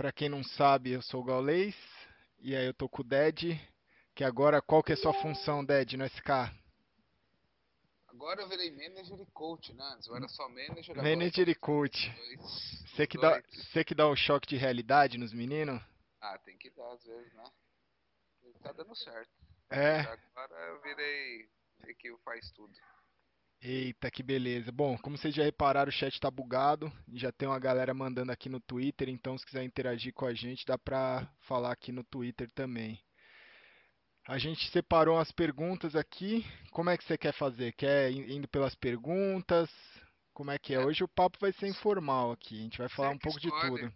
Pra quem não sabe, eu sou o Gaulês. E aí eu tô com o Ded. Que agora, qual que é a sua função, Ded, no SK? Agora eu virei manager e coach, né? Antes eu era só manager. Manager e coach. Dois, Você que, dois. dá, você que dá o choque de realidade nos meninos? Ah, tem que dar às vezes, né? Tá dando certo. É. Agora eu virei que faz tudo. Eita, que beleza. Bom, como vocês já repararam, o chat tá bugado. Já tem uma galera mandando aqui no Twitter, então se quiser interagir com a gente, dá pra falar aqui no Twitter também. A gente separou as perguntas aqui. Como é que você quer fazer? Quer indo pelas perguntas? Como é que é? É. Hoje o papo vai ser informal aqui. A gente vai falar um pouco de tudo.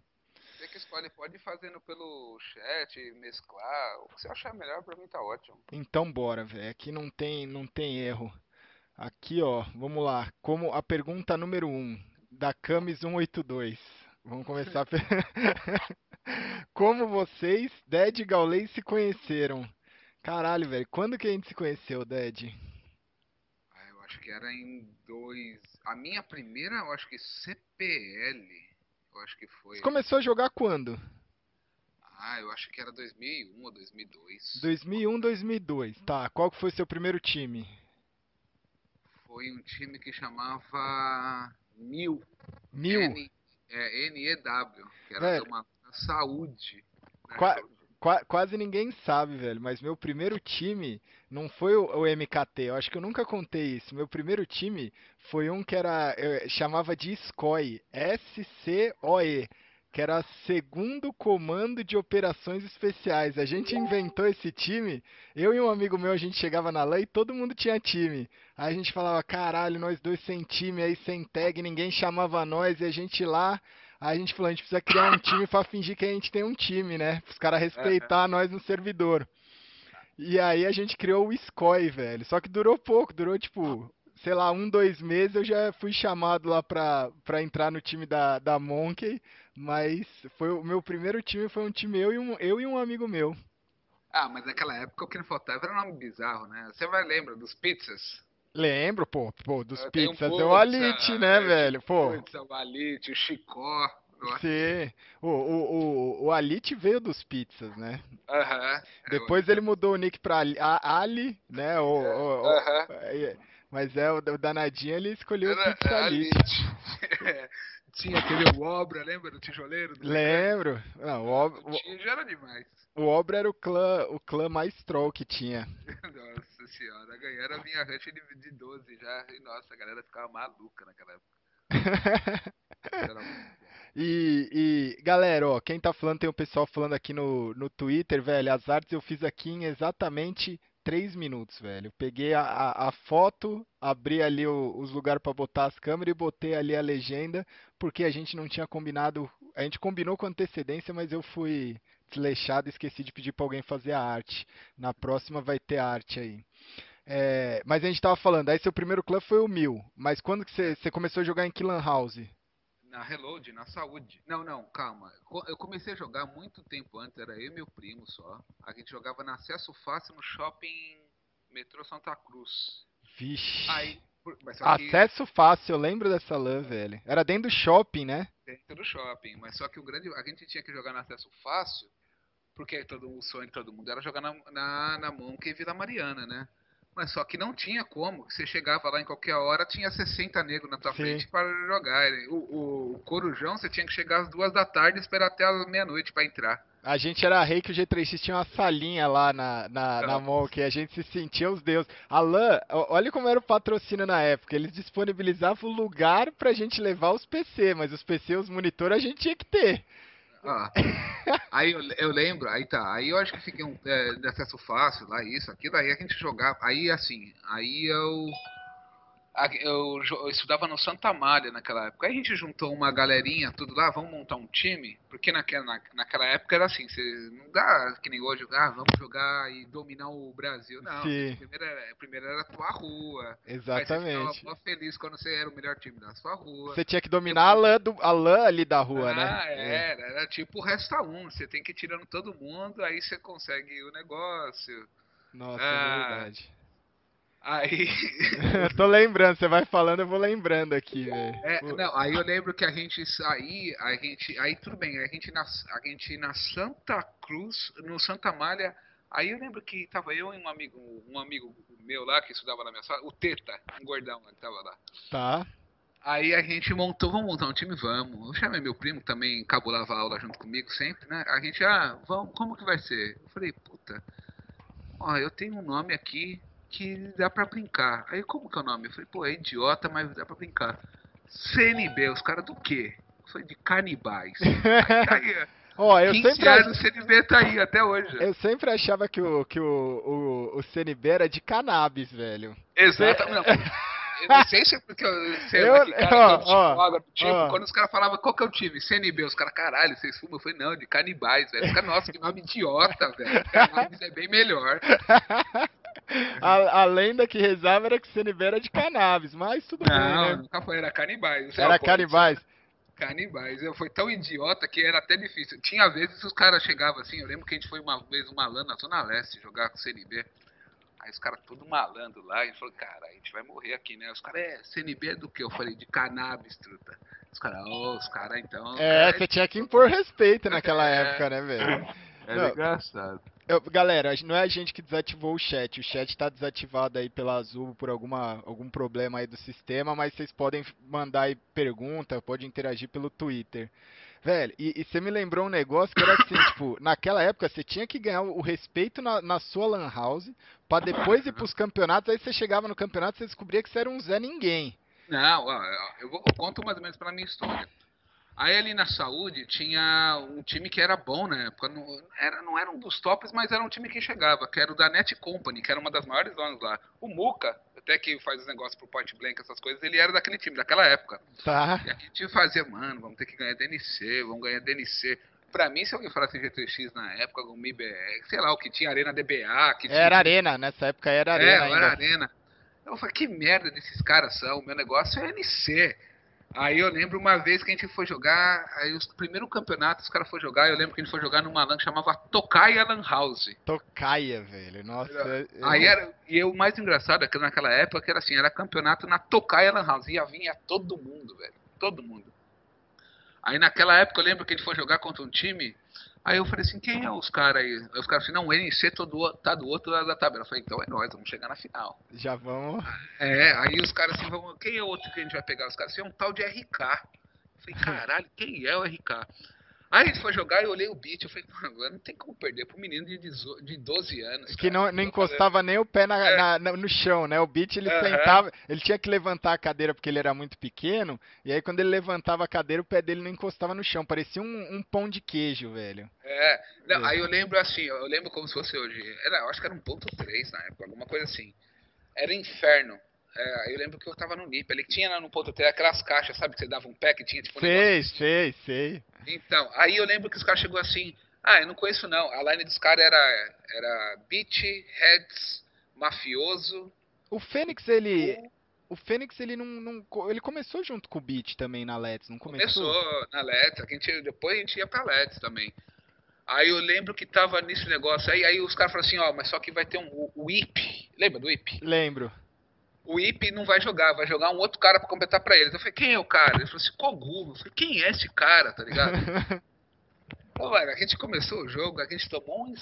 Você que escolhe, pode ir fazendo pelo chat, mesclar. O que você achar melhor pra mim tá ótimo. Então bora, velho. Aqui não tem, não tem erro. Aqui, ó, vamos lá. Como a pergunta número 1, um, da Camis 182. Vamos começar. Como vocês, Ded e Gaulês, se conheceram? Caralho, velho. Quando que a gente se conheceu, Ded? Ah, eu acho que era em dois. A minha primeira, eu acho que CPL. Eu acho que foi. Você começou a jogar quando? Ah, eu acho que era 2001 ou 2002. 2001, 2002. Tá, qual que foi seu primeiro time? Foi um time que chamava Mil. Mil? N, é, NEW, que era Velho. uma saúde. né? Qua-. Qua- quase ninguém sabe, velho, mas meu primeiro time não foi o, o MKT, eu acho que eu nunca contei isso. Meu primeiro time foi um que era, eu chamava de SCOE, S-C-O-E, que era Segundo Comando de Operações Especiais. A gente inventou esse time, eu e um amigo meu, a gente chegava na LAN e todo mundo tinha time. Aí a gente falava, caralho, nós dois sem time aí, sem tag, ninguém chamava nós, e a gente lá. Aí a gente falou, a gente precisa criar um time pra fingir que a gente tem um time, né? Os caras respeitar nós no servidor. E aí a gente criou o SCOI, velho. Só que durou pouco, durou tipo, sei lá, um, dois meses eu já fui chamado lá pra, pra entrar no time da, da Monkey. Mas foi o meu primeiro time foi um time eu e um, eu e um amigo meu. Ah, mas naquela época o que não faltava era um nome bizarro, né? Você vai lembrar dos pizzas? Lembro, pô, pô, dos Eu pizzas, pizza, o Alite, né, é, velho? Pô, Putz, o Alite, o Chicó. Sim. O, o, o, o Alite veio dos pizzas, né? Aham. Depois ele mudou o nick pra Ali, né? O, o- o- Aham. é, mas é, o, o danadinho ele escolheu o Era, Pizza era Elite. Alite. Tinha aquele Obra, lembra do tijoleiro? Lembro. Não, o, Ob- O Tijo era demais. o, o Obra era o clã, o clã mais troll que tinha. Nossa senhora, ganharam a minha ranch de, de 12 já. E nossa, a galera ficava maluca naquela época. E, e, galera, ó, quem tá falando, tem o pessoal falando aqui no, no Twitter, velho, as artes eu fiz aqui em exatamente 3 minutos, velho. Peguei a, a, a foto, abri ali o- os lugares pra botar as câmeras e botei ali a legenda, porque a gente não tinha combinado, a gente combinou com antecedência, mas eu fui desleixado e esqueci de pedir pra alguém fazer a arte. Na próxima vai ter arte aí. É, mas a gente tava falando, aí seu primeiro clã foi o Mil, mas quando que você começou a jogar em que house? Na Reload, na saúde. Não, não, calma. Eu comecei a jogar muito tempo antes, era eu e meu primo só. A gente jogava na Acesso Fácil no shopping Metrô Santa Cruz. Vixe. Aí, só que Acesso fácil, eu lembro dessa LAN, velho. Era dentro do shopping, né? dentro do shopping. Mas só que o grande. A gente tinha que jogar no acesso fácil, porque todo, o sonho de todo mundo era jogar na, na, na Monk e Vila Mariana, né? Mas só que não tinha como. Você chegava lá em qualquer hora, tinha 60 negros na tua Sim. frente para jogar. O, o, Corujão, você tinha que chegar às duas da tarde e esperar até a meia-noite para entrar. A gente era rei que o G3X tinha uma salinha lá na, na, na Não. Monk, a gente se sentia os deuses. A LAN, ó- olha como era o patrocínio na época. Eles disponibilizavam o lugar pra gente levar os PC, mas os PC, os monitores, a gente tinha que ter. Ah. aí eu, eu lembro, aí tá, aí eu acho que fiquei um, é, de acesso fácil lá, isso, aquilo, aí a gente jogava, aí assim, aí eu, eu, eu estudava no Santa Amália naquela época, aí a gente juntou uma galerinha, tudo lá, vamos montar um time, porque naquela, na- naquela época era assim, você não dá que nem hoje, ah, vamos jogar e dominar o Brasil, não, primeiro era, primeiro era a tua rua, aí você Exatamente. ficava mó feliz quando você era o melhor time da sua rua, Você tinha que dominar a LAN, do, a LAN ali da rua, né? ah, era, era tipo o resta um. Você tem que ir tirando todo mundo, aí você consegue o negócio. Nossa, Ah. é verdade. Aí. eu tô lembrando, você vai falando, eu vou lembrando aqui, velho. É, não, aí eu lembro que a gente saía, a gente. Aí tudo bem, a gente na, a gente na Santa Cruz, no Santa Malha. Aí eu lembro que tava eu e um amigo, um amigo meu lá que estudava na minha sala, o Teta, um gordão, ele tava lá. Tá. Aí a gente montou, vamos montar um time, vamos. Eu chamei meu primo, que também cabulava a aula junto comigo sempre, né? A gente, ah, vamos, como que vai ser? Eu falei, puta, ó, eu tenho um nome aqui, que dá pra brincar. Aí como que é o nome? Eu falei, pô, é idiota, mas dá pra brincar. CNB, os caras do quê? Eu falei, de canibais. aí, aí, Ó, eu 15 sempre anos o CNB tá aí até hoje. Eu sempre achava que o, que o, o, o CNB era de cannabis, velho. Exatamente. Eu não sei se é porque eu sei eu, cara, ó, ó, tipo, ó. quando os caras falavam qual que é o time? CNB, os caras, caralho, vocês fumam? Eu falei, não, de canibais, velho. Os caras, nossa, que nome idiota, velho. Cannabis é bem melhor. A, a, lenda que rezava era que CNB era de cannabis, mas tudo não, bem, né? nunca foi, era canibais. Era canibais. Canibais. Eu fui tão idiota que era até difícil. Tinha vezes que os caras chegavam assim, eu lembro que a gente foi uma vez uma lã na Zona Leste jogar com CNB. Aí os caras tudo malando lá, e falou, cara, a gente vai morrer aqui, né? Os caras, é, CNB é do que? Eu falei, de cannabis, truta. Os caras, oh, os caras então. É, cara, você tinha que impor respeito naquela é, época, né, velho? Era não, engraçado. Eu, galera, não é a gente que desativou o chat. O chat está desativado aí pela Azul por alguma, algum problema aí do sistema, mas vocês podem mandar aí pergunta, pode interagir pelo Twitter. Velho, e, e, você me lembrou um negócio que era assim, tipo, naquela época você tinha que ganhar o respeito na, na sua lan house, pra depois ir pros campeonatos, aí você chegava no campeonato e você descobria que você era um Zé Ninguém. Não, eu, vou, eu conto mais ou menos pela minha história. Aí ali na saúde tinha um time que era bom na época. Não era, não era um dos tops, mas era um time que chegava, que era o da Net Company, que era uma das maiores donas lá. O Muca, até que faz os negócios pro Point Blank, essas coisas, ele era daquele time, daquela época. Tá. E a gente fazia, mano, vamos ter que ganhar DNC, vamos ganhar DNC. Pra mim, se alguém falasse GTX na época, o MIBR, sei lá, o que tinha Arena DBA. Que era Arena, nessa época era Arena. É, era Arena. Eu falei, que merda desses caras são, meu negócio é NC. Aí eu lembro uma vez que a gente foi jogar, aí os primeiros campeonatos os caras foram jogar, eu lembro que a gente foi jogar numa LAN que chamava Tokaia Lan House. Tokaia, velho, nossa. Eu... Aí era, e o mais engraçado é que naquela época era assim, era campeonato na Tokaia Lan House, ia vinha todo mundo, velho, todo mundo. Aí naquela época eu lembro que a gente foi jogar contra um time Aí eu falei assim, quem é os caras aí? Aí os caras assim, não, o NC tá do, tá do outro lado da tabela. Eu falei, então é nós, vamos chegar na final. Já vamos. É, aí os caras assim, quem é o outro que a gente vai pegar? Os caras assim, é um tal de RK. Eu falei, caralho, quem é o RK? Aí a gente foi jogar e eu olhei o beat, eu falei, agora não tem como perder pro menino de, de 12 anos. Que não, não encostava nem o pé na, é. na, no chão, né? O beat ele uhum. sentava, ele tinha que levantar a cadeira porque ele era muito pequeno, e aí quando ele levantava a cadeira, o pé dele não encostava no chão, parecia um, um pão de queijo, velho. É, não, é. aí eu lembro assim, eu lembro como se fosse hoje, era, eu acho que era um ponto 3 na época, alguma coisa assim. Era inferno. É, eu lembro que eu tava no NIP, ele tinha no ponto 3 aquelas caixas, sabe, que você dava um pé que tinha tipo um Sei, sei, sei. Então, aí eu lembro que os caras chegou assim, ah, eu não conheço não. A line dos caras era, era Beat, Heads, Mafioso. O Fênix, ele. O Fênix, ele não, não, Ele começou junto com o Beat também na Let's, não começou? Começou na Let's, a gente, depois a gente ia pra Let's também. Aí eu lembro que tava nesse negócio aí, aí os caras falaram assim, ó, mas só que vai ter um o IP. Lembra do IP? Lembro. O IP não vai jogar, vai jogar um outro cara para completar para eles. Eu falei, quem é o cara? Ele falou assim, Kogu. Eu falei, quem é esse cara, tá ligado? Pô, mano, a gente começou o jogo, a gente tomou um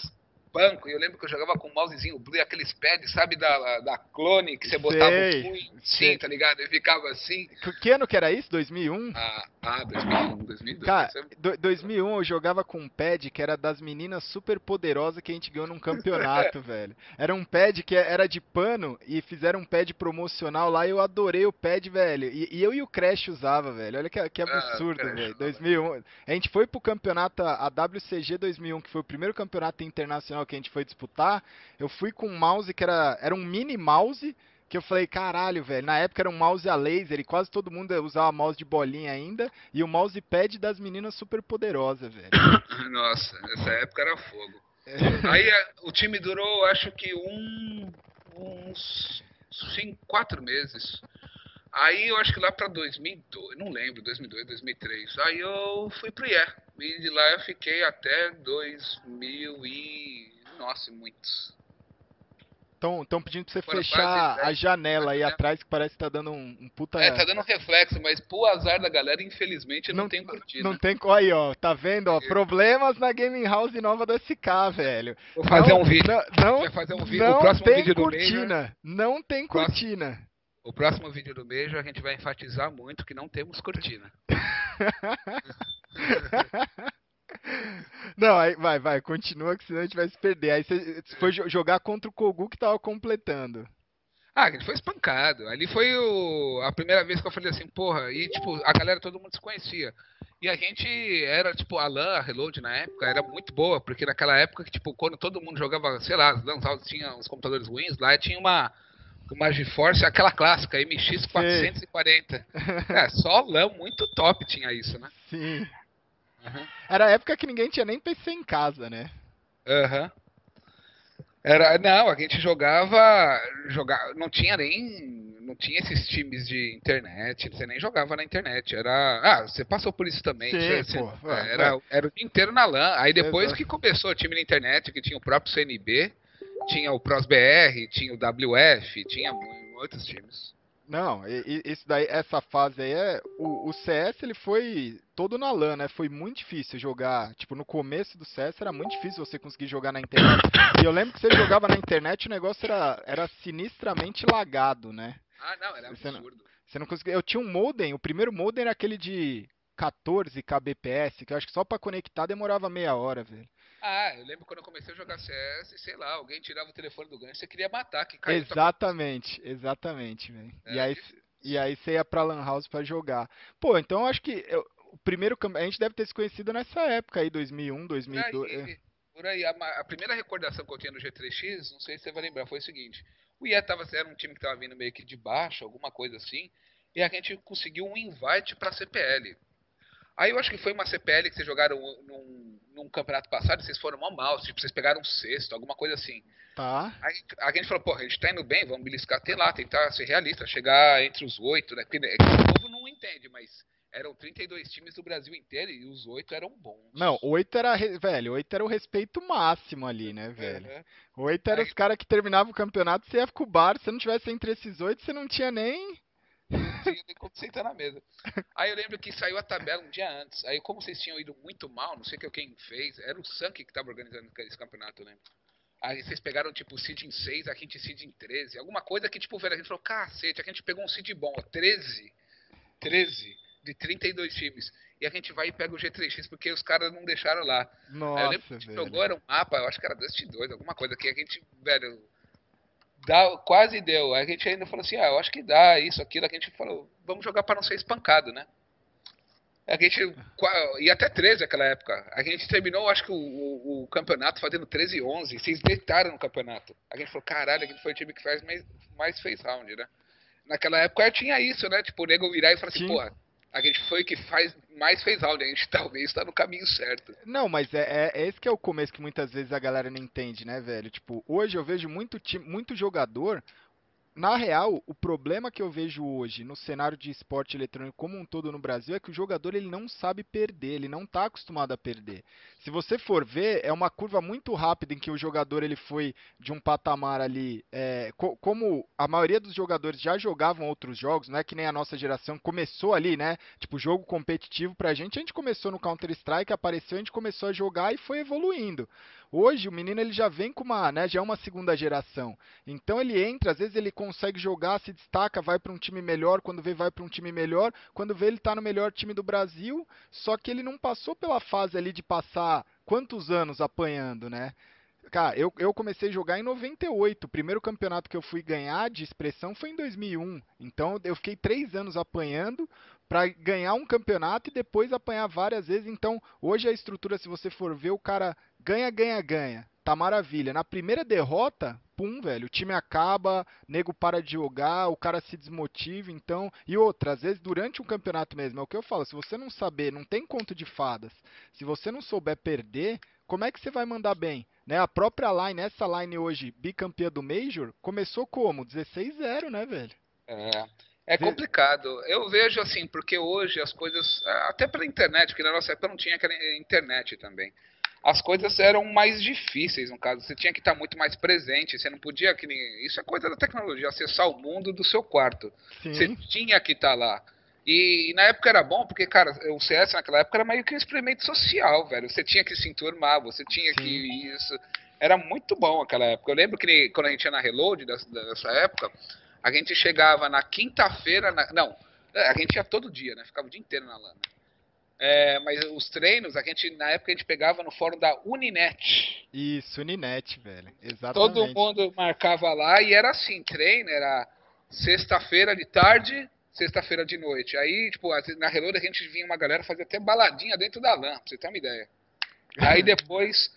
banco. E eu lembro que eu jogava com o mousezinho blue, aqueles pads, sabe, da, da clone, que você botava sei, o punho sim, tá ligado? E ficava assim. Que ano que era isso? 2001? Ah, ah 2001, 2002. Cara, do, 2001 eu jogava com um pad que era das meninas super poderosas que a gente ganhou num campeonato, velho. Era um pad que era de pano e fizeram um pad promocional lá e eu adorei o pad, velho. E, e eu e o Crash usava, velho. Olha que, que ah, absurdo, ah, velho. 2001. A gente foi pro campeonato, a WCG 2001, que foi o primeiro campeonato internacional que a gente foi disputar, eu fui com um mouse que era, era um mini mouse, que eu falei, caralho, velho, na época era um mouse a laser e quase todo mundo usava mouse de bolinha ainda, e o mousepad das meninas super poderosas, velho. Nossa, essa época era fogo. É. Aí o time durou, acho que um, uns sim, quatro meses. Aí eu acho que lá pra 2002, não lembro, 2002, 2003. Aí eu fui pro IE. E de lá eu fiquei até 2000 e... Nossa, muitos. Estão pedindo pra você Foram fechar a janela aí atrás, que parece que tá dando um, um, puta. É, tá dando um reflexo, mas pro azar da galera, infelizmente, não, não tem curtida. Não tem. Aí, ó, tá vendo, ó? Problemas na Gaming House nova do SK, velho. Vou fazer não, um vídeo. Não, não, fazer um vídeo. não o próximo tem vídeo cortina. Do não tem cortina. O próximo vídeo do beijo a gente vai enfatizar muito que não temos cortina. Não, aí vai, vai, continua que senão a gente vai se perder. Aí você foi jogar contra o Kogu que tava completando. Ah, gente foi espancado. Ali foi o, a primeira vez que eu falei assim, porra, e tipo, a galera todo mundo se conhecia. E a gente era, tipo, a LAN, a Reload na época, era muito boa, porque naquela época, tipo, quando todo mundo jogava, sei lá, as tinha os computadores ruins, lá tinha uma, uma GeForce, aquela clássica, MX 440. é, só LAN muito top tinha isso, né? Sim. Uhum. Era a época que ninguém tinha nem PC em casa, né? Aham. Uhum. Era, não, a gente jogava, jogava, não tinha nem, não tinha esses times de internet, você nem jogava na internet, era, ah, você passou por isso também, Sim, você, pô, é, era, era o dia inteiro na LAN, aí depois Exato. que começou o time na internet, que tinha o próprio CNB, tinha o ProsBR, tinha o WF, tinha muitos times. Não, isso daí, essa fase aí é. O, o, CS ele foi todo na LAN, né? Foi muito difícil jogar. Tipo, no começo do CS era muito difícil você conseguir jogar na internet. E eu lembro que você jogava na internet o negócio era, era sinistramente lagado, né? Ah, não, era você absurdo. Não, você não conseguia. Eu tinha um modem, o primeiro modem era aquele de 14 kbps, que eu acho que só para conectar demorava meia hora, velho. Ah, eu lembro quando eu comecei a jogar CS, sei lá, alguém tirava o telefone do gancho, você queria matar, que caiu. Exatamente, exatamente, velho. É, e aí e aí você ia pra Lan House pra jogar. Pô, então eu acho que eu, o primeiro a gente deve ter se conhecido nessa época aí, 2001, 2002. Por aí, é. por aí. A, a, primeira recordação que eu tinha no G3X, não sei se você vai lembrar, foi o seguinte: o IE tava, era um time que tava vindo meio que de baixo, alguma coisa assim, e a gente conseguiu um invite pra CPL. Aí eu acho que foi uma CPL que vocês jogaram num, num campeonato passado, vocês foram mal mal, tipo, vocês pegaram um sexto, alguma coisa assim. Tá. Aí a gente falou, pô, a gente tá indo bem, vamos beliscar até lá, tentar ser realista, chegar entre os oito, né? Porque é o povo não entende, mas eram 32 times do Brasil inteiro e os oito eram bons. Não, oito era, velho, oito era o respeito máximo ali, né, velho? Uhum. Oito era Aí... os caras que terminavam o campeonato, você ia com o bar, se não tivesse entre esses oito, você não tinha nem não nem como sentar na mesa. Aí eu lembro que saiu a tabela um dia antes. Aí, como vocês tinham ido muito mal, não sei quem fez, era o Sank que estava organizando esse campeonato, né? Aí vocês pegaram, tipo, o seed em 6, a gente seed em 13. Alguma coisa que, tipo, velho, a gente falou, cacete, a gente pegou um seed bom, 13. 13 de 32 times. E a gente vai e pega o G3X porque os caras não deixaram lá. Nossa, Aí eu lembro que a gente jogou, era um mapa, eu acho que era Dust 2, alguma coisa que a gente, velho, dá, quase deu. A gente ainda falou assim, ah, eu acho que dá isso, aquilo. A gente falou, vamos jogar para não ser espancado, né? A gente ia até 13 naquela época. A gente terminou, acho que o, o, o, campeonato fazendo 13 e 11. Vocês deitaram no campeonato. A gente falou, caralho, a gente foi o time que faz mais, mais fez round, né? Naquela época tinha isso, né? Tipo, o nego virar e falar assim, porra, a gente foi que faz, mais fez round. A gente talvez está no caminho certo. Não, mas é, é, é, esse que é o começo que muitas vezes a galera não entende, né, velho? Tipo, hoje eu vejo muito, time, muito jogador na real, o problema que eu vejo hoje no cenário de esporte eletrônico como um todo no Brasil é que o jogador ele não sabe perder, ele não está acostumado a perder. Se você for ver, é uma curva muito rápida em que o jogador ele foi de um patamar ali, é, co como a maioria dos jogadores já jogavam outros jogos, não é que nem a nossa geração começou ali, né? Tipo, jogo competitivo pra gente, a gente começou no Counter-Strike, apareceu, a gente começou a jogar e foi evoluindo. Hoje o menino ele já vem com uma, né, já é uma segunda geração. Então ele entra, às vezes ele consegue jogar, se destaca, vai para um time melhor, quando vê vai para um time melhor, quando vê ele está no melhor time do Brasil, só que ele não passou pela fase ali de passar quantos anos apanhando, né? Cara, eu, eu comecei a jogar em 98. O primeiro campeonato que eu fui ganhar de expressão foi em 2001. Então eu fiquei três anos apanhando para ganhar um campeonato e depois apanhar várias vezes. Então hoje a estrutura, se você for ver, o cara ganha, ganha, ganha. Tá maravilha. Na primeira derrota, pum, velho, o time acaba, nego para de jogar, o cara se desmotiva, então. E outra, às vezes durante um campeonato mesmo, é o que eu falo, se você não saber, não tem conto de fadas, se você não souber perder, como é que você vai mandar bem? Né? A própria line, essa line hoje, bicampeã do Major, começou como? 16-0, né, velho? É. É complicado. Eu vejo assim, porque hoje as coisas. Até pela internet, porque na nossa época não tinha aquela internet também. as coisas eram mais difíceis, no caso. Você tinha que estar muito mais presente. Você não podia. Que nem, isso é coisa da tecnologia, acessar o mundo do seu quarto. Sim. Você tinha que estar lá. E, e, na época era bom, porque, cara, o CS naquela época era meio que um experimento social, velho. Você tinha que se enturmar, você tinha Sim. que isso. Era muito bom aquela época. Eu lembro que quando a gente ia na Reload dessa, dessa época, a gente chegava na quinta-feira. Não, a gente ia todo dia, né? Ficava o dia inteiro na lana. É, mas os treinos, a gente, na época a gente pegava no fórum da Uninet. Isso, Uninet, velho. Exatamente. Todo mundo marcava lá e era assim, treino era sexta-feira de tarde, sexta-feira de noite. Aí, tipo, na Reload a gente vinha uma galera fazer até baladinha dentro da LAN, pra você ter uma ideia. Aí depois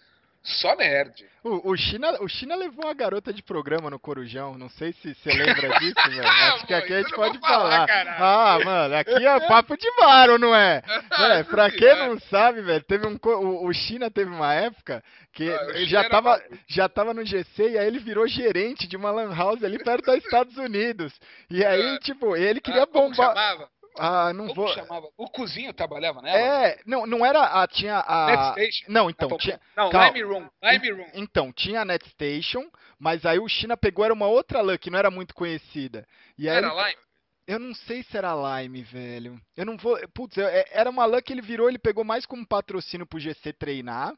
só nerd. O, o, China, o China levou uma garota de programa no Corujão. Não sei se você lembra disso, velho. Acho que aqui a gente pode falar. falar. Ah, mano, aqui é papo de bar, não é? é pra quem não sabe, velho, teve um. O, o China teve uma época que ah, já, tava, já tava no GC e aí ele virou gerente de uma lan house ali perto dos Estados Unidos. E aí, ah. tipo, ele queria ah, bombar. Chamava? Ah, não Como vou. Chamava? O cozinho trabalhava nela? É, não, não era a tinha a Netstation. Não, então tinha Não, Lime Room, Lime Room. Então, tinha a Netstation, mas aí o China pegou era uma outra LAN que não era muito conhecida. E era Lime? Eu não sei se era Lime, velho. Eu não vou, putz, é, era uma LAN que ele virou, ele pegou mais como patrocínio pro GC treinar.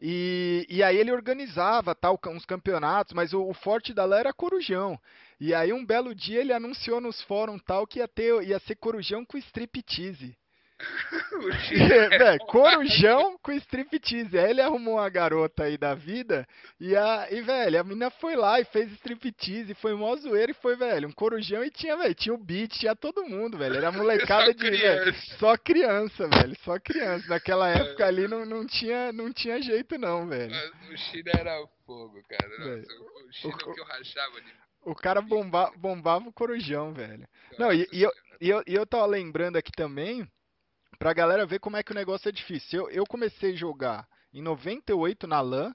E, e aí ele organizava tal uns campeonatos, mas o, o forte da LAN era Corujão. E aí um belo dia ele anunciou nos fóruns tal que ia ter ia ser Corujão com striptease. é, corujão com striptease. Aí ele arrumou uma garota aí da vida e, a, e velho, a menina foi lá e fez striptease, foi mó zoeira e foi, velho, um corujão e tinha, velho, tinha o beat, tinha todo mundo, velho. Era molecada só de, velho, só criança, velho, só criança. Naquela época ali não, não, tinha, não tinha jeito não, velho. o China era fogo, cara. Nossa, o China o, que eu rachava de... O cara bomba, bombava o corujão, velho. Não, e, e, eu, e, eu, e eu tava lembrando aqui também pra galera ver como é que o negócio é difícil. Eu, eu comecei a jogar em 98 na LAN,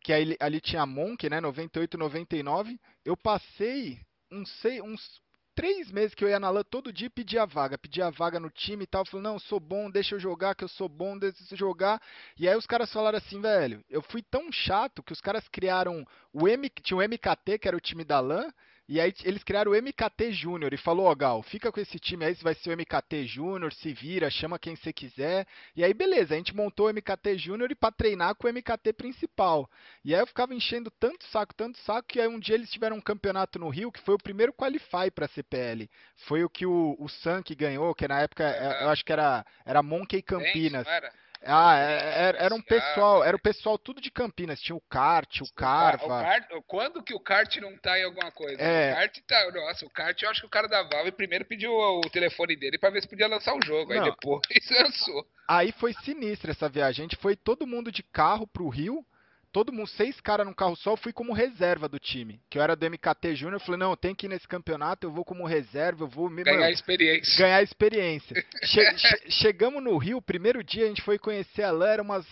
que aí, ali tinha Monk, né? 98, 99. Eu passei uns, sei, uns três meses que eu ia na LAN todo dia e pedia vaga. Pedia vaga no time e tal. Falei, não, sou bom, deixa eu jogar, que eu sou bom, deixa eu jogar. E aí os caras falaram assim, velho, eu fui tão chato que os caras criaram o M, tinha o MKT, que era o time da LAN, e aí eles criaram o MKT Júnior e falou, ó, oh, Gal, fica com esse time aí, vai ser o MKT Júnior, se vira, chama quem você quiser. E aí, beleza, a gente montou o MKT Júnior e para treinar com o MKT principal. E aí eu ficava enchendo tanto saco, tanto saco, que aí um dia eles tiveram um campeonato no Rio, que foi o primeiro qualify para CPL. Foi o que o, o Sank ganhou, que na época eu acho que era, era Monkey Campinas. Gente, ah, é, é, era, era um pessoal, era o pessoal tudo de Campinas, tinha o kart, o Carva. O kart, quando que o kart não tá em alguma coisa? É. O kart tá, nossa, o kart eu acho que o cara da Valve primeiro pediu o telefone dele para ver se podia lançar o jogo, não. aí depois lançou. Aí foi sinistra essa viagem, a gente foi todo mundo de carro pro Rio, todo mundo, seis caras no carro só, eu fui como reserva do time. Que eu era do MKT Júnior, eu falei, não, tem que ir nesse campeonato, eu vou como reserva, eu vou... Ganhar mano, experiência. Ganhar experiência. che che chegamos no Rio, primeiro dia a gente foi conhecer a LAN, era umas...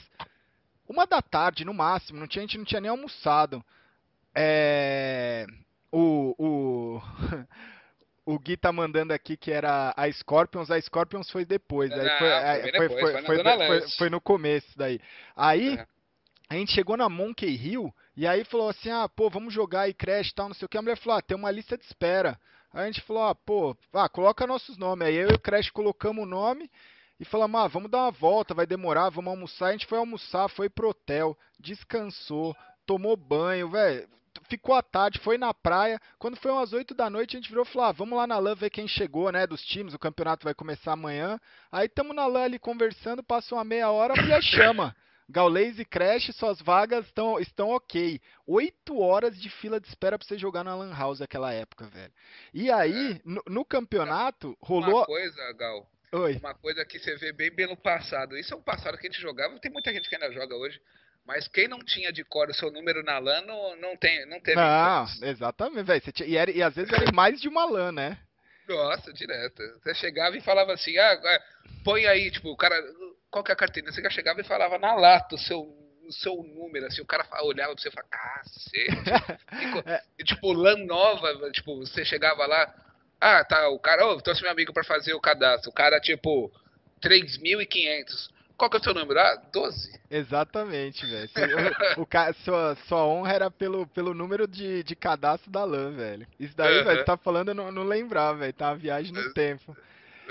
Uma da tarde, no máximo, não tinha, a gente não tinha nem almoçado. É... O... o... o Gui tá mandando aqui que era a Scorpions, a Scorpions foi depois. Aí foi, foi, foi, foi, no começo daí. Aí, a gente chegou na Monkey Hill e aí falou assim: ah, pô, vamos jogar aí Crash e tal, não sei o que. A mulher falou: ah, tem uma lista de espera. Aí a gente falou: ah, pô, ah, coloca nossos nomes. Aí eu e o Crash colocamos o nome e falamos: ah, vamos dar uma volta, vai demorar, vamos almoçar. A gente foi almoçar, foi pro hotel, descansou, tomou banho, velho. Ficou à tarde, foi na praia. Quando foi umas 8 da noite, a gente virou e falou: ah, vamos lá na LAN ver quem chegou, né? Dos times, o campeonato vai começar amanhã. Aí tamo na LAN ali conversando, passou uma meia hora, a mulher chama. Gaules e Crash, suas vagas estão, estão ok. Oito horas de fila de espera pra você jogar na Lan House naquela época, velho. E aí, é. no, no, campeonato, rolou. Uma coisa, Gal. Oi. Uma coisa que você vê bem pelo passado. Isso é um passado que a gente jogava, tem muita gente que ainda joga hoje. Mas quem não tinha de cor o seu número na LAN não, não, tem, não teve. Ah, exatamente, velho. E, era, e às vezes era mais de uma LAN, né? Nossa, direto. Você chegava e falava assim, ah, põe aí, tipo, o cara qual que é a carteirinha? Você já chegava e falava na lata o seu, o seu número, assim, o cara olhava pra você e falava, cacete. é. e, tipo, LAN nova, tipo, você chegava lá, ah, tá, o cara, ô, oh, trouxe meu amigo pra fazer o cadastro. O cara, tipo, 3.500. qual que é o seu número? Ah, 12. Exatamente, velho. O, o, sua, sua honra era pelo, pelo número de, de cadastro da LAN, velho. Isso daí, uhum. velho, você tá falando, eu não, não lembrar, velho. Tá uma viagem no tempo.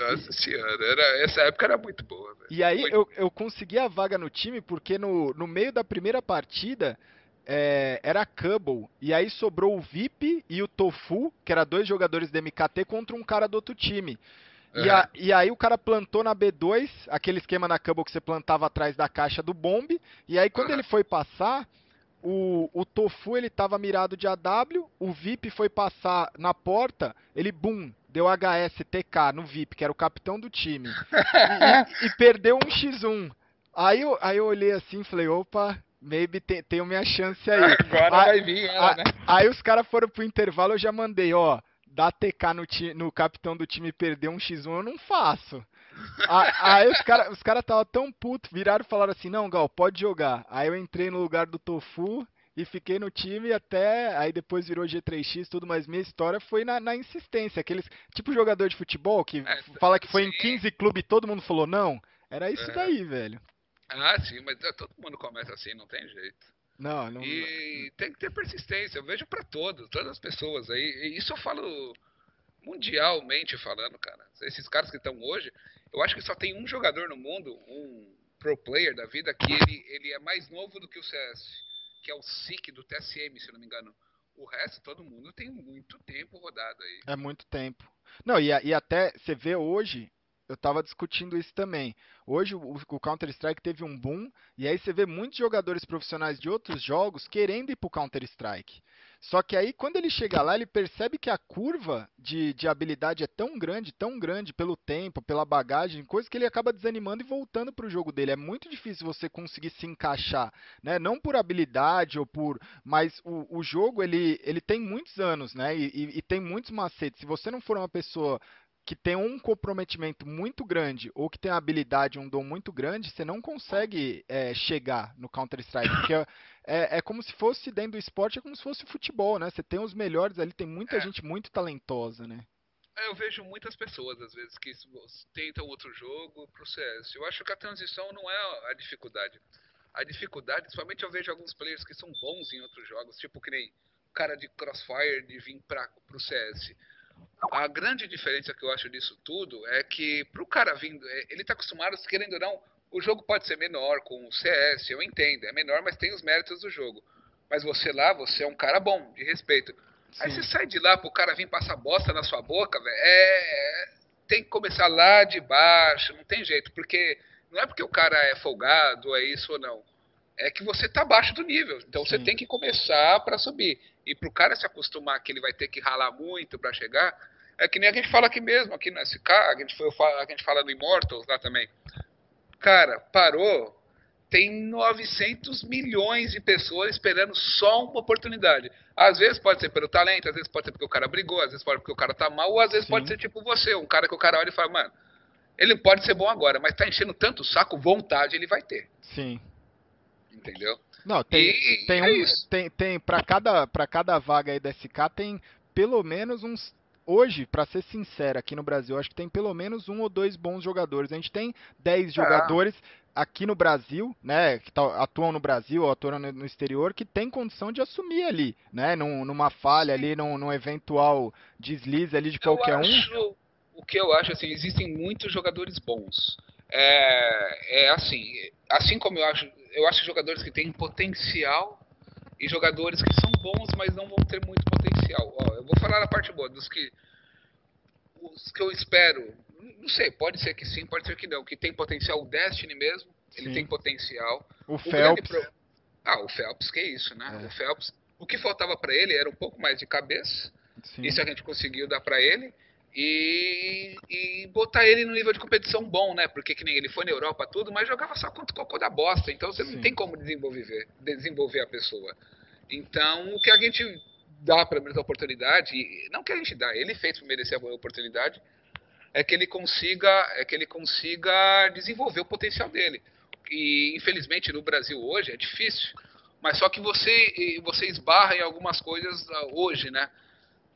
Nossa senhora, era, essa época era muito boa, velho. E aí eu, eu consegui a vaga no time porque no, no meio da primeira partida é, era Cubble. E aí sobrou o VIP e o Tofu, que eram dois jogadores da MKT, contra um cara do outro time. Uhum. E, a, e, aí o cara plantou na B2, aquele esquema na Cubble que você plantava atrás da caixa do bombe. E aí quando uhum. ele foi passar, o, o Tofu ele tava mirado de AW, o VIP foi passar na porta, ele bum, deu HSTK no VIP, que era o capitão do time. e, e, perdeu um X1. Aí eu, aí eu olhei assim e falei, opa, maybe tem, tenho minha chance aí. Agora aí, vai vir ela, né? Aí os caras foram pro intervalo, eu já mandei, ó, dar TK no, ti, no capitão do time perder um X1 eu não faço. aí os caras os cara tava tão puto, viraram e falaram assim, não, Gal, pode jogar. Aí eu entrei no lugar do Tofu e fiquei no time até. Aí depois virou G3X tudo, mas minha história foi na, na insistência. Aqueles. Tipo jogador de futebol que é, fala que foi sim. em 15 clubes e todo mundo falou não. Era isso é. daí, velho. Ah, sim, mas é, todo mundo começa assim, não tem jeito. Não, não. E tem que ter persistência. Eu vejo para todos, todas as pessoas aí. E isso eu falo mundialmente falando, cara. Esses caras que estão hoje, eu acho que só tem um jogador no mundo, um pro player da vida, que ele, ele é mais novo do que o CS, que é o SIC do TSM, se não me engano. O resto, todo mundo tem muito tempo rodado aí. É muito tempo. Não, e, e até você vê hoje, eu estava discutindo isso também. Hoje o, o Counter-Strike teve um boom, e aí você vê muitos jogadores profissionais de outros jogos querendo ir para o Counter-Strike. Só que aí, quando ele chega lá, ele percebe que a curva de, de habilidade é tão grande, tão grande pelo tempo, pela bagagem, coisa que ele acaba desanimando e voltando para o jogo dele. É muito difícil você conseguir se encaixar, né? Não por habilidade ou por. Mas o, o jogo, ele, ele tem muitos anos, né? E, e, e tem muitos macetes. Se você não for uma pessoa que tem um comprometimento muito grande ou que tem uma habilidade, um dom muito grande, você não consegue é, chegar no Counter-Strike. Porque é, é, como se fosse, dentro do esporte, é como se fosse futebol, né? Você tem os melhores ali, tem muita é. gente muito talentosa, né? É, eu vejo muitas pessoas, às vezes, que tentam outro jogo pro CS. Eu acho que a transição não é a dificuldade. A dificuldade, principalmente eu vejo alguns players que são bons em outros jogos, tipo que nem o cara de Crossfire de vir para pro CS a grande diferença que eu acho disso tudo é que pro cara vindo, é, ele tá acostumado, querendo ou não, o jogo pode ser menor com o CS, eu entendo, é menor, mas tem os méritos do jogo. Mas você lá, você é um cara bom, de respeito. Sim. Aí você sai de lá pro cara vir passar bosta na sua boca, velho, é, tem que começar lá de baixo, não tem jeito, porque não é porque o cara é folgado, é isso ou não. É que você tá abaixo do nível, então Sim. você tem que começar para subir. E pro cara se acostumar que ele vai ter que ralar muito para chegar, é que nem a gente fala aqui mesmo, aqui no SK, a gente, foi, a gente fala no Immortals lá também. Cara, parou, tem 900 milhões de pessoas esperando só uma oportunidade. Às vezes pode ser pelo talento, às vezes pode ser porque o cara brigou, às vezes pode ser porque o cara tá mal, ou às vezes Sim. pode ser tipo você, um cara que o cara olha e fala, mano, ele pode ser bom agora, mas tá enchendo tanto o saco, vontade ele vai ter. Sim. Entendeu? Não, tem, e, tem, é um, tem, tem para cada, pra cada vaga aí da SK tem pelo menos uns hoje, para ser sincero, aqui no Brasil, acho que tem pelo menos um ou dois bons jogadores. A gente tem 10 é. jogadores aqui no Brasil, né, que tá, atuam no Brasil ou atuam no, exterior, que tem condição de assumir ali, né, num, numa falha ali, num, num, eventual deslize ali de qualquer acho, um. O que eu acho, assim, existem muitos jogadores bons. É, é assim, assim como eu acho, eu acho jogadores que têm potencial e jogadores que são bons, mas não vão ter muito potencial. Ó, eu vou falar a parte boa, dos que os que eu espero, não sei, pode ser que sim, pode ser que não, que tem potencial o Destiny mesmo, ele sim. tem potencial. O, o Phelps. Pro... Ah, o Phelps, que isso, né? É. O Phelps, o que faltava para ele era um pouco mais de cabeça. Sim. Isso a gente conseguiu dar para ele. E, e, botar ele no nível de competição bom, né? Porque que nem ele foi na Europa tudo, mas jogava só contra o cocô da bosta. Então você Sim. não tem como desenvolver, desenvolver a pessoa. Então o que a gente dá para ele a oportunidade, não que a gente dá, ele fez para merecer a oportunidade, é que ele consiga, é que ele consiga desenvolver o potencial dele. E infelizmente no Brasil hoje é difícil, mas só que você você esbarra em algumas coisas ah, hoje, né?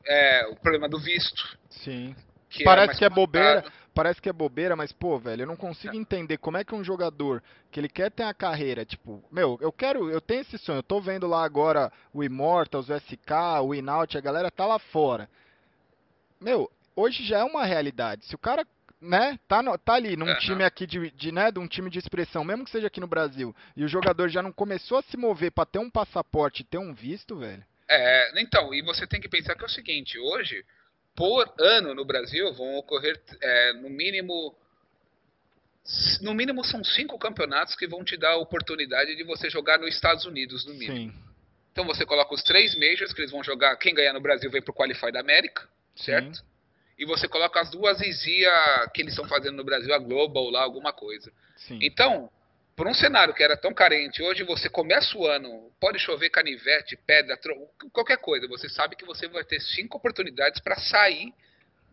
É, o problema do visto. Sim. Que é Parece é que é bobeira. parece que é bobeira, mas, pô, velho, eu não consigo entender como é que um jogador que ele quer ter a carreira, tipo, meu, eu quero, eu tenho esse sonho, eu tô vendo lá agora o Immortals, o SK, o Inaut, a galera tá lá fora. Meu, hoje já é uma realidade. Se o cara né, tá, no, tá ali num uhum. time aqui de, de, né, de um time de expressão, mesmo que seja aqui no Brasil, e o jogador já não começou a se mover para ter um passaporte, ter um visto, velho. É, então, e você tem que pensar que é o seguinte, hoje, por ano no Brasil, vão ocorrer é, no mínimo no mínimo são cinco campeonatos que vão te dar a oportunidade de você jogar nos Estados Unidos, no mínimo. Sim. Então você coloca os três majors que eles vão jogar, quem ganhar no Brasil vem pro Qualify da América, certo? Sim e você coloca as duas IZIA que eles estão fazendo no Brasil, a Global lá, alguma coisa. Sim. Então, por um cenário que era tão carente, hoje você começa o ano, pode chover canivete, pedra, qualquer coisa, você sabe que você vai ter cinco oportunidades para sair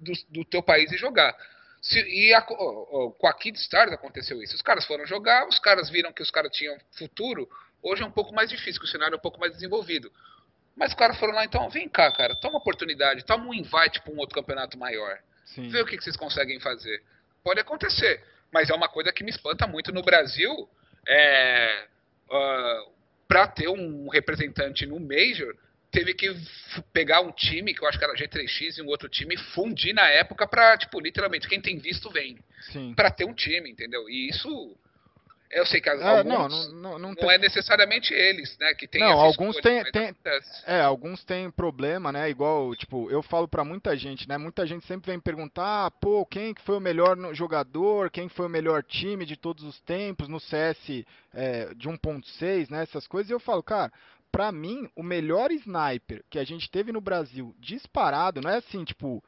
do, do teu país e jogar. Se, e a, com a Kid Stars aconteceu isso. Os caras foram jogar, os caras viram que os caras tinham futuro. Hoje é um pouco mais difícil, o cenário é um pouco mais desenvolvido. Mas os caras foram lá, então, vem cá, cara, toma oportunidade, toma um invite para um outro campeonato maior. Sim. Vê o que, que vocês conseguem fazer. Pode acontecer, mas é uma coisa que me espanta muito no Brasil. É, uh, ah, para ter um representante no Major, teve que pegar um time, que eu acho que era G3X, e um outro time, fundir na época para, tipo, literalmente, quem tem visto vem. para ter um time, entendeu? E isso eu sei que é, alguns, não, não, não, não, tem... é necessariamente eles, né, que tem Não, alguns têm tem, é, alguns têm problema, né, igual, tipo, eu falo para muita gente, né, muita gente sempre vem perguntar, ah, pô, quem que foi o melhor jogador, quem foi o melhor time de todos os tempos no CS é, de 1.6, né, essas coisas, e eu falo, cara, pra mim, o melhor sniper que a gente teve no Brasil disparado, não é assim, tipo,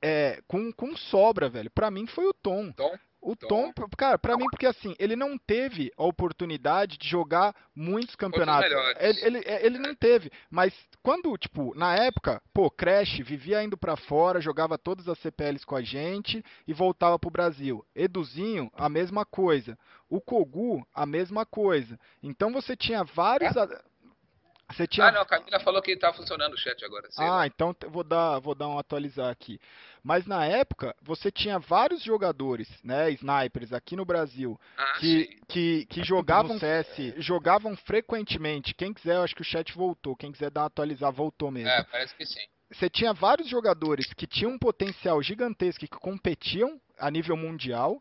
é, com, com sobra, velho. Pra mim foi o Tom. Tom? O Tom, cara, pra mim, porque assim, ele não teve a oportunidade de jogar muitos campeonatos. Ele, ele, é, ele não teve. Mas quando, tipo, na época, pô, Crash vivia indo para fora, jogava todas as CPLs com a gente e voltava pro Brasil. Eduzinho, a mesma coisa. O Kogu, a mesma coisa. Então você tinha vários. É? Você tinha... Ah, não, a Camila falou que tá funcionando o chat agora. ah, lá. então vou dar, vou dar um atualizar aqui. Mas na época, você tinha vários jogadores, né, snipers aqui no Brasil, ah, que, que, que, jogavam CS, jogavam frequentemente. Quem quiser, eu acho que o chat voltou. Quem quiser dar um atualizar, voltou mesmo. É, parece que sim. Você tinha vários jogadores que tinham um potencial gigantesco e que competiam a nível mundial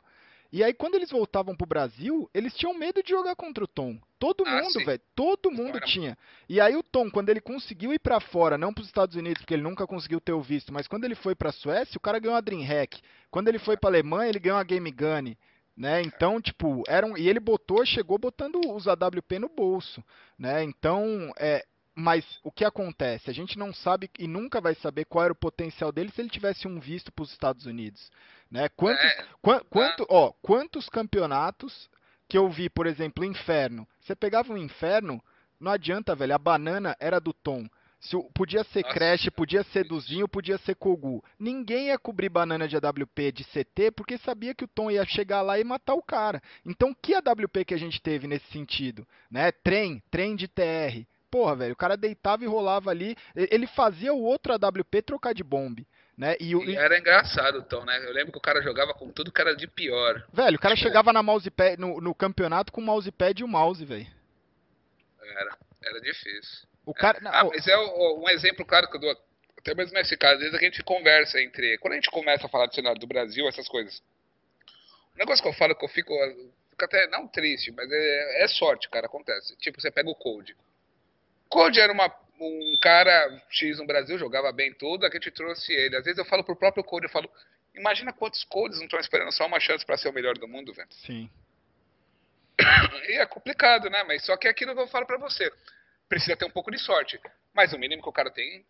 e aí, quando eles voltavam pro Brasil, eles tinham medo de jogar contra o Tom. Todo ah, mundo, velho. Todo mundo tinha. E aí o Tom, quando ele conseguiu ir para fora, não pros Estados Unidos, porque ele nunca conseguiu ter o visto, mas quando ele foi pra Suécia, o cara ganhou uma Dreamhack. Quando ele foi pra Alemanha, ele ganhou uma Game Gun. Né? Então, tipo, eram e ele botou, chegou botando os AWP no bolso, né? Então, é, mas o que acontece? A gente não sabe e nunca vai saber qual era o potencial dele se ele tivesse um visto para os Estados Unidos. Né? Quantos, é, qu quanto, ó, quantos campeonatos que eu vi, por exemplo, Inferno? Você pegava um Inferno, não adianta, velho, a banana era do Tom. Se, podia ser Nossa, Crash, podia ser Duzinho, podia ser Kogu. Ninguém ia cobrir banana de AWP de CT porque sabia que o Tom ia chegar lá e matar o cara. Então, que AWP que a gente teve nesse sentido? Né? Trem, trem de TR. Porra, velho, o cara deitava e rolava ali. Ele fazia o outro AWP trocar de bombe. Né? E, e era engraçado o Tom, né? Eu lembro que o cara jogava com tudo que era de pior. Velho, o cara chegava na mousepad, no, no campeonato com o mousepad e o mouse, velho. Era, era difícil. O cara, é. ah, mas é um exemplo claro que eu dou, até mesmo nesse caso, às vezes a gente conversa entre. Quando a gente começa a falar do cenário do Brasil, essas coisas. O negócio que eu falo que eu fico, fico até não triste, mas é, é sorte, cara, acontece. Tipo, você pega o Code. Code era uma um cara X no Brasil jogava bem tudo, a gente trouxe ele. Às vezes eu falo pro próprio Code, eu falo, imagina quantos codes não estão esperando só uma chance para ser o melhor do mundo, velho. Sim. E é complicado, né? Mas só que é aquilo que eu falo para você. Precisa ter um pouco de sorte. Mas o mínimo que o cara tem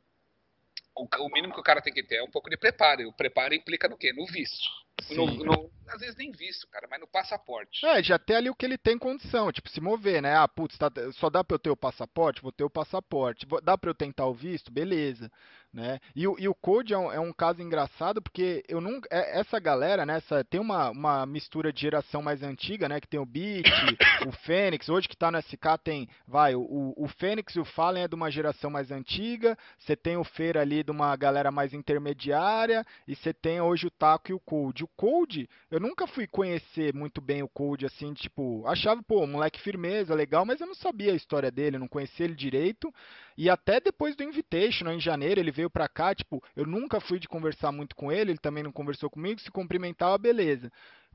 o, mínimo que o cara tem que ter é um pouco de preparo. E o preparo implica no quê? No visto. No, no, às vezes nem visto, cara, mas no passaporte. É, já tem ali o que ele tem condição, tipo, se mover, né? Ah, putz, tá, só dá pra eu ter o passaporte? Vou ter o passaporte. Dá pra eu tentar o visto? Beleza. Né? E, o- e o Code é um, é um caso engraçado porque eu nunca, é- essa galera, né, essa, tem uma, uma mistura de geração mais antiga, né, que tem o Beat, o Fênix, hoje que tá no SK tem, vai, o, o Fênix e o Fallen é de uma geração mais antiga, você tem o Fer ali de uma galera mais intermediária, e você tem hoje o Taco e o Cold. O Cold, eu nunca fui conhecer muito bem o Cold, assim, tipo, achava, pô, moleque firmeza, legal, mas eu não sabia a história dele, não conhecia ele direito, e até depois do Invitational, em janeiro, ele veio pra cá, tipo, eu nunca fui de conversar muito com ele, ele também não conversou comigo, se cumprimentava, beleza.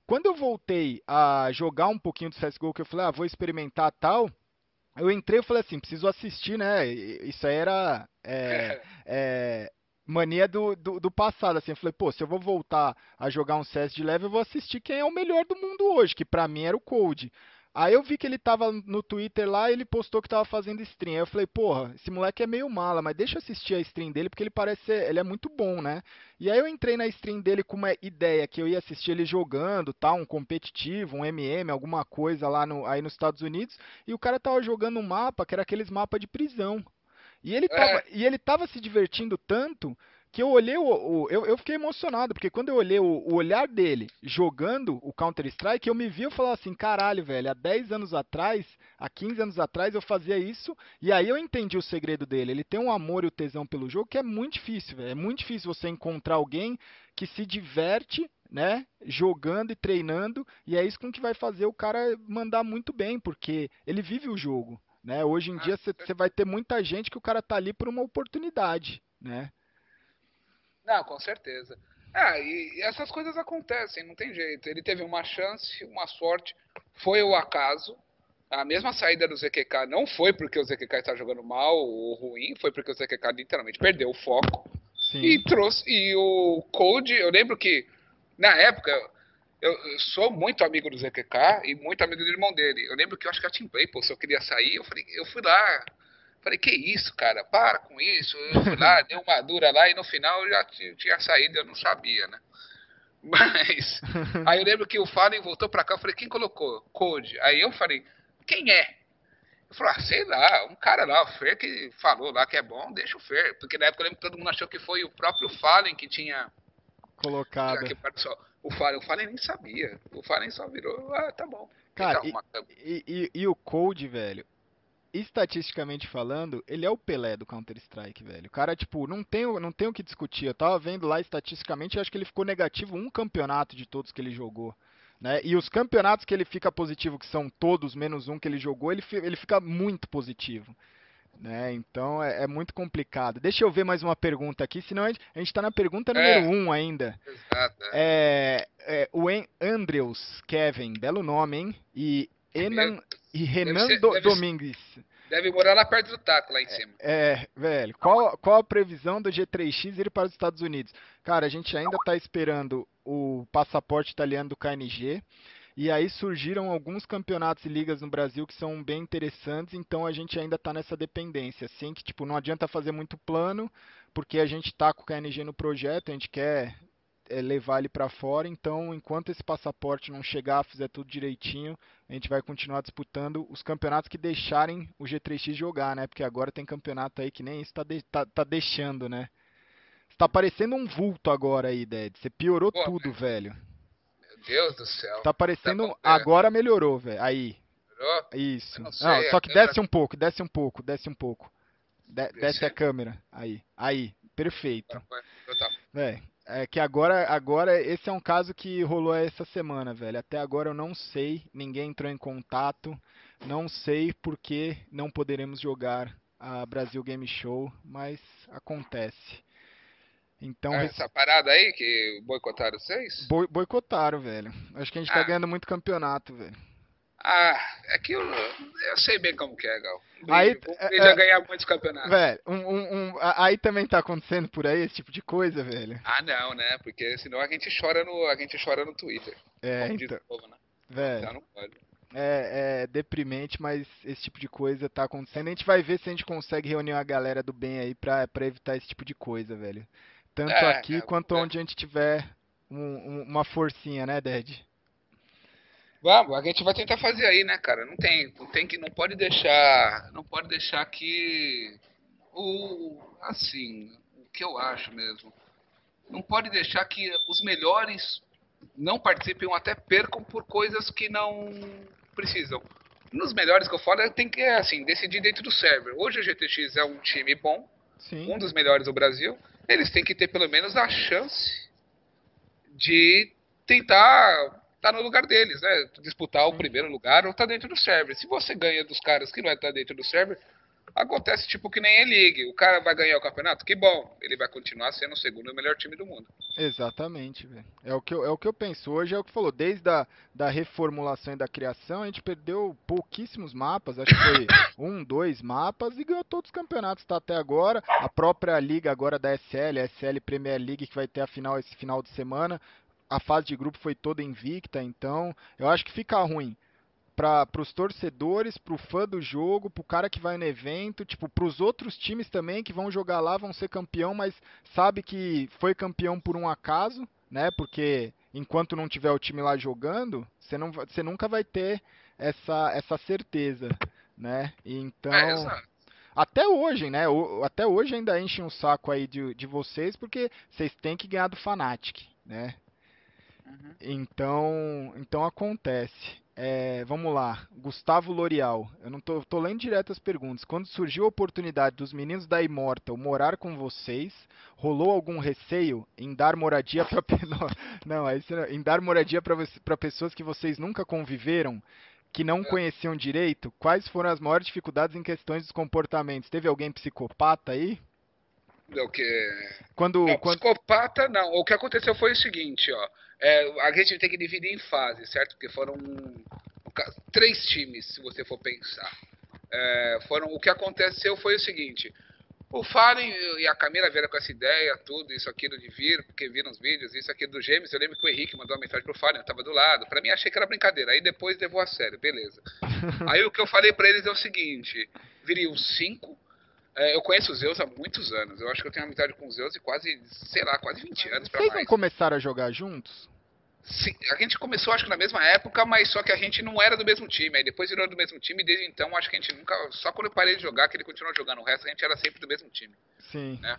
Quando eu voltei a jogar um pouquinho do CSGO, que eu falei, ah, vou experimentar tal, eu entrei e falei assim, preciso assistir, né? Isso aí era é, é, mania do, do, do passado, assim. Eu falei, pô, se eu vou voltar a jogar um CS de leve, eu vou assistir quem é o melhor do mundo hoje, que pra mim era o Cold. Aí eu vi que ele tava no Twitter lá e ele postou que tava fazendo stream. Aí eu falei, porra, esse moleque é meio mala, mas deixa eu assistir a stream dele porque ele parece ser, ele é muito bom, né? E aí eu entrei na stream dele com uma ideia que eu ia assistir ele jogando, tal, um competitivo, um MM, alguma coisa lá no, aí nos Estados Unidos, e o cara tava jogando um mapa que era aqueles mapas de prisão. E ele tava, e ele tava se divertindo tanto que eu olhei o, o- eu, eu fiquei emocionado, porque quando eu olhei o, o olhar dele jogando o Counter-Strike, eu me vi e falava assim, caralho, velho, há 10 anos atrás, há 15 anos atrás eu fazia isso, e aí eu entendi o segredo dele. Ele tem um amor e o tesão pelo jogo que é muito difícil, velho. É muito difícil você encontrar alguém que se diverte, né, jogando e treinando, e é isso com que vai fazer o cara mandar muito bem, porque ele vive o jogo. Né? Hoje em Ah, dia você vai ter muita gente que o cara tá ali por uma oportunidade, né? Não, com certeza. Ah, e essas coisas acontecem, não tem jeito. Ele teve uma chance, uma sorte, foi o acaso. A mesma saída do ZQK não foi porque o ZQK está jogando mal ou ruim, foi porque o ZQK literalmente perdeu o foco. Sim. E trouxe. E o Code, eu lembro que na época eu, eu sou muito amigo do ZQK e muito amigo do irmão dele. Eu lembro que eu acho que a Team Play, pô, se eu queria sair, eu falei, eu fui lá. Falei, que isso, cara? Para com isso. Eu fui lá, dei uma dura lá e no final eu já ti- tinha saído, eu não sabia, né? Mas. Aí eu lembro que o Fallen voltou pra cá, eu falei, quem colocou? Code. Aí eu falei, quem é? Eu falei, ah, sei lá, um cara lá, o Fer que falou lá que é bom, deixa o Fer. Porque na época eu lembro que todo mundo achou que foi o próprio Fallen que tinha. Colocada. Que o Fallen, o Fallen nem sabia. O Fallen só virou, ah, tá bom. Cara, Então, câmera. E, e- e o Cold, velho, estatisticamente falando, ele é o Pelé do Counter-Strike, velho. O cara, tipo, não tem, o- não tem o que discutir. Eu tava vendo lá estatisticamente, eu acho que ele ficou negativo um campeonato de todos que ele jogou. Né? E os campeonatos que ele fica positivo, que são todos menos um que ele jogou, ele, ele fica muito positivo. Né? Então é, é muito complicado. Deixa eu ver mais uma pergunta aqui, senão a gente, a gente tá na pergunta É. número um ainda. Exato. é. É, é, o Andrews Kevin, belo nome, hein? E Enan e Renan ser- Do- deve Domingues. Deve morar lá perto do taco, lá em cima. É, velho, qual, qual a previsão do G3X ir para os Estados Unidos? Cara, a gente ainda tá esperando o passaporte italiano do KNG. E aí surgiram alguns campeonatos e ligas no Brasil que são bem interessantes, então a gente ainda tá nessa dependência, assim, que tipo, não adianta fazer muito plano, porque a gente tá com o KNG no projeto, a gente quer é, levar ele para fora, então enquanto esse passaporte não chegar, fizer tudo direitinho, a gente vai continuar disputando os campeonatos que deixarem o G3X jogar, né? Porque agora tem campeonato aí que nem isso tá, de- tá- tá deixando, né? Você tá parecendo um vulto agora aí, Ded. Você piorou Pô, tudo, velho. Meu Deus do céu. Tá parecendo. é. Agora melhorou, velho. Aí. Melhorou? Isso. Não, não sei, só que câmera- desce um pouco, desce um pouco, desce um pouco. De- desce a câmera. Aí. Aí. Perfeito. Tá, tá. É que agora, agora esse é um caso que rolou essa semana, velho. Até agora eu não sei, ninguém entrou em contato, não sei por que não poderemos jogar a Brasil Game Show, mas acontece. Então, Ah, rec- Essa parada aí que boicotaram vocês? boi- boicotaram, velho. Acho que a gente tá Ah. ganhando muito campeonato, velho. Ah, é que eu, sei bem como que é, Gal. Aí, o é- Brisa é- ganhar muitos campeonatos. Velho, um, um- um- aí também tá acontecendo por aí esse tipo de coisa, velho. Ah, não, né? Porque senão a gente chora no, a gente chora no Twitter. É, então, povo, né? velho. Então não pode. É, é deprimente, mas esse tipo de coisa tá acontecendo. A gente vai ver se a gente consegue reunir a galera do bem aí pra, pra evitar esse tipo de coisa, velho. Tanto É, aqui é, quanto é. onde a gente tiver um- um- uma forcinha, né, Ded? Vamos, a gente vai tentar fazer aí, né, cara? Não tem, não tem que, não pode deixar, não pode deixar que o, assim, que eu acho mesmo. Não pode deixar que os melhores não participem ou até percam por coisas que não precisam. Nos melhores que eu falo, tem que assim, decidir dentro do server. Hoje o GTX é um time bom, Sim. um dos melhores do Brasil. Eles têm que ter pelo menos a chance de tentar tá no lugar deles, né? Disputar o primeiro lugar ou tá dentro do server. Se você ganha dos caras que não é tá dentro do server, Acontece tipo que nem E-League. O cara vai ganhar o campeonato, que bom. Ele vai continuar sendo o segundo melhor time do mundo. Exatamente, velho. É o que eu, é o que eu penso. Hoje é o que falou. Desde a da reformulação e da criação, a gente perdeu pouquíssimos mapas. Acho que foi um, dois mapas e ganhou todos os campeonatos tá até agora. A própria liga agora da SL, a SL Premier League, que vai ter a final esse final de semana. A fase de grupo foi toda invicta, então eu acho que fica ruim para os torcedores, para o fã do jogo, para o cara que vai no evento, tipo, para os outros times também que vão jogar lá, vão ser campeão, mas sabe que foi campeão por um acaso, né? Porque enquanto não tiver o time lá jogando, você, não, você nunca vai ter essa, essa certeza, né? Então, é, até hoje, né? Até hoje ainda enchem o saco aí de, de vocês, porque vocês têm que ganhar do Fnatic, né? Uhum. Então, então acontece. É, vamos lá, Gustavo L'Oreal. Eu não tô, tô, lendo direto as perguntas. Quando surgiu a oportunidade dos meninos da Immortal morar com vocês, rolou algum receio em dar moradia para não, não, em dar moradia para pessoas que vocês nunca conviveram, que não conheciam direito? Quais foram as maiores dificuldades em questões dos comportamentos? Teve alguém psicopata aí? O que? Quando, não, quando... psicopata não. O que aconteceu foi o seguinte, ó. É, a gente tem que dividir em fases, certo? Porque foram três times, se você for pensar. É, foram, o que aconteceu foi o seguinte: o Fallen e a Camila vieram com essa ideia, tudo, isso, aquilo de vir, porque viram os vídeos, isso, aquilo do Gêmeos. Eu lembro que o Henrique mandou uma mensagem pro Fallen, eu tava do lado. Pra mim, achei que era brincadeira. Aí depois levou a sério, beleza. Aí o que eu falei pra eles é o seguinte: viriam cinco. É, eu conheço o Zeus há muitos anos. Eu acho que eu tenho amizade com o Zeus e quase, sei lá, quase 20 anos pra Vocês mais. não começaram a jogar juntos? Sim, a gente começou acho que na mesma época, mas só que a gente não era do mesmo time. Aí depois virou do mesmo time e desde então acho que a gente nunca. Só quando eu parei de jogar que ele continuou jogando. O resto a gente era sempre do mesmo time. Sim. Né?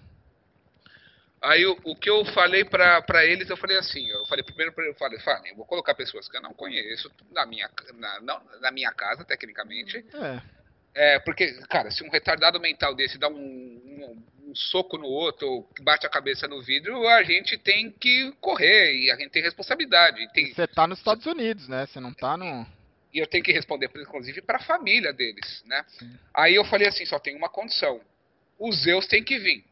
Aí o, o que eu falei pra, pra eles, eu falei assim, eu falei primeiro pra eu falei, falei, eu vou colocar pessoas que eu não conheço na minha, na, não, na minha casa, tecnicamente. É. É, porque, cara, se um retardado mental desse dá um, um, um soco no outro, ou bate a cabeça no vidro, a gente tem que correr e a gente tem responsabilidade. Tem... Você tá nos Estados Unidos, né? Você não tá no. E eu tenho que responder, inclusive, para a família deles, né? Sim. Aí eu falei assim, só tem uma condição. Os Zeus têm que vir.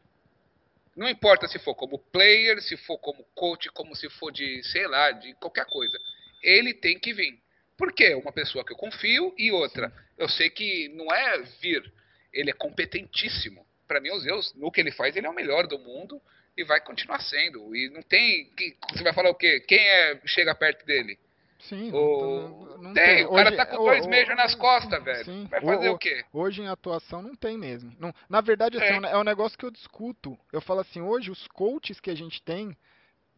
Não importa se for como player, se for como coach, como se for de, sei lá, de qualquer coisa. Ele tem que vir. Por quê? Uma pessoa que eu confio e outra. Eu sei que não é vir, ele é competentíssimo para mim, o Zeus, no que ele faz, ele é o melhor do mundo e vai continuar sendo. E não tem. Você vai falar o quê? Quem é chega perto dele? Sim, o... não, não tem. tem. O cara tá com dois meses nas costas, velho. Sim. Vai fazer o, o, quê? Hoje em atuação não tem mesmo. Não, na verdade, assim, é. é um negócio que eu discuto. Eu falo assim, hoje os coaches que a gente tem,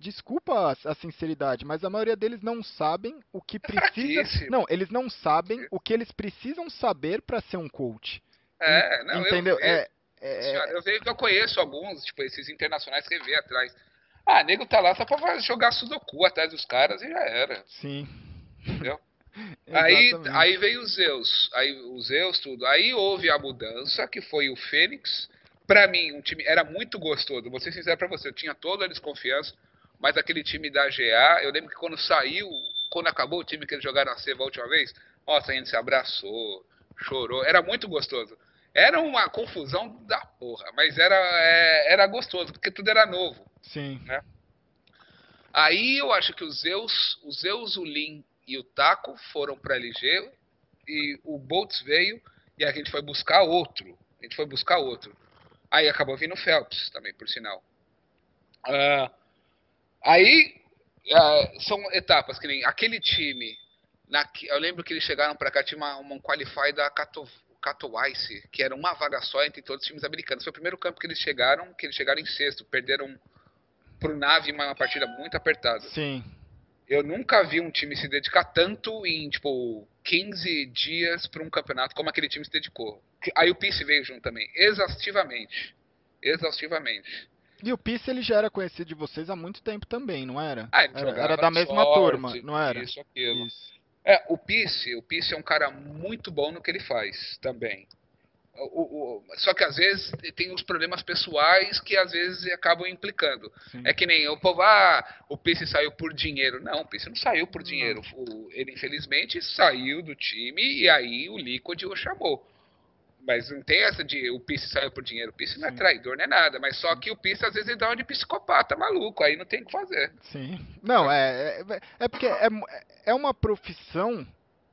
desculpa a, a sinceridade, mas a maioria deles não sabem o que é precisa. Não, eles não sabem o que eles precisam saber para ser um coach. É, não, entendeu? Eu, eu, é, é... Eu vejo que eu conheço alguns, tipo, esses internacionais que vê atrás. Ah, nego tá lá só pra jogar Sudoku atrás dos caras e já era. Sim. Entendeu? aí, aí veio os Zeus, aí os Zeus tudo. Aí houve a mudança, que foi o Fênix. Pra mim, um time era muito gostoso. Vou ser sincero pra você, eu tinha toda a desconfiança, mas aquele time da GA, eu lembro que quando saiu, quando acabou o time que eles jogaram a Seva a última vez, nossa, a gente se abraçou, chorou, era muito gostoso. Era uma confusão da porra, mas era, é, era gostoso, porque tudo era novo. Sim. Né? Aí eu acho que os Zeus, os Zeus, o Lin e o Taco foram para LG e o Boltz veio e a gente foi buscar outro. A gente foi buscar outro. Aí acabou vindo o Phelps também, por sinal. Uh, aí uh, são etapas que nem aquele time. Na, eu lembro que eles chegaram para cá, tinha uma, uma qualify da Katowice Katowice, que era uma vaga só entre todos os times americanos. Foi o primeiro campo que eles chegaram, que eles chegaram em sexto, perderam pro Nave uma partida muito apertada. Sim. Eu nunca vi um time se dedicar tanto em, tipo, 15 dias para um campeonato como aquele time se dedicou. Aí o Peace veio junto também, exaustivamente. Exaustivamente. E o Pisse ele já era conhecido de vocês há muito tempo também, não era? Ah, ele era, era da mesma sorte, turma, não era? Isso, aquilo. Isso. É, o Pisse, o Pisse é um cara muito bom no que ele faz também. O, o, só que às vezes tem os problemas pessoais que às vezes acabam implicando. Sim. É que nem o povo, ah, o Pisse saiu por dinheiro. Não, o Pisse não saiu por dinheiro. O, ele infelizmente saiu do time e aí o Liquid o chamou. Mas não tem essa de o Pisse saiu por dinheiro. O Pisse não é traidor, não é nada. Mas só que o Pisse às vezes ele dá uma de psicopata maluco. Aí não tem o que fazer. Sim. Não, é, é, é porque é, é uma profissão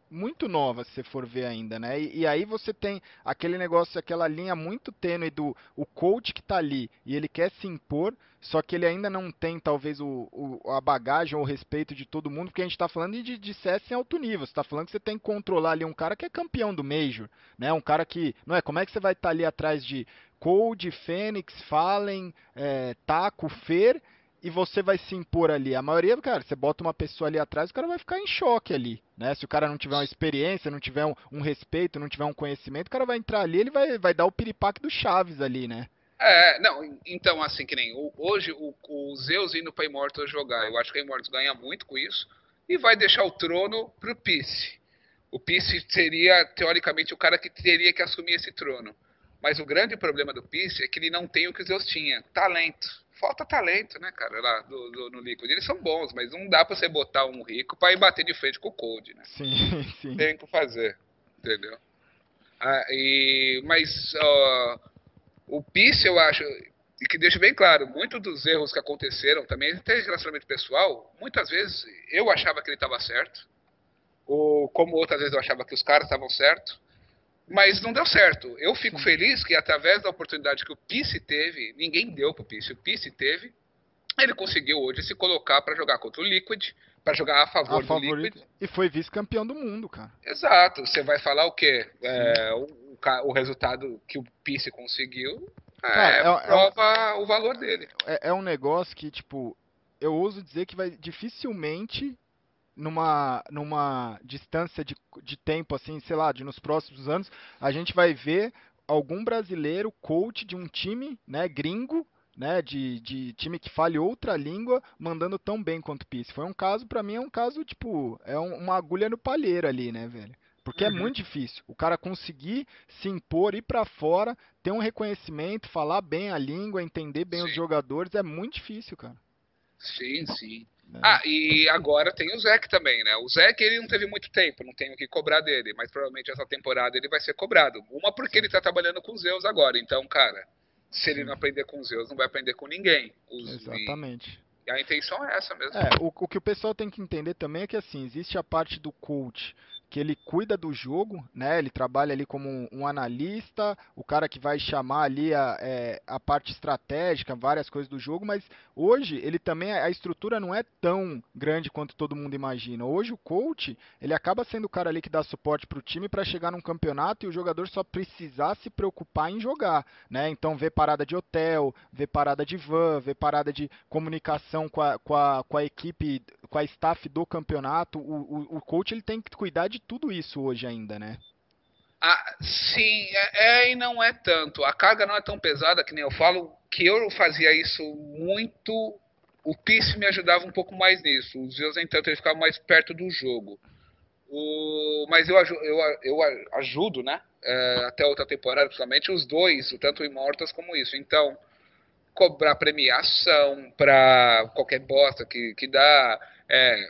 muito nova, se você for ver ainda, né? E, e aí você tem aquele negócio, aquela linha muito tênue do o coach que tá ali e ele quer se impor, só que ele ainda não tem talvez o, o- a bagagem ou o respeito de todo mundo, porque a gente tá falando de, de CS em alto nível, você tá falando que você tem que controlar ali um cara que é campeão do Major, né? Um cara que, não é, como é que você vai estar ali atrás de Cold, Fênix, Fallen, é, Taco, Fer e você vai se impor ali. A maioria, cara, você bota uma pessoa ali atrás, o cara vai ficar em choque ali, né? Se o cara não tiver uma experiência, não tiver um, um respeito, não tiver um conhecimento, o cara vai entrar ali, ele vai, vai dar o piripaque do Chaves ali, né? É, não, então assim, que nem hoje o, o Zeus indo pra Immortals jogar, eu acho que a Immortals ganha muito com isso, e vai deixar o trono pro Pisse. O Pisse seria, teoricamente, o cara que teria que assumir esse trono. Mas o grande problema do Pisse é que ele não tem o que o Zeus tinha, talento. Falta talento, né, cara, lá do, do- no Liquid. Eles são bons, mas não dá pra você botar um rico pra ir bater de frente com o Cold, né? Sim, sim. tem que fazer, entendeu? Ah, e, mas ó, o Pisse, eu acho, e que deixa bem claro, muitos dos erros que aconteceram também, até relacionamento pessoal, muitas vezes eu achava que ele estava certo, ou como outras vezes eu achava que os caras estavam certos, mas não deu certo. Eu fico feliz que através da oportunidade que o Pisse teve, ninguém deu pro Pisse, o Pisse teve, ele conseguiu hoje se colocar para jogar contra o Liquid, para jogar a favor A do. Liquid. E foi vice-campeão do mundo, cara. Exato. Você vai falar o quê? É, o, o o resultado que o Pisse conseguiu é, Cara, é- é um- prova o valor dele. é, é um negócio que, tipo, eu ouso dizer que vai dificilmente numa, numa distância de, de tempo, assim, sei lá, de nos próximos anos, a gente vai ver algum brasileiro coach de um time, né, gringo, né, de, de time que fale outra língua, mandando tão bem quanto o Pisse. Foi um caso, pra mim, é um caso, tipo, é um- uma agulha no palheiro ali, né, velho? Porque é Uhum. muito difícil. O cara conseguir se impor, ir pra fora, ter um reconhecimento, falar bem a língua, entender bem os Sim. jogadores, é muito difícil, cara. Sim, sim. Né? Ah, e agora tem o Zeke também, né? O Zeke ele não teve muito tempo, não tem o que cobrar dele, mas provavelmente essa temporada ele vai ser cobrado. Uma porque ele tá trabalhando com os Zeus agora, então, cara, se ele não aprender com os Zeus, não vai aprender com ninguém. Os- Exatamente. E a intenção é essa mesmo. É, o, o que o pessoal tem que entender também é que assim, existe a parte do coach que ele cuida do jogo, né? Ele trabalha ali como um, analista, o cara que vai chamar ali a, é, a parte estratégica, várias coisas do jogo, mas hoje ele também, a estrutura não é tão grande quanto todo mundo imagina. Hoje o coach, ele acaba sendo o cara ali que dá suporte pro time para chegar num campeonato e o jogador só precisar se preocupar em jogar, né? Então ver parada de hotel, ver parada de van, ver parada de comunicação com a, com a, com a equipe, com a staff do campeonato, o, o, o coach ele tem que cuidar de tudo isso hoje ainda, né? Ah, sim, é, é e não é tanto. A carga não é tão pesada que nem eu falo que eu fazia isso muito. O Pisse me ajudava um pouco mais nisso. Os Zeus, nem tanto, ele ficava mais perto do jogo. O, mas eu, eu, eu ajudo, né? é, até outra temporada, principalmente, os dois, tanto o Immortals como isso. Então, cobrar premiação pra qualquer bosta que, que dá. É,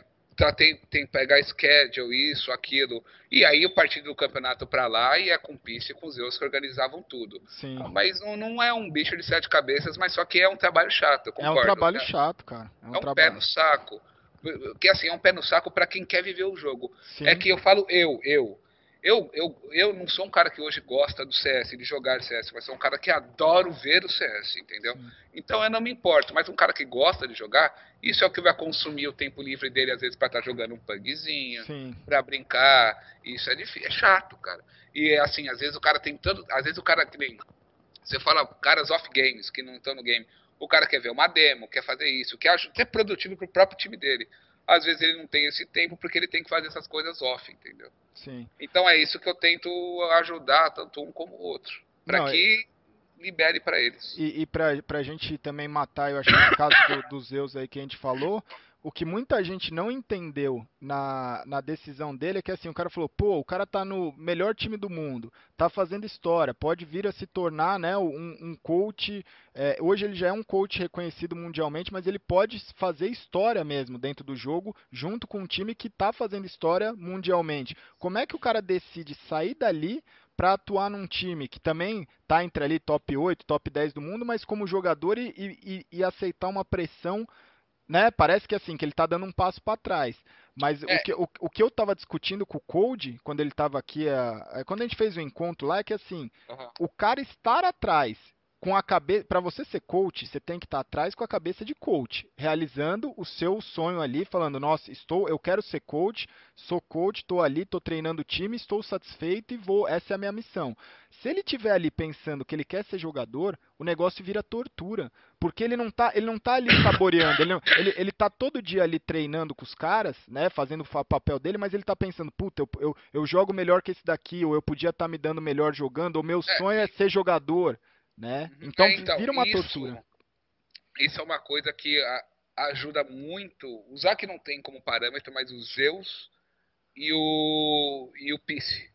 tem, tem que pegar schedule, isso, aquilo. E aí o partido do campeonato pra lá e é com Pisse e com Zeus que organizavam tudo. Sim. Mas não, não é um bicho de sete cabeças, mas só que é um trabalho chato, eu É concordo. um trabalho né? chato, cara. É um, É um pé no saco. Que assim, é um pé no saco pra quem quer viver o jogo. Sim. É que eu falo eu, eu. Eu, eu, eu não sou um cara que hoje gosta do CS, de jogar CS, mas sou um cara que adoro ver o CS, entendeu? Sim. Então eu não me importo, mas um cara que gosta de jogar, isso é o que vai consumir o tempo livre dele, às vezes, pra estar jogando um pugzinho, pra brincar. Isso é difícil, é chato, cara. E assim, às vezes o cara tem tanto. Às vezes o cara que nem. Você fala caras off games que não estão no game. O cara quer ver uma demo, quer fazer isso, quer ser produtivo pro próprio time dele. Às vezes ele não tem esse tempo porque ele tem que fazer essas coisas off, entendeu? Sim. Então é isso que eu tento ajudar tanto um como o outro. Pra Não, é- que libere para eles. E, e pra, pra gente também matar, eu acho que no caso do, dos Zeus aí que a gente falou, o que muita gente não entendeu na, na decisão dele é que assim, o cara falou, pô, o cara tá no melhor time do mundo, tá fazendo história, pode vir a se tornar né, um, um coach. É, hoje ele já é um coach reconhecido mundialmente, mas ele pode fazer história mesmo dentro do jogo, junto com um time que tá fazendo história mundialmente. Como é que o cara decide sair dali para atuar num time que também está entre ali top 8, top 10 do mundo, mas como jogador e, e, e aceitar uma pressão né? Parece que assim, que ele está dando um passo para trás. Mas é. o, que, o, o, que eu estava discutindo com o Code, quando ele estava aqui, a, a, quando a gente fez o encontro lá, é que assim, uhum. o cara estar atrás com a cabeça, para você ser coach, você tem que estar atrás com a cabeça de coach, realizando o seu sonho ali, falando, nossa, estou, eu quero ser coach, sou coach, estou ali, estou treinando o time, estou satisfeito e vou, essa é a minha missão. Se ele tiver ali pensando que ele quer ser jogador, o negócio vira tortura, porque ele não tá, ele não tá ali saboreando, ele, não, ele, ele tá todo dia ali treinando com os caras, né, fazendo o papel dele, mas ele tá pensando, puta, eu, eu, eu jogo melhor que esse daqui, ou eu podia estar tá me dando melhor jogando, ou meu é. sonho é ser jogador né? Uhum. Então, é, então vira uma isso, tortura. Isso é uma coisa que a, ajuda muito. O Zac não tem como parâmetro, mas o Zeus e o e o Pice.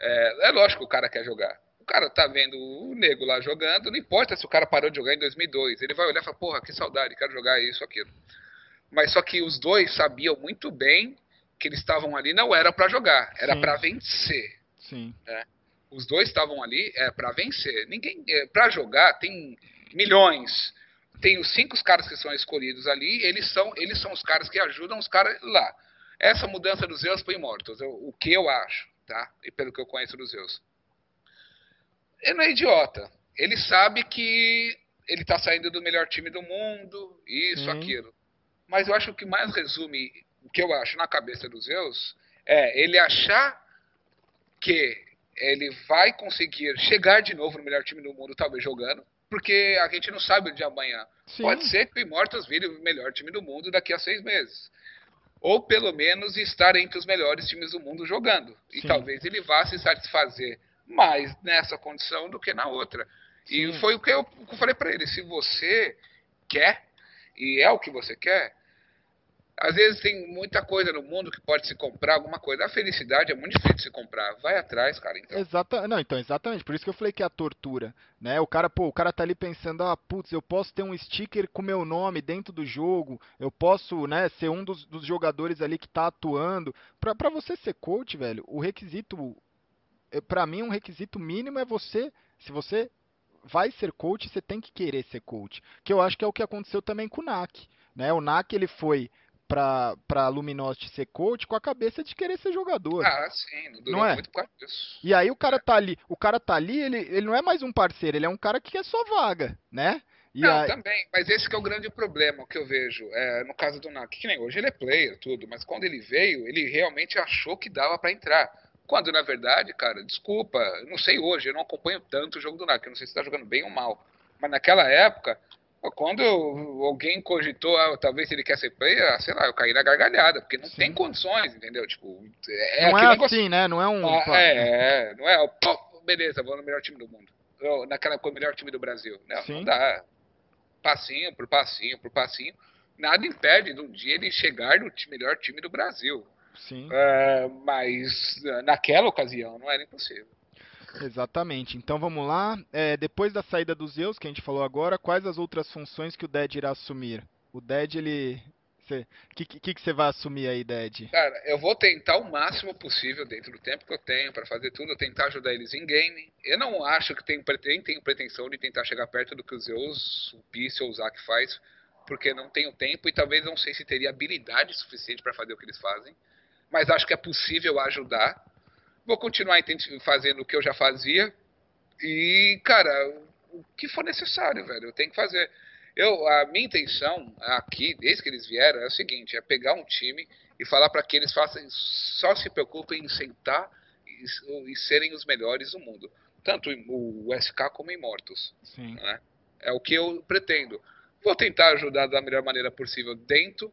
É, é lógico que o cara quer jogar. O cara tá vendo o nego lá jogando, não importa se o cara parou de jogar em 2002, ele vai olhar e falar, porra, que saudade, quero jogar isso, aquilo. Mas só que os dois sabiam muito bem que eles estavam ali não era para jogar, era para vencer. Sim. Né? Os dois estavam ali é, para vencer. Ninguém é, para jogar tem milhões. Tem os cinco caras que são escolhidos ali. Eles são eles são os caras que ajudam os caras lá. Essa mudança dos Zeus para Imortos, o que eu acho, tá? E pelo que eu conheço dos Zeus, ele não é idiota. Ele sabe que ele está saindo do melhor time do mundo, isso, uhum. aquilo. Mas eu acho que o que mais resume o que eu acho na cabeça dos Zeus é ele achar que ele vai conseguir chegar de novo no melhor time do mundo, talvez jogando, porque a gente não sabe o de amanhã. Sim. Pode ser que o Immortals vire o melhor time do mundo daqui a seis meses. Ou pelo menos estar entre os melhores times do mundo jogando. E Sim. talvez ele vá se satisfazer mais nessa condição do que na outra. Sim. E foi o que eu, falei para ele: se você quer, e é o que você quer, às vezes tem muita coisa no mundo que pode se comprar, alguma coisa. A felicidade é muito difícil de se comprar. Vai atrás, cara. Então. Exata... Não, então, exatamente. Por isso que eu falei que é a tortura. Né? O cara, pô, o cara tá ali pensando, ah, putz, eu posso ter um sticker com meu nome dentro do jogo, eu posso, né, ser um dos, dos jogadores ali que tá atuando. Pra, pra você ser coach, velho, o requisito. É, pra mim, um requisito mínimo é você. Se você vai ser coach, você tem que querer ser coach. Que eu acho que é o que aconteceu também com o NAC. Né? O NAC ele foi pra, pra Luminosity ser coach com a cabeça de querer ser jogador. Ah, sim, não durou não é? muito isso. E aí o cara tá ali, o cara tá ali, ele, ele não é mais um parceiro, ele é um cara que quer sua vaga, né? E não, aí... também, mas esse é o grande problema que eu vejo, é, no caso do Nak, que nem hoje ele é player, tudo, mas quando ele veio, ele realmente achou que dava para entrar. Quando, na verdade, cara, desculpa, não sei hoje, eu não acompanho tanto o jogo do Nak, eu não sei se tá jogando bem ou mal. Mas naquela época, quando alguém cogitou, ah, talvez ele quer ser player, ah, sei lá, eu caí na gargalhada, porque não Sim. tem condições, entendeu? Tipo, é não é negócio... assim, né? Não é um. Ah, é, é, não é, pô, beleza, vou no melhor time do mundo. Eu, naquela época, o melhor time do Brasil. Não, Sim. não dá. Passinho por passinho por passinho. Nada impede de um dia ele chegar no melhor time do Brasil. Sim. Uh, mas naquela ocasião não era impossível. Exatamente. Então vamos lá. É, depois da saída dos Zeus, que a gente falou agora, quais as outras funções que o Dead irá assumir? O Dead, ele. O que, que, que você vai assumir aí, Dead? Cara, eu vou tentar o máximo possível dentro do tempo que eu tenho para fazer tudo, eu tentar ajudar eles em game. Eu não acho que tenho, nem tenho pretensão de tentar chegar perto do que os Zeus, o Peace ou o Zack faz, porque não tenho tempo e talvez não sei se teria habilidade suficiente para fazer o que eles fazem. Mas acho que é possível ajudar vou continuar fazendo o que eu já fazia. E, cara, o que for necessário, velho, eu tenho que fazer. Eu, a minha intenção aqui, desde que eles vieram, é o seguinte: é pegar um time e falar para que eles façam, só se preocupem em sentar e, e, serem os melhores do mundo. Tanto o, SK como o Imortus. Né? É o que eu pretendo. Vou tentar ajudar da melhor maneira possível dentro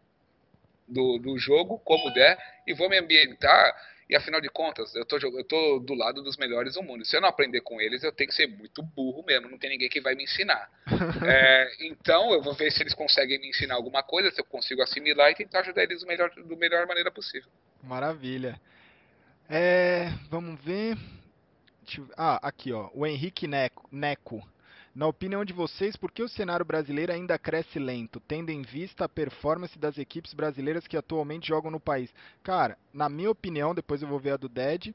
do, do jogo, como der, e vou me ambientar E afinal de contas, eu tô, eu tô do lado dos melhores do mundo. Se eu não aprender com eles, eu tenho que ser muito burro mesmo. Não tem ninguém que vai me ensinar. é, então, eu vou ver se eles conseguem me ensinar alguma coisa, se eu consigo assimilar e tentar ajudar eles do melhor, do melhor maneira possível. Maravilha. É, vamos ver. Ah, aqui ó, o Henrique Neco. Neco. Na opinião de vocês, por que o cenário brasileiro ainda cresce lento, tendo em vista a performance das equipes brasileiras que atualmente jogam no país? Cara, na minha opinião, depois eu vou ver a do Dead,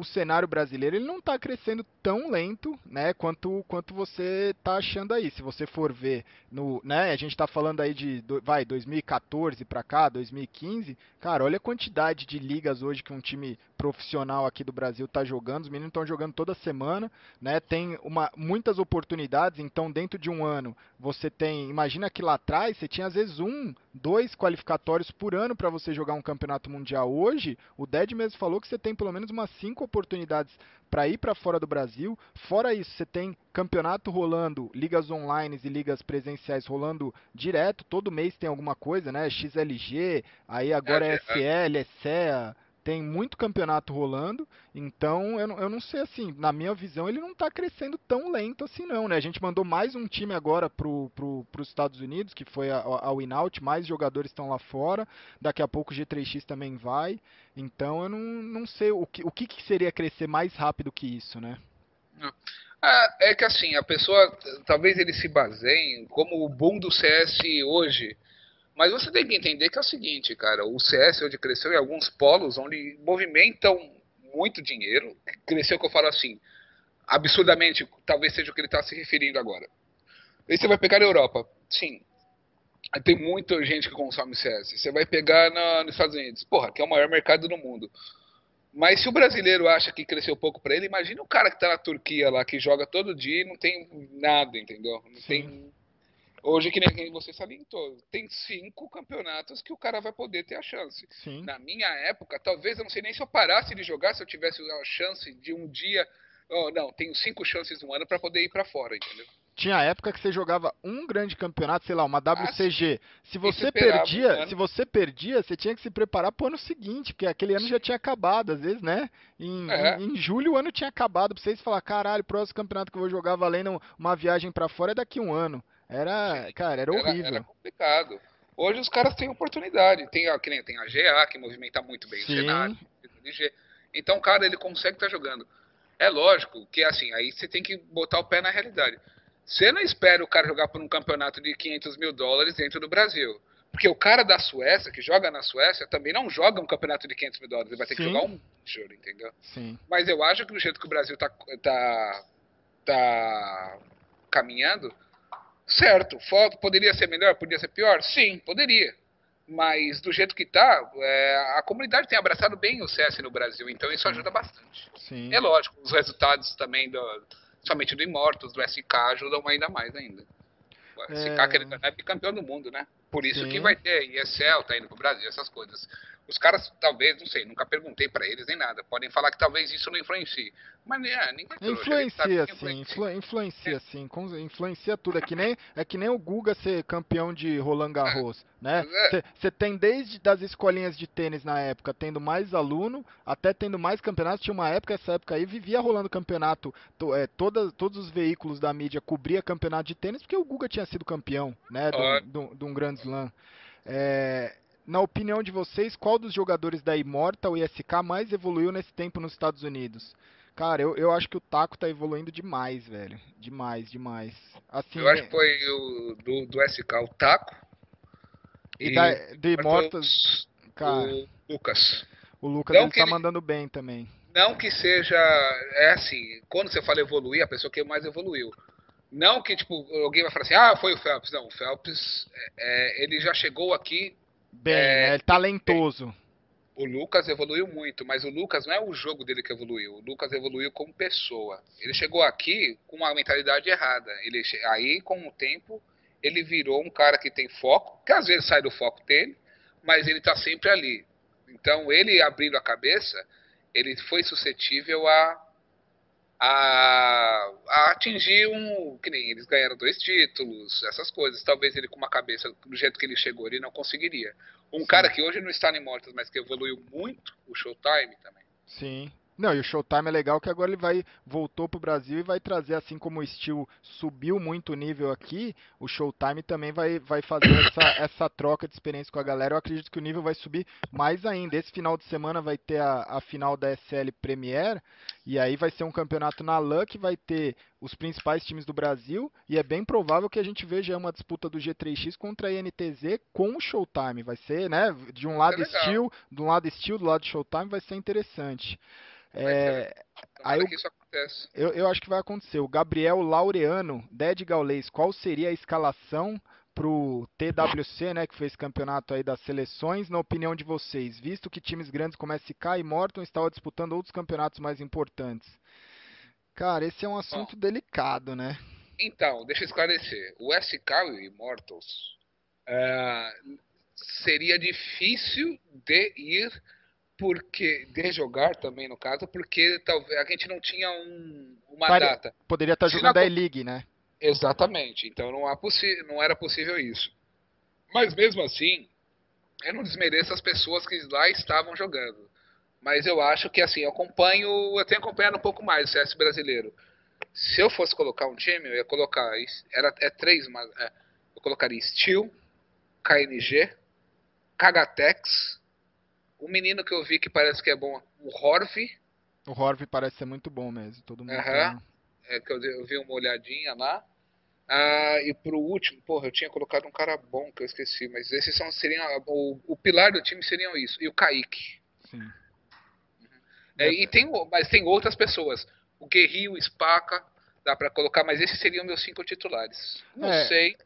o cenário brasileiro ele não está crescendo tão lento, né, quanto, quanto você está achando aí. Se você for ver no, né, a gente está falando aí de vai 2014 para cá, 2015, cara, olha a quantidade de ligas hoje que um time profissional aqui do Brasil está jogando. Os meninos estão jogando toda semana, né? Tem uma, muitas oportunidades. Então, dentro de um ano, você tem, imagina que lá atrás você tinha às vezes um, dois qualificatórios por ano para você jogar um campeonato mundial. Hoje, o Ded mesmo falou que você tem pelo menos umas cinco oportunidades para ir para fora do Brasil. Fora isso, você tem campeonato rolando, ligas online e ligas presenciais rolando direto. Todo mês tem alguma coisa, né? XLG, aí agora é, é FL, é CEA tem muito campeonato rolando, então eu não, eu não sei assim, na minha visão ele não está crescendo tão lento assim não, né? A gente mandou mais um time agora para pro, os Estados Unidos, que foi a, a Winout, mais jogadores estão lá fora, daqui a pouco o G3X também vai, então eu não, não sei o que, o que, seria crescer mais rápido que isso, né? Ah, é que assim, a pessoa, talvez ele se baseie como o boom do CS hoje, mas você tem que entender que é o seguinte, cara, o CS onde cresceu em alguns polos onde movimentam muito dinheiro, cresceu que eu falo assim, absurdamente, talvez seja o que ele está se referindo agora. Aí você vai pegar a Europa, sim, tem muita gente que consome CS. Você vai pegar na, nos Estados Unidos, porra, que é o maior mercado do mundo. Mas se o brasileiro acha que cresceu pouco para ele, imagina o cara que está na Turquia lá, que joga todo dia e não tem nada, entendeu? Não Sim. tem Hoje, que nem você salientou, tem cinco campeonatos que o cara vai poder ter a chance. Sim. Na minha época, talvez eu não sei nem se eu parasse de jogar, se eu tivesse a chance de um dia. Oh, não, tenho cinco chances no ano para poder ir para fora, entendeu? Tinha época que você jogava um grande campeonato, sei lá, uma WCG. Ah, se você perdia, se você perdia, você tinha que se preparar para o ano seguinte, porque aquele ano já tinha acabado, às vezes, né? Em, é. em, em, julho o ano tinha acabado, pra vocês falar, caralho, o próximo campeonato que eu vou jogar valendo uma viagem para fora é daqui um ano. Era, cara, era horrível. Era, era complicado. Hoje os caras têm oportunidade. Tem, que nem tem a GA, que movimenta muito bem Sim. o cenário. Então o cara, ele consegue estar tá jogando. É lógico que, assim, aí você tem que botar o pé na realidade. Você não espera o cara jogar por um campeonato de 500 mil dólares dentro do Brasil. Porque o cara da Suécia, que joga na Suécia, também não joga um campeonato de 500 mil dólares. Ele vai ter Sim. que jogar um Major, entendeu? Sim. Mas eu acho que do jeito que o Brasil tá, tá, tá caminhando, Certo, foto poderia ser melhor, poderia ser pior? Sim, poderia. Mas do jeito que está, é, a comunidade tem abraçado bem o CS no Brasil, então isso ajuda bastante. Sim. É lógico, os resultados também, do, somente do Immortals, do SK, ajudam ainda mais ainda. O SK, é... querendo é bicampeão do mundo, né? Por isso Sim. que vai ter ESL, tá indo pro Brasil, essas coisas. Os caras, talvez, não sei, nunca perguntei para eles nem nada. Podem falar que talvez isso não influencie. Mas é, ninguém Influencia sim, influencia, influencia é. sim, influencia tudo. É que, nem, é que nem o Guga ser campeão de Roland Garros, é. né? Você é. tem desde das escolinhas de tênis na época, tendo mais aluno, até tendo mais campeonatos. Tinha uma época, essa época aí, vivia rolando campeonato, to, é, toda, todos os veículos da mídia cobria campeonato de tênis, porque o Guga tinha sido campeão, né? De um grande slam. É, na opinião de vocês, qual dos jogadores da Immortal e SK mais evoluiu nesse tempo nos Estados Unidos? Cara, eu, eu acho que o Taco tá evoluindo demais, velho. Demais, demais. Assim, eu acho que foi o do, do SK, o Taco. E, e da, do Immortal, cara. O Lucas. O Lucas ele tá ele, mandando bem também. Não que seja. É assim, quando você fala evoluir, a pessoa que mais evoluiu. Não que, tipo, alguém vai falar assim, ah, foi o Phelps. Não, o Phelps, é, é ele já chegou aqui Bem, é, né? talentoso. O Lucas evoluiu muito, mas o Lucas não é o jogo dele que evoluiu. O Lucas evoluiu como pessoa. Ele chegou aqui com uma mentalidade errada. Ele, aí, com o tempo, ele virou um cara que tem foco, que às vezes sai do foco dele, mas ele está sempre ali. Então, ele abrindo a cabeça, ele foi suscetível a a, a, atingir um. Que nem eles ganharam dois títulos, essas coisas. Talvez ele, com uma cabeça do jeito que ele chegou, ele não conseguiria. Um Sim. cara que hoje não está em Mortos, mas que evoluiu muito, o Showtime também. Sim. Não, e o Showtime é legal que agora ele vai voltou pro Brasil e vai trazer, assim como o Steel subiu muito o nível aqui, o Showtime também vai, vai fazer essa, essa troca de experiência com a galera. Eu acredito que o nível vai subir mais ainda. Esse final de semana vai ter a, a final da SL Premier, e aí vai ser um campeonato na LAN que vai ter os principais times do Brasil, e é bem provável que a gente veja uma disputa do G3X contra a INTZ com o Showtime. Vai ser, né, de um lado é Steel, de um lado Steel, do lado Showtime, vai ser interessante. É, aí que isso acontece. Eu, eu acho que vai acontecer. O Gabriel Laureano, Dead Gaulês, qual seria a escalação pro TWC, né, que esse campeonato aí das seleções, na opinião de vocês, visto que times grandes como SK e Morton estavam disputando outros campeonatos mais importantes? Cara, esse é um assunto Bom, delicado, né? Então, deixa eu esclarecer. O SK e Immortals é, seria difícil de ir porque de jogar também no caso, porque talvez a gente não tinha um, uma Pare... data. Poderia estar jogando a E-League, né? Exatamente. Então não, não era possível isso. Mas mesmo assim, eu não desmereço as pessoas que lá estavam jogando. Mas eu acho que assim, eu acompanho, eu tenho acompanhado um pouco mais o CS brasileiro. Se eu fosse colocar um time, eu ia colocar era é três, mas é, eu colocaria Steel, KNG, Kagatex, o menino que eu vi que parece que é bom, o Horv. O Horv parece ser muito bom mesmo, todo mundo. Uhum. É que eu, eu, vi uma olhadinha lá. Ah, e pro último, porra, eu tinha colocado um cara bom que eu esqueci, mas esses são seriam o, o pilar do time seriam isso e o Kaique. Sim. É, e tem, mas tem outras pessoas. O Guerrero, o Spaca, dá para colocar, mas esses seriam meus cinco titulares. Não é. sei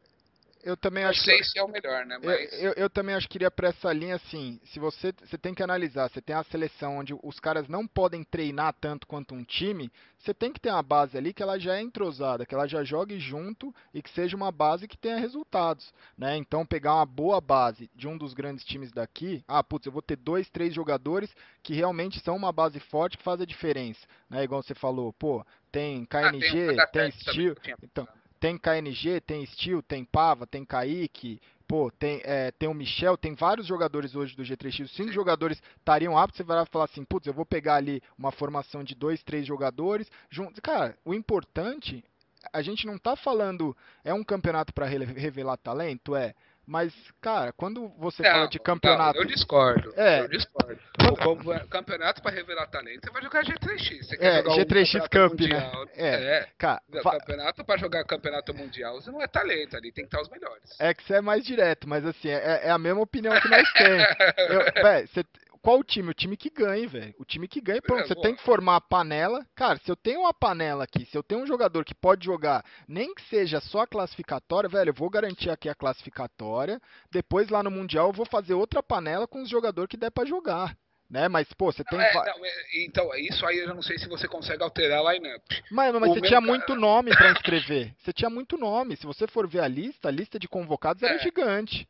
eu também não acho sei que, se é o melhor, né? Mas... Eu, eu, eu, também acho que iria para essa linha assim. Se você, você tem que analisar, você tem a seleção onde os caras não podem treinar tanto quanto um time, você tem que ter uma base ali que ela já é entrosada, que ela já jogue junto e que seja uma base que tenha resultados, né? Então pegar uma boa base de um dos grandes times daqui, ah, putz, eu vou ter dois, três jogadores que realmente são uma base forte que faz a diferença, né? Igual você falou, pô, tem KNG, ah, tem, tem Steel, então tem KNG, tem Steel, tem Pava, tem Kaique, pô, tem, é, tem o Michel, tem vários jogadores hoje do G3X. Cinco jogadores estariam aptos, você vai falar assim, putz, eu vou pegar ali uma formação de dois, três jogadores. Juntos. Cara, o importante, a gente não tá falando, é um campeonato para revelar talento? É. Mas, cara, quando você não, fala de campeonato. Não, eu discordo. É. Eu discordo. O campeonato para revelar talento, você vai jogar G3X. Você é, G3X Camp, mundial, né? É. é. Cara, campeonato para jogar campeonato mundial, você não é talento ali, tem que estar os melhores. É que você é mais direto, mas assim, é, é a mesma opinião que nós temos. Eu, véio, você, qual o time? O time que ganha, velho. O time que ganha, pronto. É, você tem que formar a panela. Cara, se eu tenho uma panela aqui, se eu tenho um jogador que pode jogar, nem que seja só a classificatória, velho, eu vou garantir aqui a classificatória. Depois lá no Mundial eu vou fazer outra panela com os jogadores que der para jogar. Né? Mas, pô, você tem. É, não, é, então, isso aí eu não sei se você consegue alterar a lineup. Mas, mas você tinha cara... muito nome para inscrever. Você tinha muito nome. Se você for ver a lista, a lista de convocados é. era gigante.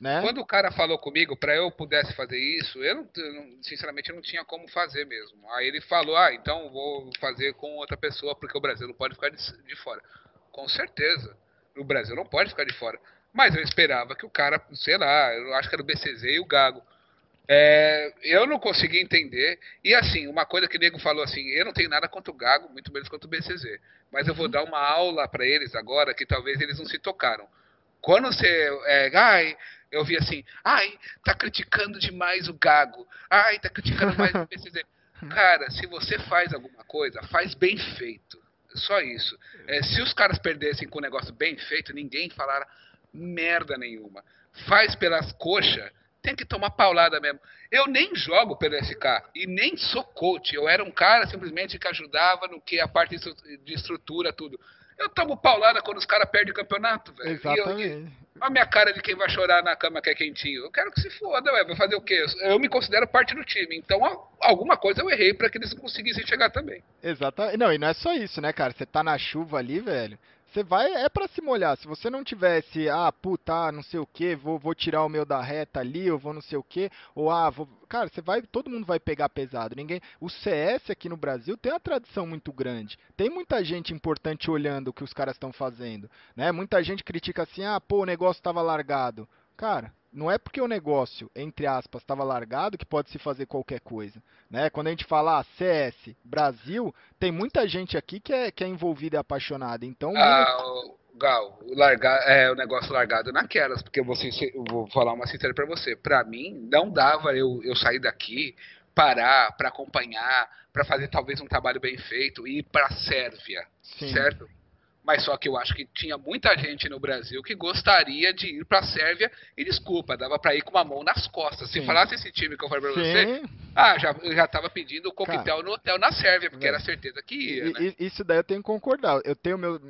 Né? Quando o cara falou comigo para eu pudesse fazer isso, eu, não, sinceramente eu não tinha como fazer mesmo. Aí ele falou, ah, então vou fazer com outra pessoa porque o Brasil não pode ficar de, de fora. Com certeza, o Brasil não pode ficar de fora. Mas eu esperava que o cara, sei lá, eu acho que era o BCZ e o Gago. É, eu não consegui entender. E assim, uma coisa que o nego falou assim, eu não tenho nada contra o Gago, muito menos contra o BCZ. Mas eu vou uhum. dar uma aula para eles agora que talvez eles não se tocaram. Quando você. É, ai, eu vi assim, ai, tá criticando demais o Gago. Ai, tá criticando mais o PCZ. Cara, se você faz alguma coisa, faz bem feito. Só isso. É, se os caras perdessem com o negócio bem feito, ninguém falara merda nenhuma. Faz pelas coxas, tem que tomar paulada mesmo. Eu nem jogo pelo SK e nem sou coach. Eu era um cara simplesmente que ajudava no que a parte de estrutura, tudo. Eu tomo paulada quando os caras perdem o campeonato, velho. Exatamente. olha a minha cara de quem vai chorar na cama que é quentinho. Eu quero que se foda, velho. Vai fazer o quê? Eu me considero parte do time. Então, alguma coisa eu errei para que eles conseguissem chegar também. Exatamente. Não, e não é só isso, né, cara? Você tá na chuva ali, velho. Você vai é para se molhar. Se você não tivesse, ah, puta, não sei o que, vou, vou tirar o meu da reta ali, eu vou não sei o que, ou ah, vou... cara, você vai, todo mundo vai pegar pesado. Ninguém, o CS aqui no Brasil tem uma tradição muito grande. Tem muita gente importante olhando o que os caras estão fazendo, né? Muita gente critica assim, ah, pô, o negócio estava largado. Cara, não é porque o negócio, entre aspas, estava largado que pode se fazer qualquer coisa. Né? Quando a gente fala ah, CS, Brasil, tem muita gente aqui que é, que é envolvida e apaixonada. Então, ah, o Gal, o, largar, é, o negócio largado naquelas, porque eu vou, eu vou falar uma sincera para você. Para mim, não dava eu, eu sair daqui, parar para acompanhar, para fazer talvez um trabalho bem feito e ir para a Sérvia, Sim. certo? Mas só que eu acho que tinha muita gente no Brasil que gostaria de ir para a Sérvia e desculpa, dava para ir com uma mão nas costas. Se Sim. falasse esse time que eu falei para você, ah, já já tava pedindo o coquetel no hotel na Sérvia, porque é. era certeza que ia, né? Isso daí eu tenho que concordar. Eu tenho meu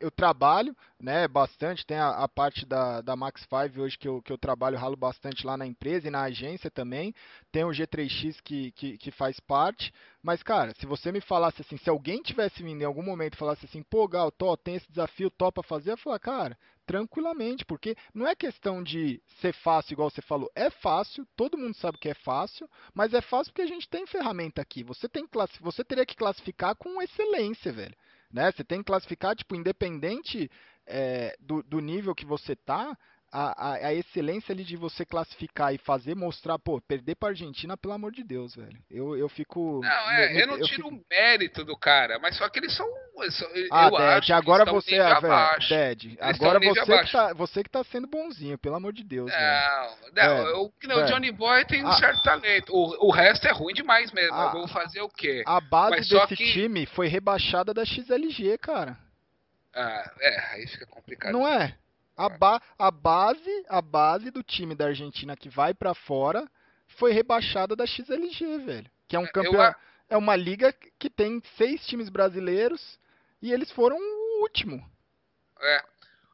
eu trabalho né, bastante, tem a, a, parte da, da Max 5 hoje que eu, que eu trabalho, ralo bastante lá na empresa e na agência também. Tem o G3X que, que, que faz parte. Mas, cara, se você me falasse assim, se alguém tivesse vindo em algum momento e falasse assim, pô, Gal, tô, tem esse desafio, topa fazer, eu falar, cara, tranquilamente, porque não é questão de ser fácil, igual você falou. É fácil, todo mundo sabe que é fácil, mas é fácil porque a gente tem ferramenta aqui. Você, tem você teria que classificar com excelência, velho. Né? Você tem que classificar, tipo, independente é, do, do nível que você tá, a, a, a, excelência ali de você classificar e fazer, mostrar, pô, perder pra Argentina, pelo amor de Deus, velho. Eu, eu fico. Não, é, eu não eu tiro o fico... mérito do cara, mas só que eles são. ah, eu acho agora você é, velho. Ded, agora você que, tá, você que tá sendo bonzinho, pelo amor de Deus. Não, não, eu, o Johnny Boy tem um certo talento. O, o resto é ruim demais mesmo. eu vou fazer o quê? A base mas desse que... time foi rebaixada da XLG, cara. Ah, é, aí fica complicado. Não é? A, ba a, base, a base do time da Argentina que vai para fora foi rebaixada da XLG, velho. Que é um campeonato. É uma liga que tem seis times brasileiros e eles foram o último. É.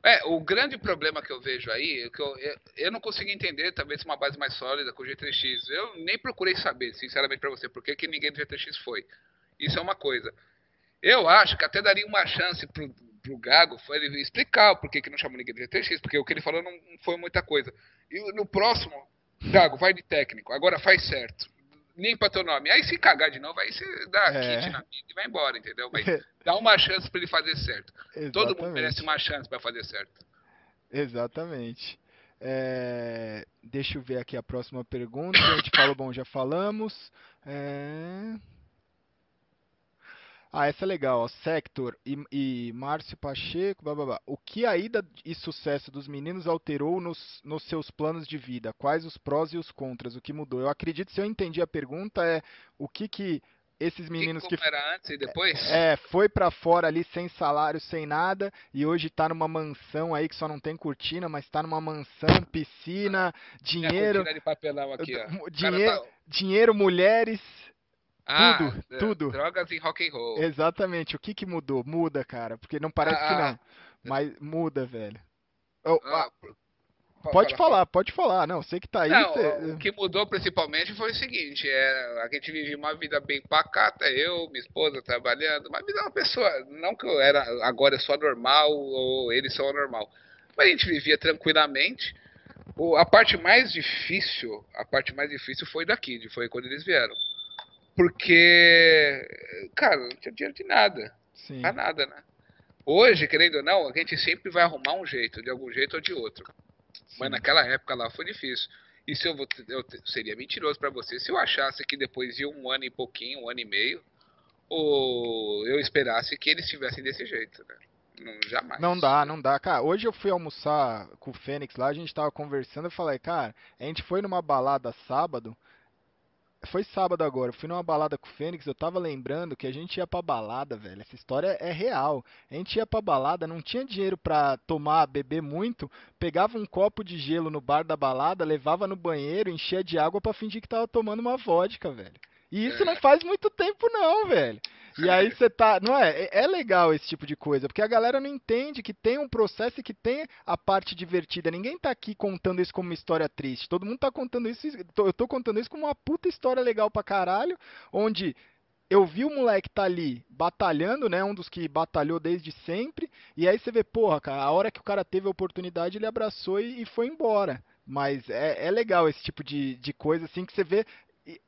É, o grande problema que eu vejo aí, que eu, eu, eu não consigo entender, talvez uma base mais sólida com o G3X. Eu nem procurei saber, sinceramente, para você, por que, que ninguém do G3X foi. Isso é uma coisa. Eu acho que até daria uma chance pro, pro Gago foi ele explicar por que, que não chamou ninguém de GTX, porque o que ele falou não foi muita coisa. E no próximo, Gago, vai de técnico, agora faz certo. Limpa teu nome. Aí se cagar de novo, aí você dá é. kit na vida e vai embora, entendeu? Mas dá uma chance para ele fazer certo. Exatamente. Todo mundo merece uma chance para fazer certo. Exatamente. É... Deixa eu ver aqui a próxima pergunta. A gente falou, bom, já falamos. É... Ah, essa é legal. Ó. Sector e, e Márcio Pacheco, blá, blá, blá. O que a ida e sucesso dos meninos alterou nos, nos seus planos de vida? Quais os prós e os contras? O que mudou? Eu acredito, se eu entendi a pergunta, é o que que esses meninos que, que era antes e depois? É, foi para fora ali sem salário, sem nada e hoje tá numa mansão aí que só não tem cortina, mas tá numa mansão, piscina, dinheiro, de papelão aqui, ó. Dinheiro, tá... dinheiro, mulheres, ah, tudo, é, tudo. Drogas e rock and roll. Exatamente. O que que mudou? Muda, cara. Porque não parece ah, que não. Mas muda, velho. Oh, ah, pode falar, falar, pode falar. Não, sei que tá aí. Não, você... O que mudou principalmente foi o seguinte: é, a gente vivia uma vida bem pacata, eu, minha esposa trabalhando, uma vida uma pessoa. Não que eu era agora é só normal ou eles são normal. Mas a gente vivia tranquilamente. O, a parte mais difícil, a parte mais difícil foi daqui, foi quando eles vieram. Porque, cara, não tinha dinheiro de nada. Sim. Pra nada, né? Hoje, querendo ou não, a gente sempre vai arrumar um jeito, de algum jeito ou de outro. Sim. Mas naquela época lá foi difícil. E se eu, vou, eu seria mentiroso para você se eu achasse que depois de um ano e pouquinho, um ano e meio, ou eu esperasse que eles estivessem desse jeito, né? Não, jamais. Não dá, não dá. Cara, hoje eu fui almoçar com o Fênix lá, a gente tava conversando, eu falei, cara, a gente foi numa balada sábado, foi sábado agora, eu fui numa balada com o Fênix, eu tava lembrando que a gente ia pra balada, velho. Essa história é real. A gente ia pra balada, não tinha dinheiro pra tomar, beber muito, pegava um copo de gelo no bar da balada, levava no banheiro, enchia de água para fingir que tava tomando uma vodka, velho. E isso não faz muito tempo não, velho. E aí você tá. Não é? É legal esse tipo de coisa, porque a galera não entende que tem um processo e que tem a parte divertida. Ninguém tá aqui contando isso como uma história triste. Todo mundo tá contando isso. Eu tô contando isso como uma puta história legal pra caralho, onde eu vi o moleque tá ali batalhando, né? Um dos que batalhou desde sempre. E aí você vê, porra, cara, a hora que o cara teve a oportunidade, ele abraçou e, e foi embora. Mas é, é legal esse tipo de, de coisa, assim, que você vê.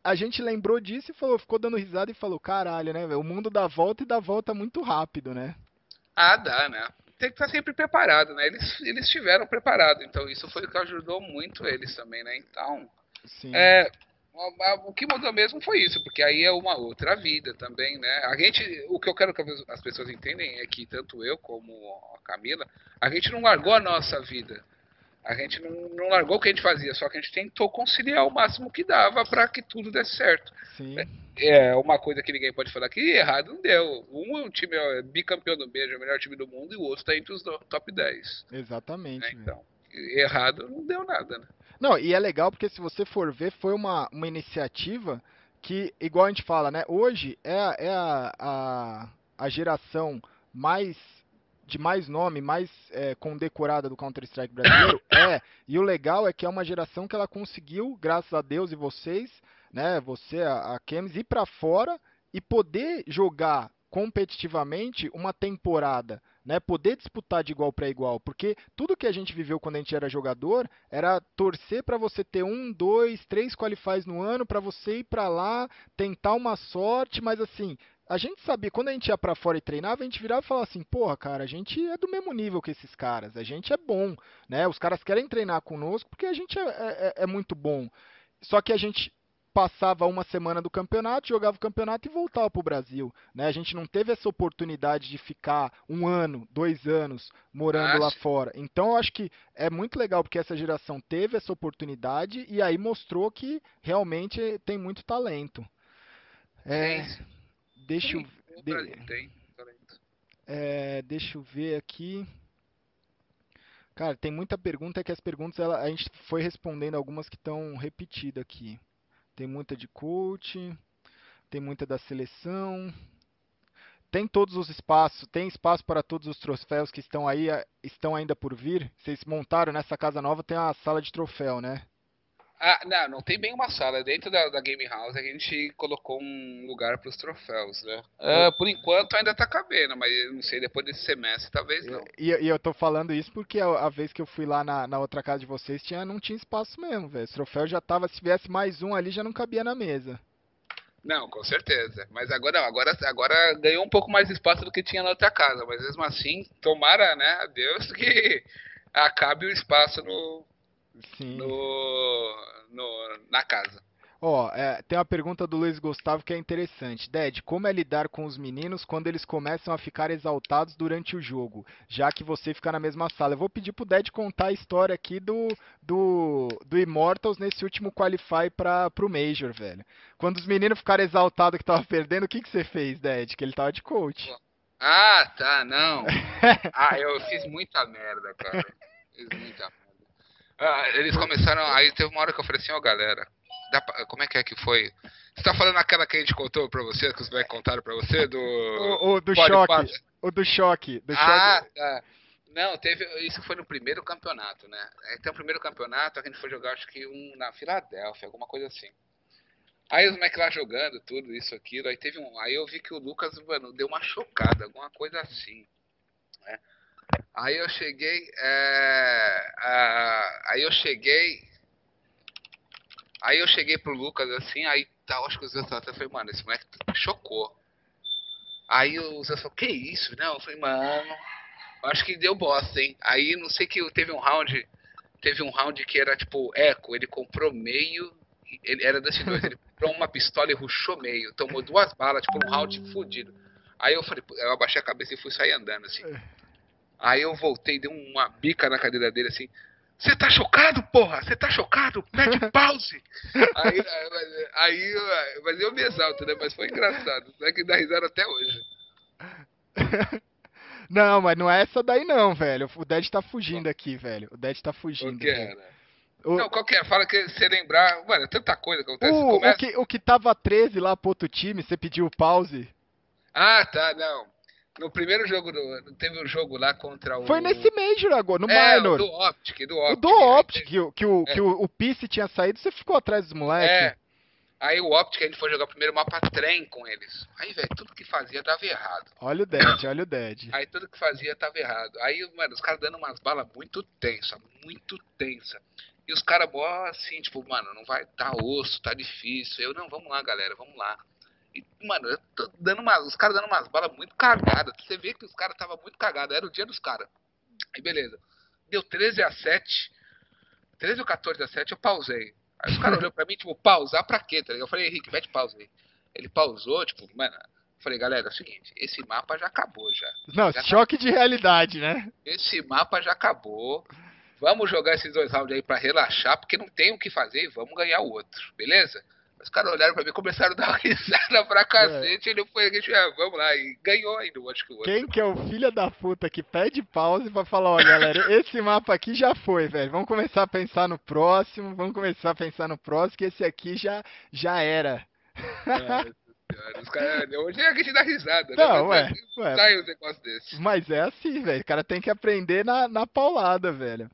A gente lembrou disso e falou, ficou dando risada e falou, caralho, né? O mundo dá volta e dá volta muito rápido, né? Ah, dá, né? Tem que estar sempre preparado, né? Eles, eles estiveram preparados, então isso foi o que ajudou muito eles também, né? Então, Sim. É, o que mudou mesmo foi isso, porque aí é uma outra vida também, né? A gente, o que eu quero que as pessoas entendem é que tanto eu como a Camila, a gente não largou a nossa vida. A gente não, não largou o que a gente fazia, só que a gente tentou conciliar o máximo que dava para que tudo desse certo. Sim. É, é uma coisa que ninguém pode falar que errado não deu. Um é um time é bicampeão do beijo, é o melhor time do mundo, e o outro está entre os top 10. Exatamente. Né? Então, errado não deu nada, né? Não, e é legal porque se você for ver, foi uma, uma iniciativa que, igual a gente fala, né? Hoje é, é a, a, a geração mais mais nome, mais é, condecorada do Counter-Strike brasileiro, é. E o legal é que é uma geração que ela conseguiu, graças a Deus e vocês, né, você, a, a Kems, ir para fora e poder jogar competitivamente uma temporada né, poder disputar de igual para igual, porque tudo que a gente viveu quando a gente era jogador era torcer para você ter um, dois, três qualifies no ano, para você ir para lá, tentar uma sorte, mas assim, a gente sabia, quando a gente ia para fora e treinava, a gente virava e falava assim, porra, cara, a gente é do mesmo nível que esses caras, a gente é bom, né? Os caras querem treinar conosco porque a gente é, é, é muito bom. Só que a gente passava uma semana do campeonato, jogava o campeonato e voltava para o Brasil. Né? A gente não teve essa oportunidade de ficar um ano, dois anos morando lá fora. Então eu acho que é muito legal porque essa geração teve essa oportunidade e aí mostrou que realmente tem muito talento. É, deixa eu de, é, deixa eu ver aqui. Cara, tem muita pergunta é que as perguntas ela, a gente foi respondendo algumas que estão repetidas aqui. Tem muita de coach, tem muita da seleção. Tem todos os espaços, tem espaço para todos os troféus que estão aí, estão ainda por vir. Vocês montaram nessa casa nova, tem a sala de troféu, né? Ah, não, não tem bem uma sala. Dentro da, da Game House a gente colocou um lugar para os troféus, né? Uh, por enquanto ainda tá cabendo, mas não sei, depois desse semestre talvez não. E, e eu tô falando isso porque a, a, vez que eu fui lá na, na outra casa de vocês tinha, não tinha espaço mesmo, velho. Os troféus já tava, se tivesse mais um ali já não cabia na mesa. Não, com certeza. Mas agora, agora, agora ganhou um pouco mais de espaço do que tinha na outra casa. Mas mesmo assim, tomara, né, a Deus que acabe o espaço no, Sim. No, no, na casa. Ó, oh, é, tem uma pergunta do Luiz Gustavo que é interessante. Ded, como é lidar com os meninos quando eles começam a ficar exaltados durante o jogo, já que você fica na mesma sala? Eu vou pedir pro Ded contar a história aqui do, do, do Immortals nesse último Qualify para pro Major, velho. Quando os meninos ficaram exaltados que tava perdendo, o que, que você fez, Ded? Que ele tava de coach. Ah, tá, não. ah, eu fiz muita merda, cara. Fiz muita merda. Ah, eles começaram. Aí teve uma hora que eu falei assim: ó, oh, galera, pra, como é que é que foi? Você tá falando aquela que a gente contou pra você, que os moleques contaram pra você? Do. O, o do choque. O do choque. Do ah, choque. tá. Não, teve. Isso foi no primeiro campeonato, né? Então, o primeiro campeonato a gente foi jogar, acho que um na Filadélfia, alguma coisa assim. Aí os moleques lá jogando, tudo, isso, aquilo. Aí teve um. Aí eu vi que o Lucas, mano, deu uma chocada, alguma coisa assim. Né? Aí eu cheguei, é, aí eu cheguei, aí eu cheguei pro Lucas assim, aí tal, acho que o Zé até falei, mano, esse moleque chocou. Aí o Zé falou, que isso? Não, eu falei, mano, acho que deu bosta, hein? Aí não sei que teve um round, teve um round que era tipo eco, ele comprou meio, ele era desse dois, ele comprou uma pistola e ruxou meio, tomou duas balas, tipo um round fudido. Aí eu falei, eu abaixei a cabeça e fui sair andando assim. Aí eu voltei, dei uma bica na cadeira dele assim. Você tá chocado, porra? Você tá chocado? Mete pause! aí, aí, aí, mas eu me exalto, né? Mas foi engraçado. É que dá risada até hoje. Não, mas não é essa daí não, velho. O Dead tá fugindo aqui, velho. O Dead tá fugindo. O que era? O... Não, qual que é? Fala que você lembrar. Mano, é tanta coisa que acontece. O, começa... o, que, o que tava 13 lá pro outro time, você pediu pause. Ah, tá, não. No primeiro jogo, do, teve um jogo lá contra o. Foi nesse Major agora, no é, Minor. do Optic, do Optic. O do Optic, que, que, o, que o, o Peace tinha saído, você ficou atrás dos moleques. É. Aí o Optic, a gente foi jogar o primeiro mapa trem com eles. Aí, velho, tudo que fazia dava errado. Olha o Dead, olha o Dead. Aí tudo que fazia tava errado. Aí, mano, os caras dando umas balas muito tensa, muito tensa. E os caras, assim, tipo, mano, não vai tá osso, tá difícil. Eu, não, vamos lá, galera, vamos lá. Mano, eu tô dando uma, os caras dando umas balas muito cagadas. Você vê que os caras tava muito cagados, era o dia dos caras. Aí, beleza. Deu 13 a 7. 13 ou 14 a 7, eu pausei. Aí os caras olhou pra mim, tipo, pausar pra quê? Tá ligado? Eu falei, Henrique, mete pausa aí. Ele pausou, tipo, mano, falei, galera, é o seguinte, esse mapa já acabou já. Não, já choque acabou. de realidade, né? Esse mapa já acabou. Vamos jogar esses dois rounds aí pra relaxar, porque não tem o que fazer e vamos ganhar o outro, beleza? Os caras olharam pra mim, começaram a dar uma risada pra cacete, é. ele foi, a gente, ah, vamos lá, e ganhou ainda, acho que o outro. Quem que é o filho da puta que pede pause pra falar, ó, galera, esse mapa aqui já foi, velho, vamos começar a pensar no próximo, vamos começar a pensar no próximo, que esse aqui já, já era. É. Os cara, hoje é que a gente dá risada, né? Não, né? ué, ué. Sai um negócio desse. Mas é assim, velho. O cara tem que aprender na, na paulada, velho.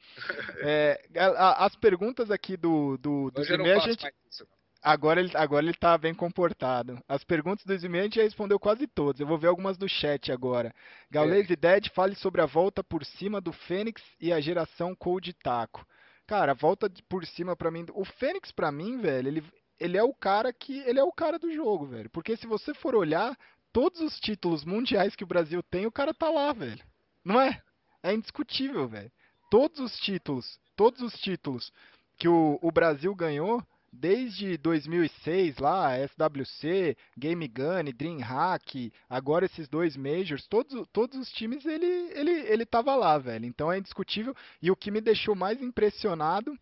É, a, as perguntas aqui do, do, do Zimé, a gente. Isso, Agora ele, agora ele tá bem comportado. As perguntas do Zimé a gente já respondeu quase todas. Eu vou ver algumas do chat agora. Gaules é. e Dead, fale sobre a volta por cima do Fênix e a geração Cold Taco. Cara, a volta por cima para mim. O Fênix, para mim, velho, ele, ele é o cara que. Ele é o cara do jogo, velho. Porque se você for olhar, todos os títulos mundiais que o Brasil tem, o cara tá lá, velho. Não é? É indiscutível, velho. Todos os títulos, todos os títulos que o, o Brasil ganhou desde 2006 lá, SWC, Game Gun, DreamHack, agora esses dois Majors, todos, todos os times ele, ele, ele tava lá, velho. Então é indiscutível. E o que me deixou mais impressionado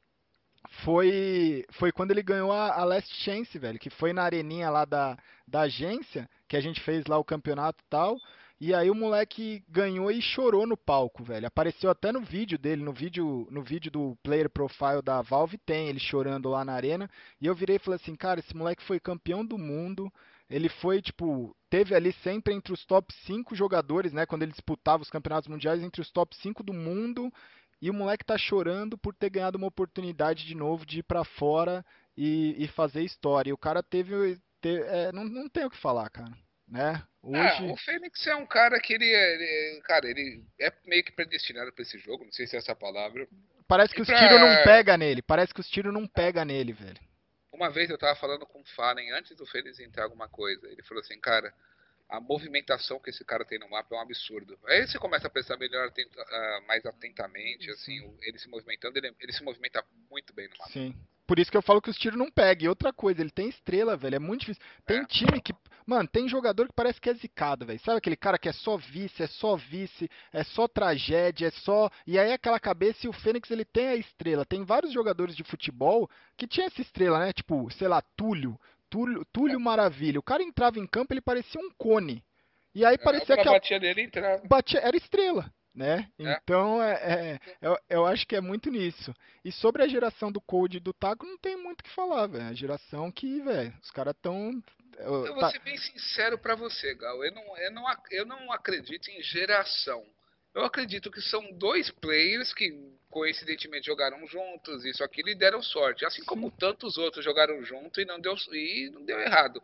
foi, foi quando ele ganhou a, a Last Chance, velho, que foi na areninha lá da, da agência, que a gente fez lá o campeonato e tal. E aí o moleque ganhou e chorou no palco, velho. Apareceu até no vídeo dele, no vídeo, no vídeo do player profile da Valve tem ele chorando lá na arena. E eu virei e falei assim, cara, esse moleque foi campeão do mundo. Ele foi, tipo, teve ali sempre entre os top 5 jogadores, né, quando ele disputava os campeonatos mundiais, entre os top 5 do mundo. E o moleque tá chorando por ter ganhado uma oportunidade de novo de ir para fora e, e, fazer história. E o cara teve, teve é, não, não tem o que falar, cara né? Hoje... Ah, o Fênix é um cara que ele, ele, cara, ele é meio que predestinado para esse jogo, não sei se é essa palavra. Parece que e os pra... tiros não pega nele, parece que os tiros não pega nele, velho. Uma vez eu tava falando com o Fallen antes do Fênix entrar alguma coisa, ele falou assim, cara, a movimentação que esse cara tem no mapa é um absurdo. Aí você começa a pensar melhor, uh, mais atentamente, assim, ele se movimentando, ele, ele, se movimenta muito bem no mapa. Sim. Por isso que eu falo que os tiros não pegam. E outra coisa, ele tem estrela, velho, é muito difícil. Tem é. time que Mano, tem jogador que parece que é zicado, velho. Sabe aquele cara que é só vice, é só vice, é só tragédia, é só. E aí aquela cabeça e o Fênix ele tem a estrela. Tem vários jogadores de futebol que tinha essa estrela, né? Tipo, sei lá, Túlio. Túlio, Túlio Maravilha. O cara entrava em campo, ele parecia um cone. E aí é, parecia que. A batia dele entrava. Batia, era estrela. Né? É. Então, é, é, eu, eu, acho que é muito nisso. E sobre a geração do Code e do Taco, não tem muito o que falar, velho. A geração que, velho, os caras estão eu, eu vou tá... ser bem sincero para você, Gal. Eu não, eu, não, eu não acredito em geração. Eu acredito que são dois players que coincidentemente jogaram juntos, isso aquilo, e deram sorte. Assim como tantos outros jogaram junto e não deu, e não deu errado.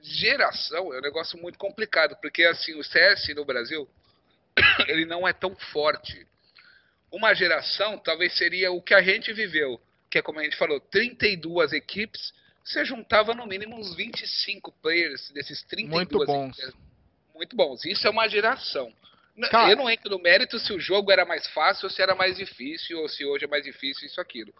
Geração é um negócio muito complicado, porque assim, o CS no Brasil, ele não é tão forte. Uma geração talvez seria o que a gente viveu, que é como a gente falou, 32 equipes você juntava no mínimo uns 25 players desses 32 Muito bons. Muito bons. Isso é uma geração. Cara, eu não entro no mérito se o jogo era mais fácil ou se era mais difícil, ou se hoje é mais difícil, isso aquilo.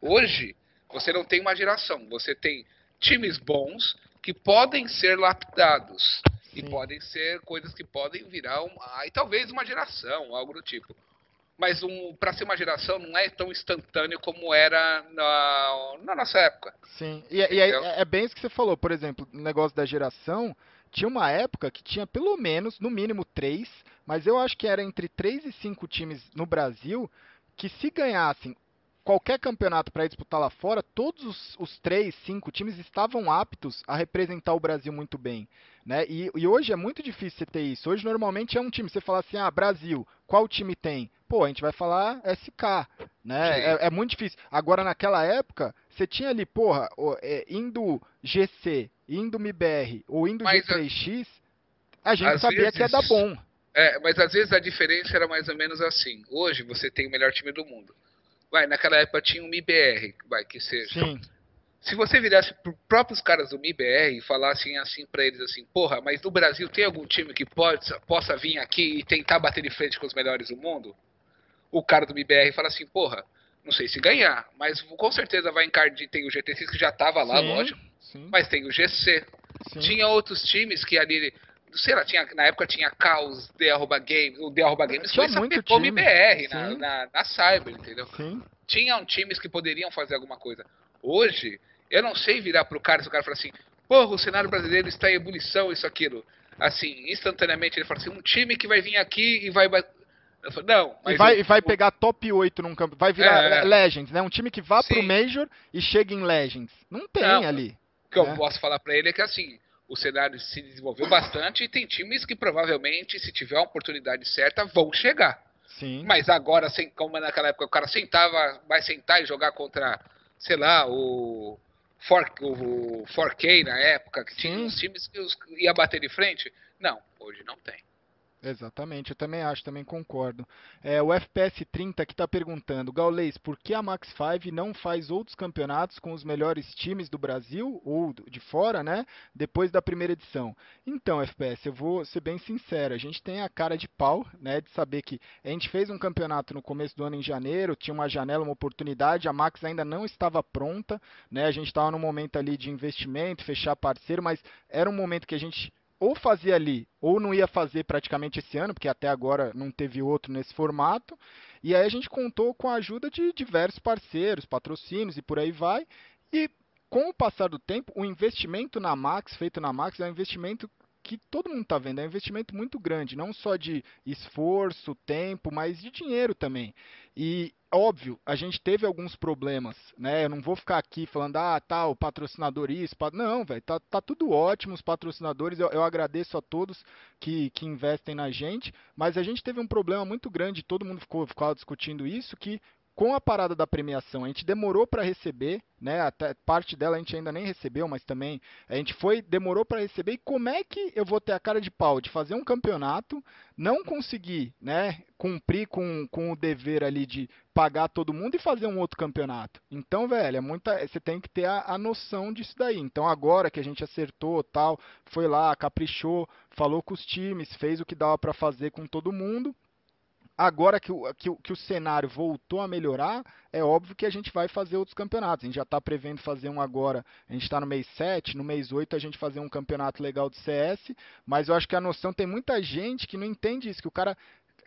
Hoje, você não tem uma geração. Você tem times bons que podem ser lapidados. Sim. E podem ser coisas que podem virar uma, e talvez uma geração, algo do tipo mas um, para ser uma geração não é tão instantâneo como era na, na nossa época. Sim, e, e é, é, bem isso que você falou, por exemplo, no negócio da geração, tinha uma época que tinha pelo menos, no mínimo, três, mas eu acho que era entre três e cinco times no Brasil que se ganhassem qualquer campeonato para disputar lá fora, todos os, os, três, cinco times estavam aptos a representar o Brasil muito bem. Né? E, e, hoje é muito difícil você ter isso. Hoje, normalmente, é um time. Você fala assim, ah, Brasil, qual time tem? Pô, a gente vai falar SK. Né? É, é, muito difícil. Agora, naquela época, você tinha ali, porra, é, indo GC, indo MIBR ou indo Mas, G3X, a gente às sabia que ia vezes- dar bom. É, mas às vezes a diferença era mais ou menos assim. Hoje você tem o melhor time do mundo. Vai, naquela época tinha um MIBR, vai, que seja. Sim, Se você virasse pro próprios caras do MIBR e falassem assim pra eles assim, porra, mas no Brasil tem algum time que pode, possa vir aqui e tentar bater de frente com os melhores do mundo? O cara do MIBR fala assim, porra, não sei se ganhar, mas com certeza vai encardir, tem o GT6 que já tava lá, sim, lógico, sim, mas tem o GC. sim. Tinha outros times que ali, sei lá, tinha, na época tinha Caos, The Arroba Games, o The Arroba Games foi sapecou time. MIBR na, na, na Cyber, entendeu? Sim. tinham times que poderiam fazer alguma coisa. Hoje, eu não sei virar pro cara se o cara fala assim, porra, o cenário brasileiro está em ebulição, isso, aquilo. Assim, instantaneamente ele fala assim, um time que vai vir aqui e vai... Eu falo, não, mas... E vai, o- e vai pegar top 8 num campo. Vai virar É. Legends, né? Um time que vá pro Sim. Major e chega em Legends. Não tem Não. ali. O que eu né? posso falar pra ele é que assim, o cenário se desenvolveu bastante e tem times que provavelmente, se tiver a oportunidade certa, vão chegar. Sim. Mas agora, sem, como naquela época o cara sentava, vai sentar e jogar contra, sei lá, o, 4, o 4K na época, que tinha Sim. uns times que os, ia bater de frente. Não, hoje não tem. Exatamente, eu também acho, também concordo. É, o FPS 30 que está perguntando, Gaulês, por que a Max 5 não faz outros campeonatos com os melhores times do Brasil ou de fora, né? Depois da primeira edição. Então, FPS, eu vou ser bem sincero, a gente tem a cara de pau, né? De saber que a gente fez um campeonato no começo do ano em janeiro, tinha uma janela, uma oportunidade, a Max ainda não estava pronta, né? A gente estava no momento ali de investimento, fechar parceiro, mas era um momento que a gente ou fazia ali, ou não ia fazer praticamente esse ano, porque até agora não teve outro nesse formato. E aí a gente contou com a ajuda de diversos parceiros, patrocínios e por aí vai. E com o passar do tempo, o investimento na Max, feito na Max, é um investimento que todo mundo está vendo, é um investimento muito grande, não só de esforço, tempo, mas de dinheiro também. E óbvio, a gente teve alguns problemas, né? Eu não vou ficar aqui falando, ah, tá, o patrocinador isso, pa-". não, velho, tá, tá tudo ótimo, os patrocinadores, eu, eu agradeço a todos que, que investem na gente, mas a gente teve um problema muito grande, todo mundo ficou, ficou discutindo isso, que com a parada da premiação, a gente demorou para receber, né? Até parte dela a gente ainda nem recebeu, mas também a gente foi, demorou para receber. E como é que eu vou ter a cara de pau de fazer um campeonato, não conseguir, né, cumprir com, com o dever ali de pagar todo mundo e fazer um outro campeonato? Então, velho, é muita, você tem que ter a, a noção disso daí. Então, agora que a gente acertou, tal, foi lá, caprichou, falou com os times, fez o que dava para fazer com todo mundo. Agora que o, que, que o cenário voltou a melhorar, é óbvio que a gente vai fazer outros campeonatos. A gente já está prevendo fazer um agora, a gente está no mês 7, no mês 8 a gente fazer um campeonato legal de CS, mas eu acho que a noção, tem muita gente que não entende isso, que o cara...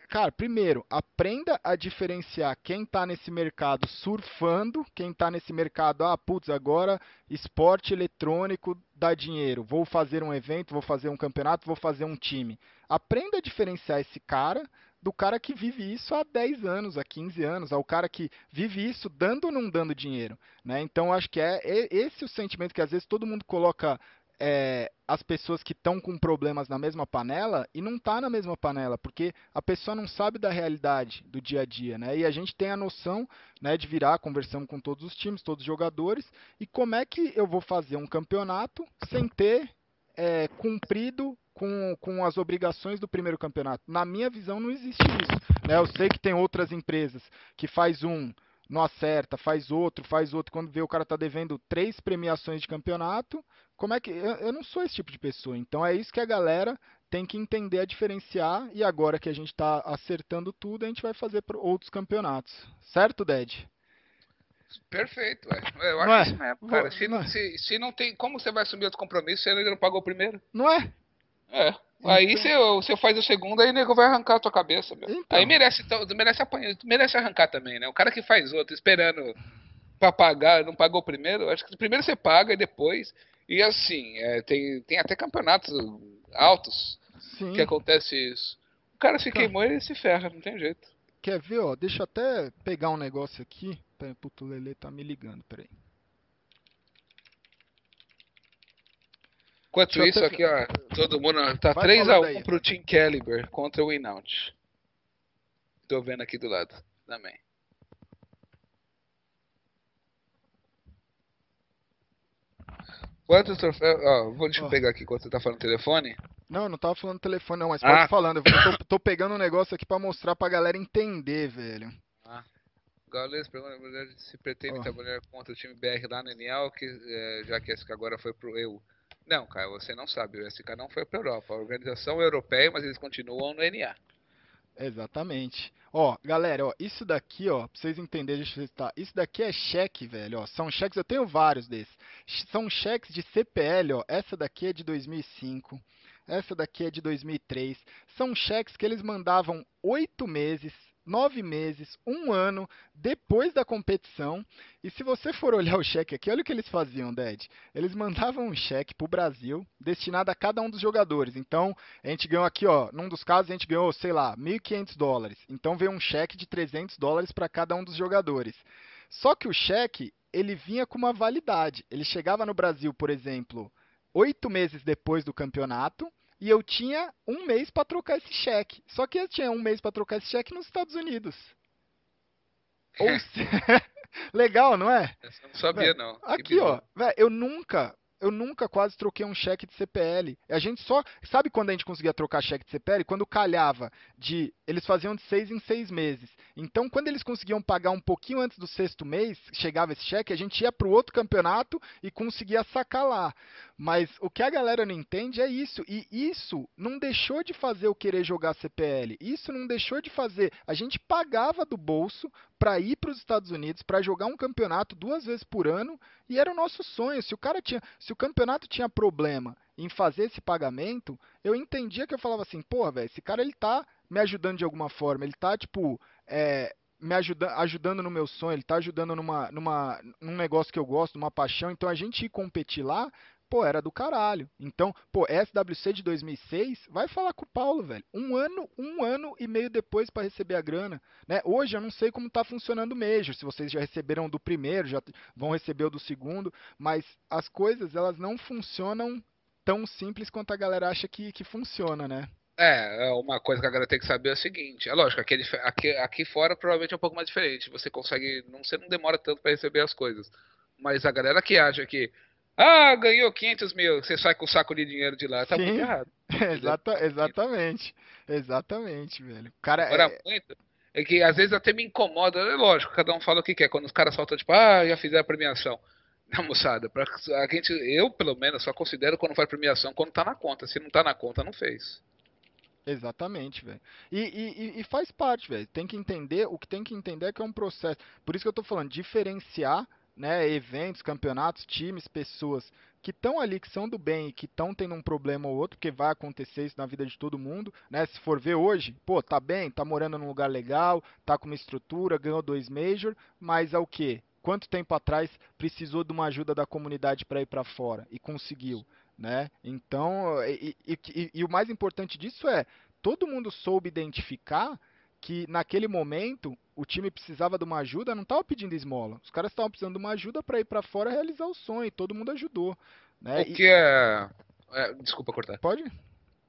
Cara, primeiro, aprenda a diferenciar quem está nesse mercado surfando, quem está nesse mercado, ah, putz, agora esporte eletrônico dá dinheiro, vou fazer um evento, vou fazer um campeonato, vou fazer um time. Aprenda a diferenciar esse cara do cara que vive isso há 10 anos, há 15 anos, ao cara que vive isso dando ou não dando dinheiro. Né? Então, acho que é esse o sentimento que às vezes todo mundo coloca é, as pessoas que estão com problemas na mesma panela e não está na mesma panela, porque a pessoa não sabe da realidade do dia a dia. Né? E a gente tem a noção né, de virar, conversando com todos os times, todos os jogadores, e como é que eu vou fazer um campeonato sem ter é, cumprido com, com as obrigações do primeiro campeonato. Na minha visão, não existe isso. Né? Eu sei que tem outras empresas que faz um, não acerta, faz outro, faz outro. Quando vê o cara tá devendo três premiações de campeonato, como é que. Eu, eu não sou esse tipo de pessoa. Então é isso que a galera tem que entender a diferenciar. E agora que a gente está acertando tudo, a gente vai fazer outros campeonatos. Certo, Ded? Perfeito, é. eu acho Não é? isso mesmo, cara. Vou- Se não é? se, se não tem. Como você vai assumir outro compromisso se ele ainda não pagou o primeiro? Não é? É. Aí Então- você, você faz o segundo, aí o nego vai arrancar a tua cabeça, meu. Então. Aí merece, então, merece apanhar, merece arrancar também, né? O cara que faz outro esperando pra pagar, não pagou primeiro, acho que primeiro você paga e depois. E assim, é, tem, tem até campeonatos altos Sim. que acontece isso. O cara se Tá. queimou e ele se ferra, não tem jeito. Quer ver, ó? Deixa eu até pegar um negócio aqui. Pera, puto, o Lele tá me ligando, peraí. Enquanto isso aqui, ó, todo mundo tá Vai 3 a falando 1 aí. pro Team Caliber contra o Winout. Tô vendo aqui do lado também. Quantos troféus. Ó, vou deixa eu pegar aqui quando você tá falando telefone. Não, eu não tava falando telefone, não, mas ah. pode falando. Eu tô, tô, pegando um negócio aqui pra mostrar pra galera entender, velho. Ah. Gaules pergunta se pretende oh. trabalhar contra o time BR lá no NL, que, é, já que a SK agora foi pro EU. Não, cara, você não sabe. O SK não foi pra Europa. A organização europeia, mas eles continuam no NA. Exatamente. Ó, galera, ó, isso daqui, ó, pra vocês entenderem, deixa eu citar. Isso daqui é cheque, velho, ó. São cheques, eu tenho vários desses. São cheques de CPL, ó. Essa daqui é de 2005. Essa daqui é de 2003. São cheques que eles mandavam oito meses nove meses, um ano depois da competição. E se você for olhar o cheque aqui, olha o que eles faziam, Ded. Eles mandavam um cheque para o Brasil destinado a cada um dos jogadores. Então, a gente ganhou aqui, ó, num dos casos a gente ganhou, sei lá, 1.500 dólares. Então veio um cheque de 300 dólares para cada um dos jogadores. Só que o cheque, ele vinha com uma validade. Ele chegava no Brasil, por exemplo, oito meses depois do campeonato e eu tinha um mês para trocar esse cheque. Só que eu tinha um mês para trocar esse cheque nos Estados Unidos. Ou se... Legal, não é? Eu não sabia, não. Aqui, ó. Véio, eu nunca eu nunca quase troquei um cheque de CPL. A gente só. Sabe quando a gente conseguia trocar cheque de CPL? Quando calhava de. Eles faziam de seis em seis meses. Então, quando eles conseguiam pagar um pouquinho antes do sexto mês, chegava esse cheque, a gente ia para o outro campeonato e conseguia sacar lá. Mas o que a galera não entende é isso. E isso não deixou de fazer eu querer jogar CPL. Isso não deixou de fazer. A gente pagava do bolso para ir para os Estados Unidos para jogar um campeonato duas vezes por ano e era o nosso sonho. Se o cara tinha, se o campeonato tinha problema em fazer esse pagamento, eu entendia que eu falava assim, porra, velho, esse cara ele tá me ajudando de alguma forma, ele tá tipo é, me ajuda, ajudando no meu sonho, ele tá ajudando numa, numa, num negócio que eu gosto, numa paixão. Então a gente ir competir lá pô, era do caralho. Então, pô, SWC de 2006, vai falar com o Paulo, velho. Um ano, um ano e meio depois para receber a grana, né? Hoje eu não sei como tá funcionando o Major, se vocês já receberam do primeiro, já vão receber o do segundo, mas as coisas, elas não funcionam tão simples quanto a galera acha que, que funciona, né? É, é, uma coisa que a galera tem que saber é o seguinte, é lógico, aqui, aqui, aqui fora provavelmente é um pouco mais diferente, você consegue, não, você não demora tanto para receber as coisas, mas a galera que acha que ah, ganhou 500 mil, você sai com o saco de dinheiro de lá, tá Sim, muito errado. Exata, exatamente, exatamente, velho. Cara, Agora, é... muito, é que às vezes até me incomoda, é lógico, cada um fala o que quer, quando os caras soltam tipo, ah, já fizeram a premiação. Não, moçada, pra, a gente, eu pelo menos só considero quando faz premiação quando tá na conta, se não tá na conta, não fez. Exatamente, velho. E, e, e, faz parte, velho. Tem que entender, o que tem que entender é que é um processo. Por isso que eu tô falando, diferenciar né, eventos, campeonatos, times, pessoas que estão ali, que são do bem e que estão tendo um problema ou outro, porque vai acontecer isso na vida de todo mundo, né? Se for ver hoje, pô, tá bem, tá morando num lugar legal, tá com uma estrutura, ganhou dois major, mas é o quê? Quanto tempo atrás precisou de uma ajuda da comunidade para ir para fora e conseguiu, né? Então, e, e, e, e o mais importante disso é todo mundo soube identificar que naquele momento o time precisava de uma ajuda, não estava pedindo esmola. Os caras estavam precisando de uma ajuda para ir para fora realizar o sonho, e todo mundo ajudou. Né? O que é... é... Desculpa cortar. Pode?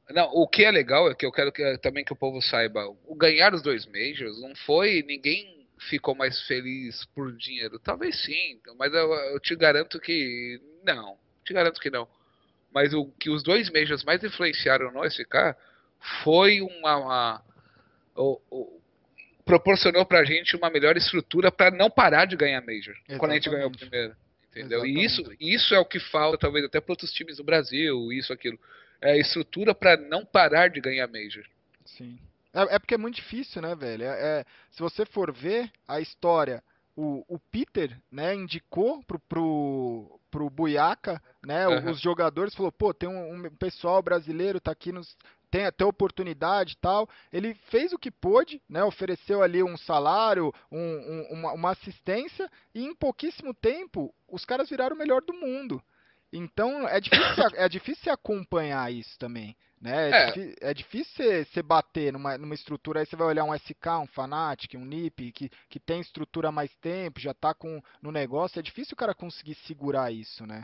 Não, o que é legal é que eu quero que, também que o povo saiba, o ganhar os dois Majors não foi ninguém ficou mais feliz por dinheiro. Talvez sim, mas eu, eu te garanto que não. Te garanto que não. Mas o que os dois Majors mais influenciaram no SK foi uma, uma o, o, proporcionou pra gente uma melhor estrutura para não parar de ganhar Major Exatamente. quando a gente ganhou o primeiro. Entendeu? E isso, isso é o que falta, talvez, até para outros times do Brasil, isso, aquilo. É estrutura para não parar de ganhar Major. Sim. É, é, porque é muito difícil, né, velho? É, é, se você for ver a história, o, o Peter, né, indicou pro, pro, pro Buiaca, né, uhum. os jogadores, falou, pô, tem um, um pessoal brasileiro, tá aqui nos, tem até oportunidade e tal. Ele fez o que pôde, né? Ofereceu ali um salário, um, um, uma, uma, assistência, e em pouquíssimo tempo os caras viraram o melhor do mundo. Então é difícil, é difícil acompanhar isso também. Né? É, é. é difícil você bater numa, numa estrutura, aí você vai olhar um SK, um Fnatic, um NiP, que, que tem estrutura há mais tempo, já está com, no negócio, é difícil o cara conseguir segurar isso, né?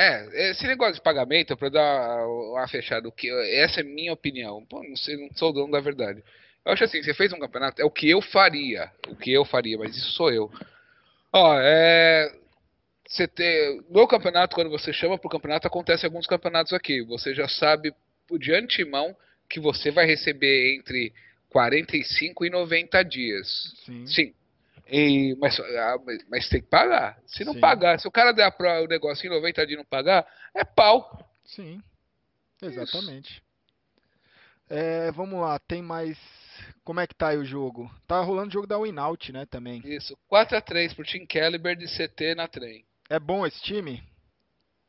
É, esse negócio de pagamento, para dar uma fechada, que, essa é minha opinião. Pô, não, sei, não sou o dono da verdade. Eu acho assim, você fez um campeonato, é o que eu faria. O que eu faria, mas isso sou eu. Ó, é. você ter. No campeonato, quando você chama pro campeonato, acontece alguns campeonatos aqui. Você já sabe de antemão que você vai receber entre 45 e 90 dias. Sim. Sim. E, mas, ah, mas, mas tem que pagar. Se não Sim. pagar, se o cara der o negócio em 90 dias e não pagar, é pau. Sim, exatamente. É, vamos lá, tem mais. Como é que tá aí o jogo? Tá rolando o jogo da Winout, né, também. Isso. 4x3 pro Team Caliber de CT na trem. É bom esse time?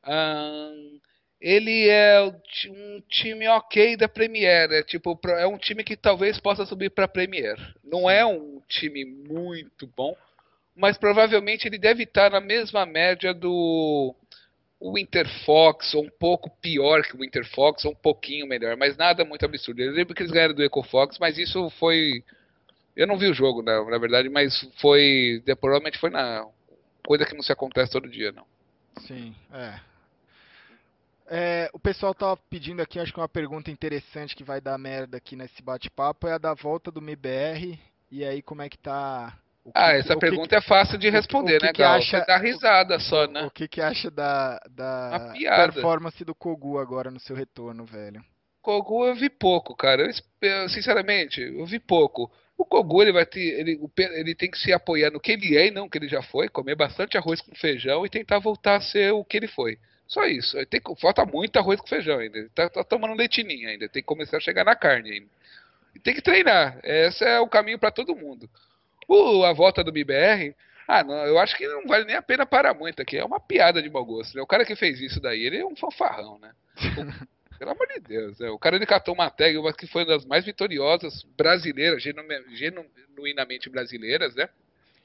Ahn, ele é um time ok da Premier. É, tipo, é um time que talvez possa subir pra Premier. Não é um time muito bom, mas provavelmente ele deve estar na mesma média do Winter Fox, ou um pouco pior que o Winter Fox, ou um pouquinho melhor, mas nada muito absurdo. Eu lembro que eles ganharam do Eco Fox, mas isso foi. Eu não vi o jogo, na, na verdade, mas foi. Provavelmente foi na. Coisa que não se acontece todo dia, não. Sim, é. É, o pessoal tava pedindo aqui, acho que uma pergunta interessante que vai dar merda aqui nesse bate-papo é a da volta do MBR. E aí, como é que tá? que Ah, essa o que pergunta é fácil de responder, o que né, que acha- Você dá risada só, né? o que que acha da, da performance do Kogu agora no seu retorno, velho? Kogu eu vi pouco, cara. Eu, sinceramente, eu vi pouco. O Kogu ele vai ter, ele, ele tem que se apoiar no que ele é e não no que ele já foi, comer bastante arroz com feijão e tentar voltar a ser o que ele foi. Só isso. Tem, falta muito arroz com feijão ainda. Tá, tá tomando leitinho ainda. Tem que começar a chegar na carne ainda. E tem que treinar. Esse é o caminho para todo mundo. O, a volta do BBR, ah, não, eu acho que não vale nem a pena parar muito aqui. É uma piada de mau gosto. Né? O cara que fez isso daí, ele é um fanfarrão, né? Pelo amor de Deus. né? O cara ele catou uma tag, uma que foi uma das mais vitoriosas brasileiras, genu- genuinamente brasileiras, né?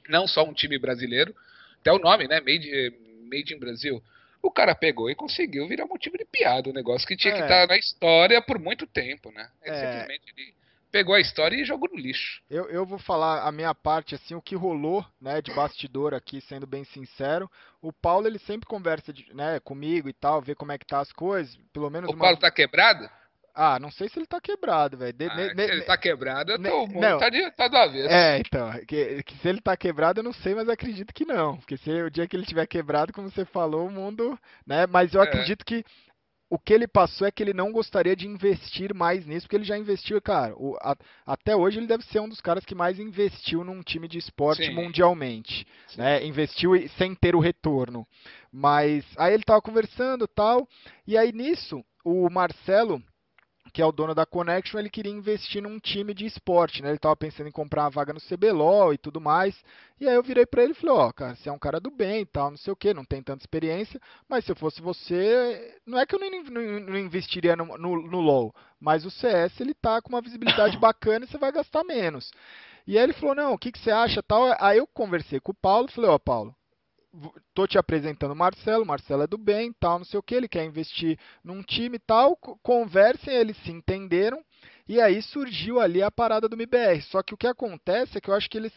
Não só um time brasileiro. Até o nome, né? Made, eh, Made in Brasil. O cara pegou e conseguiu virar motivo de piada. Um negócio que tinha que É. estar na história por muito tempo, né? Ele É. simplesmente ele pegou a história e jogou no lixo. Eu, eu vou falar a minha parte, assim, o que rolou, né, de bastidor aqui, sendo bem sincero. O Paulo, ele sempre conversa, de- né, comigo e tal, vê como é que tá as coisas, pelo menos O uma... Paulo tá quebrado? Ah, não sei se ele tá quebrado, velho. Ah, se ele tá quebrado, eu tô, não. tá, de, tá do avesso. É, então, que, que se ele tá quebrado eu não sei, mas acredito que não. Porque se o dia que ele tiver quebrado, como você falou, o mundo, né? Mas eu É. acredito que o que ele passou é que ele não gostaria de investir mais nisso, porque ele já investiu, cara. o- a- até hoje ele deve ser um dos caras que mais investiu num time de esporte Sim. mundialmente, Sim. né? Investiu sem ter o retorno. Mas aí ele tava conversando, tal, e aí nisso o Marcelo que é o dono da Connection, ele queria investir num time de esporte, né? Ele tava pensando em comprar uma vaga no CBLOL e tudo mais. E aí eu virei pra ele e falei, ó, cara, você é um cara do bem e tal, não sei o que, não tem tanta experiência, mas se eu fosse você, não é que eu não, não- não investiria no, no- no LoL, mas o CS ele tá com uma visibilidade bacana e você vai gastar menos. E aí ele falou, não, o que, que você acha tal? Aí eu conversei com o Paulo, falei, ó, Paulo, v- tô te apresentando o Marcelo, Marcelo é do bem, tal, não sei o que, ele quer investir num time e tal, co- conversem, eles se entenderam, e aí surgiu ali a parada do MBR. Só que o que acontece é que eu acho que eles,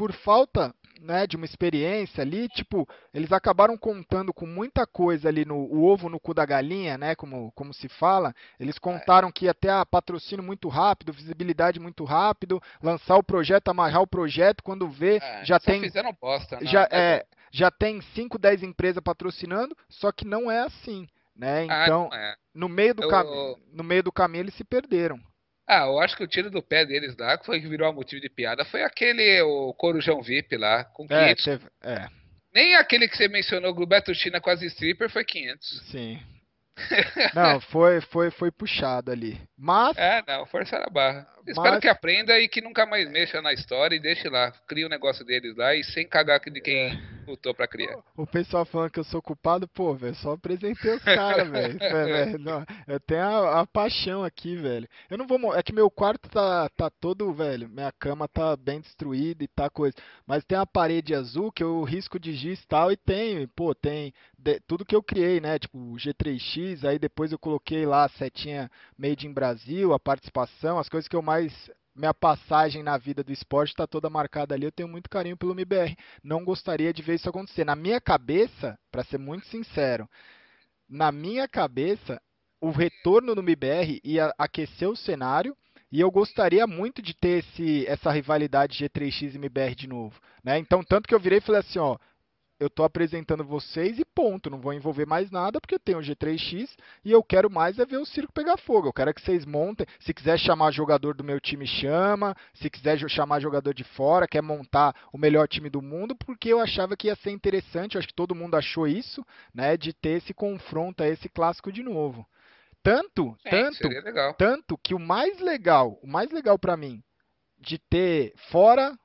por falta né, de uma experiência ali, tipo, eles acabaram contando com muita coisa ali no o ovo no cu da galinha, né, como, como se fala. Eles contaram que ia ter a patrocínio muito rápido, visibilidade muito rápido, lançar o projeto, amarrar o projeto, quando vê, É, já tem fizeram bosta, né? já, Mas é, já tem 5, 10 empresas patrocinando, só que não é assim, né? Ah, Então, não é. no meio do Eu- caminho, no meio do caminho eles se perderam. Ah, eu acho que o tiro do pé deles lá, que foi que virou motivo de piada, foi aquele, o Corujão VIP lá, com É, 500. teve, é, Nem aquele que você mencionou, o Beto China quase stripper, foi 500. sim. Não, foi, foi, foi puxado ali. Mas, É, não, forçaram a barra. Mas- Espero que aprenda e que nunca mais mexa na história e deixe lá, cria o negócio deles lá e sem cagar de quem lutou pra criar. o pessoal falando que eu sou culpado, pô, velho, só apresentei os caras, velho. Eu tenho a, a paixão aqui, velho. Eu não vou. É que meu quarto tá, tá todo, velho. Minha cama tá bem destruída e tá coisa. Mas tem a parede azul que eu risco de giz e tal. E tem, pô, tem de- tudo que eu criei, né? Tipo, o G3X. Aí depois eu coloquei lá a setinha Made in Brasil, a participação, as coisas que eu mais. Minha passagem na vida do esporte tá toda marcada ali. Eu tenho muito carinho pelo MBR. Não gostaria de ver isso acontecer. Na minha cabeça, pra ser muito sincero, na minha cabeça, o retorno do MBR ia aquecer o cenário e eu gostaria muito de ter esse, essa rivalidade G3X e MBR de novo. Né? Então, tanto que eu virei e falei assim, ó, eu tô apresentando vocês e ponto. Não vou envolver mais nada porque eu tenho o G3X e eu quero mais é ver o circo pegar fogo. Eu quero que vocês montem. Se quiser chamar jogador do meu time, chama. Se quiser chamar jogador de fora, quer montar o melhor time do mundo, porque eu achava que ia ser interessante. Eu acho que todo mundo achou isso, né? De ter esse confronto, esse clássico de novo. Tanto, Sim, tanto, tanto que o mais legal, o mais legal para mim de ter fora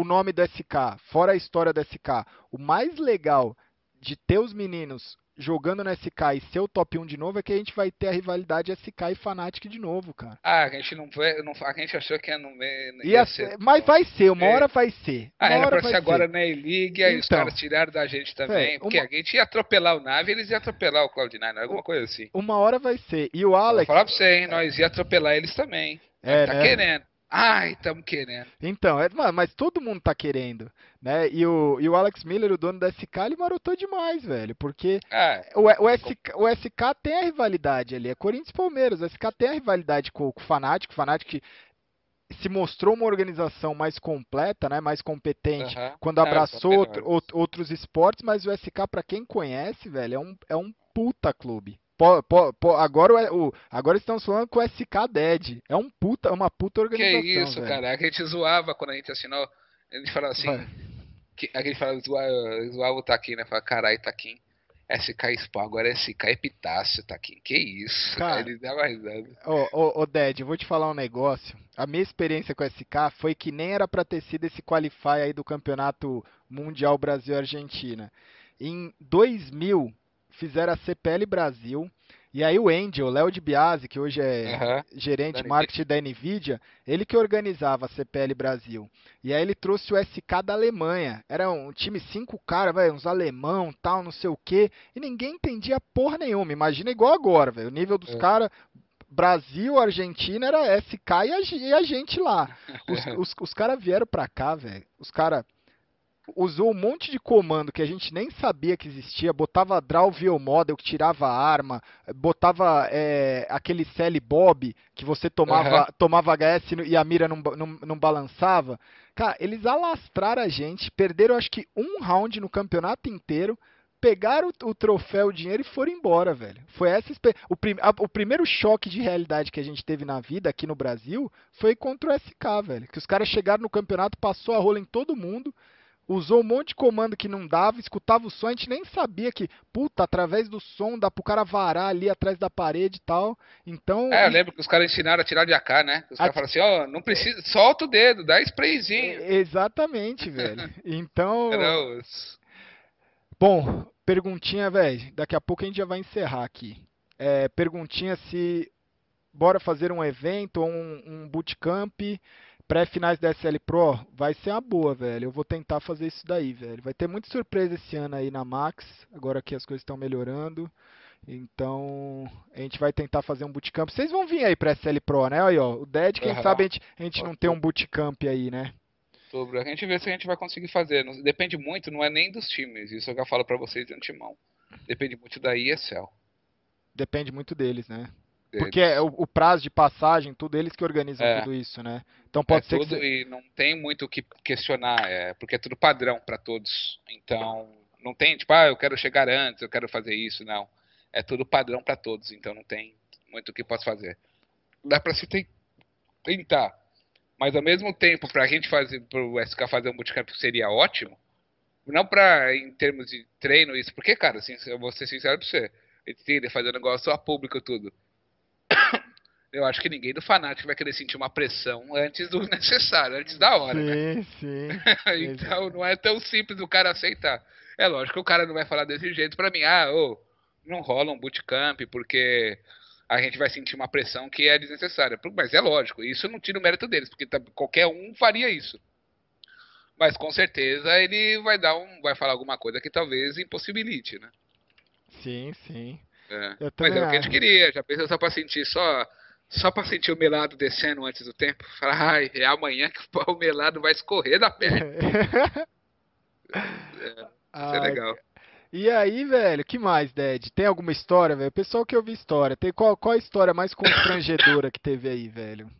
o nome do SK, fora a história do SK, o mais legal de ter os meninos jogando no SK e ser o top 1 de novo é que a gente vai ter a rivalidade SK e Fnatic de novo, cara. Ah, a gente não foi, não, a gente achou que ia não ia, ia ser, mas vai ser, uma É. hora vai ser. Ah, era hora pra ser agora na E-League, aí os Então. caras tiraram da gente também, É, porque uma- a gente ia atropelar o Nave, eles iam atropelar o Cloud9, alguma coisa assim. Uma hora vai ser. E o Vou Alex, falar pra você, hein, nós ia atropelar eles também. É, tá né? querendo. Ai, tamo querendo. Então, é, mano, mas todo mundo tá querendo, né? E o, e o Alex Miller, o dono da SK, ele marotou demais, velho, porque Ah, o, o, SK, o SK tem a rivalidade ali, é Corinthians Palmeiras, o SK tem a rivalidade com, com o Fnatic, o Fnatic se mostrou uma organização mais completa, né, mais competente, quando Ah, abraçou são outro- outros esportes, mas o SK, pra quem conhece, velho, é um, é um puta clube. Po- po- po- agora, o, agora estamos falando com o SK Dead. É um puta, uma puta Que organização, isso, velho. cara. A gente zoava quando a gente assinou. A gente falava assim. Vai. Que, a gente falava, zoava, zoava o Taquim, né? Falava, caralho, Taquim. SK Spawn, agora é SK Epitácio, Taquim. Que isso? Cara. Ele dava risada. Ô, ô, ô, Ded, eu vou te falar um negócio. A minha experiência com o SK foi que nem era pra ter sido esse qualify aí do Campeonato Mundial Brasil-Argentina. Em 2000, fizeram a CPL Brasil. E aí o Angel, Léo de Biasi, que hoje é Aham. gerente de marketing da Nvidia, ele que organizava a CPL Brasil. E aí ele trouxe o SK da Alemanha. Era um time cinco caras, velho, uns alemão, tal, não sei o quê, e ninguém entendia porra nenhuma. Imagina igual agora, velho. O nível dos É. caras Brasil, Argentina era SK e a, e a gente lá. Os, os, os caras vieram pra cá, velho. Os caras usou um monte de comando que a gente nem sabia que existia, botava draw view model que tirava a arma, botava é, aquele CL Bob que você tomava, Aham. tomava HS e a mira não, não, não balançava. Cara, eles alastraram a gente, perderam acho que um round no campeonato inteiro, pegaram o, o troféu, o dinheiro e foram embora, velho. Foi essa o, prim- a- o primeiro choque de realidade que a gente teve na vida aqui no Brasil foi contra o SK, velho. Que os caras chegaram no campeonato, passou a rola em todo mundo, usou um monte de comando que não dava, escutava o som, a gente nem sabia que, puta, através do som dá pro cara varar ali atrás da parede e tal. Então, É, eu lembro que os caras ensinaram a tirar de AK, né? Os caras falaram assim, ó, não precisa, solta o dedo, dá sprayzinho. é- exatamente, velho. Então, bom, perguntinha, velho, daqui a pouco a gente já vai encerrar aqui. É, perguntinha se bora fazer um evento ou um, um bootcamp pré-finais da SL Pro, vai ser uma boa, velho. Eu vou tentar fazer isso daí, velho. Vai ter muita surpresa esse ano aí na Max, agora que as coisas estão melhorando. Então, a gente vai tentar fazer um bootcamp. Vocês vão vir aí pra SL Pro, né? Aí, ó, o Dead, quem Aham. sabe a gente, a gente não tem um bootcamp aí, né? Sobre. A gente vê se a gente vai conseguir fazer. Depende muito, não é nem dos times. Isso eu já falo pra vocês de antemão. Depende muito da ESL. Depende muito deles, né? Deles. Porque é o, o prazo de passagem, tudo eles que organizam É. tudo isso, né? Então pode é ser tudo que. e não tem muito o que questionar, é, porque é tudo padrão pra todos. Então, não tem tipo, ah, eu quero chegar antes, eu quero fazer isso, não. É tudo padrão pra todos, então não tem muito o que posso fazer. Dá pra se ten- tentar, mas ao mesmo tempo pra gente fazer, pro SK fazer um bootcamp seria ótimo. Não pra em termos de treino isso, porque cara, assim, eu vou ser sincero pra você, ele fazer um negócio a público tudo. Eu acho que ninguém do Fnatic vai querer sentir uma pressão antes do necessário, antes da hora, né? Sim, sim. então não é tão simples o cara aceitar. É lógico que o cara não vai falar desse jeito pra mim, ah, ô, não rola um bootcamp porque a gente vai sentir uma pressão que é desnecessária. Mas é lógico, isso não tira o mérito deles, porque tá- qualquer um faria isso. Mas com certeza ele vai dar um, vai falar alguma coisa que talvez impossibilite, né? Sim, sim. É. Mas é o que a gente queria, já pensou só pra sentir só só pra sentir o melado descendo antes do tempo? Falar, ai, é amanhã que o melado vai escorrer da perna. Isso é legal. E aí, velho, que mais, Ded? Tem alguma história, velho? Pessoal que ouve história, tem qual, qual a história mais constrangedora que teve aí, velho?